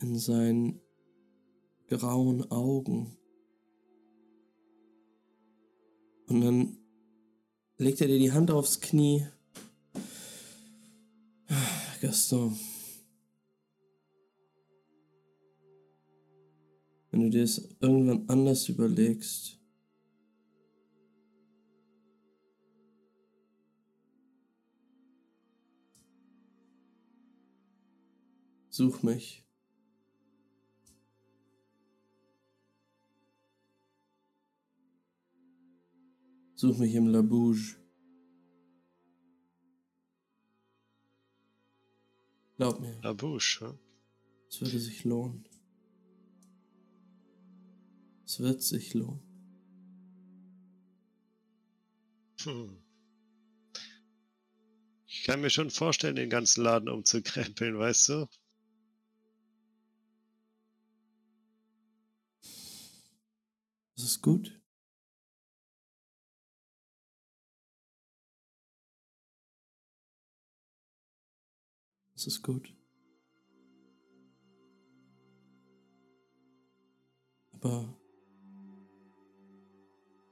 A: in seinen grauen Augen. Und dann legt er dir die Hand aufs Knie. Gaston. Wenn du dir es irgendwann anders überlegst, Such mich. Such mich im Labouge. Glaub mir,
C: La Bouche, hm?
A: es würde sich lohnen. Es wird sich lohnen.
C: Hm. Ich kann mir schon vorstellen, den ganzen Laden umzukrempeln, weißt du?
A: Das ist gut. Das ist gut. Aber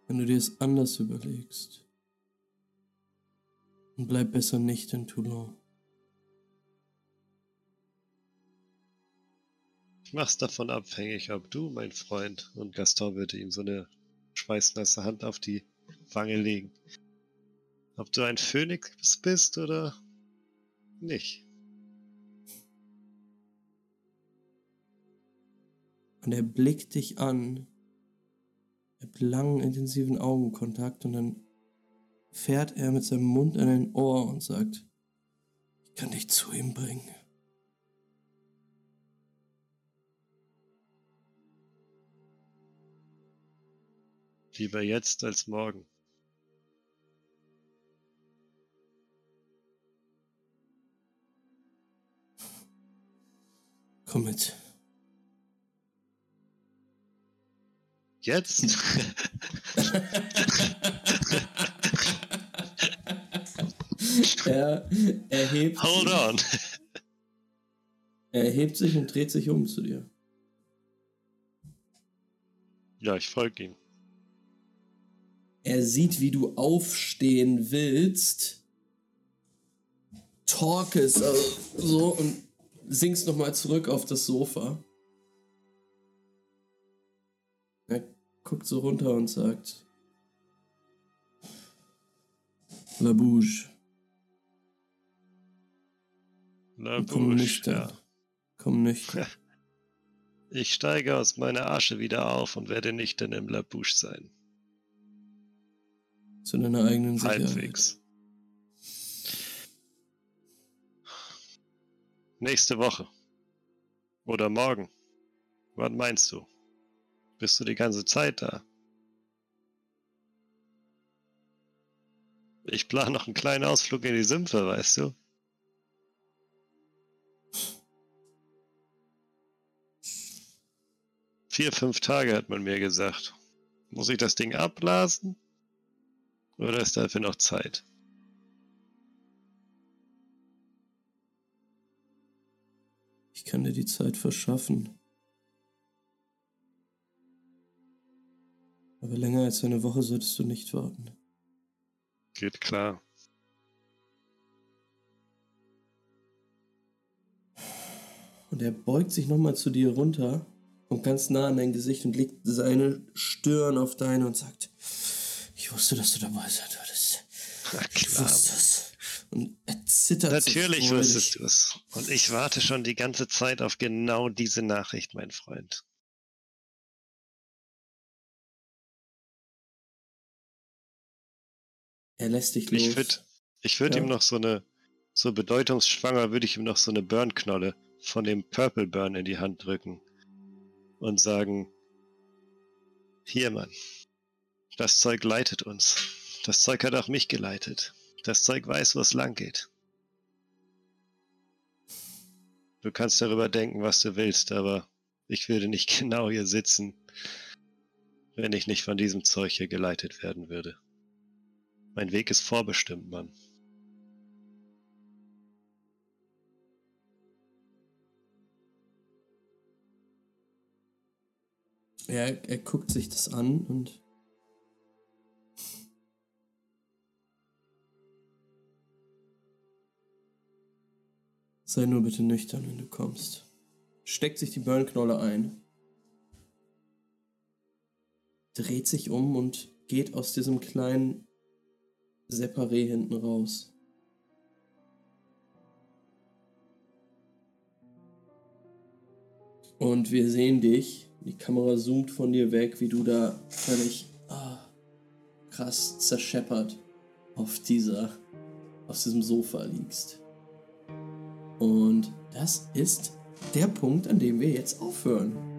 A: wenn du dir es anders überlegst, dann bleib besser nicht in Toulon.
C: Mach's davon abhängig, ob du, mein Freund, und Gaston würde ihm so eine schweißnasse Hand auf die Wange legen. Ob du ein Phönix bist oder nicht.
A: Und er blickt dich an. Er hat langen, intensiven Augenkontakt und dann fährt er mit seinem Mund an dein Ohr und sagt, ich kann dich zu ihm bringen.
C: Lieber jetzt als morgen.
A: Komm mit.
C: Jetzt?
A: er erhebt,
C: Hold
A: sich,
C: on.
A: er erhebt sich und dreht sich um zu dir.
C: Ja, ich folge ihm.
A: Er sieht, wie du aufstehen willst, talkest also so und sinkst nochmal zurück auf das Sofa. Er guckt so runter und sagt: La Bouge.
C: La
A: Und komm
C: Bouche,
A: nüchtern.
C: ja.
A: Komm nüchtern.
C: Ich steige aus meiner Asche wieder auf und werde nüchtern im La Bouche sein.
A: Zu deiner eigenen Sicherheit.
C: Halbwegs. Nächste Woche. Oder morgen. Wann meinst du? Bist du die ganze Zeit da? Ich plane noch einen kleinen Ausflug in die Sümpfe, weißt du? Vier, fünf Tage hat man mir gesagt. Muss ich das Ding abblasen? Oder ist dafür noch Zeit?
A: Ich kann dir die Zeit verschaffen. Aber länger als eine Woche solltest du nicht warten.
C: Geht klar.
A: Und er beugt sich nochmal zu dir runter, kommt ganz nah an dein Gesicht und legt seine Stirn auf deine und sagt, ich wusste, dass du dabei sein würdest.
C: Na
A: Ich
C: klar.
A: wusste es. Und er zittert so
C: Natürlich
A: freudig.
C: wusstest du es. Und ich warte schon die ganze Zeit auf genau diese Nachricht, mein Freund.
A: Er lässt dich los.
C: Ich würde ich würd
A: Ja.
C: ihm noch so eine, so bedeutungsschwanger würde ich ihm noch so eine Burn-Knolle von dem Purple Burn in die Hand drücken und sagen, hier Mann, das Zeug leitet uns. Das Zeug hat auch mich geleitet. Das Zeug weiß, wo es lang geht. Du kannst darüber denken, was du willst, aber ich würde nicht genau hier sitzen, wenn ich nicht von diesem Zeug hier geleitet werden würde. Mein Weg ist vorbestimmt, Mann.
A: Er, er guckt sich das an und. Sei nur bitte nüchtern, wenn du kommst. Steckt sich die Burnknolle ein. Dreht sich um und geht aus diesem kleinen Separé hinten raus. Und wir sehen dich. Die Kamera zoomt von dir weg, wie du da völlig ah, krass zerscheppert auf dieser, auf diesem Sofa liegst. Und das ist der Punkt, an dem wir jetzt aufhören.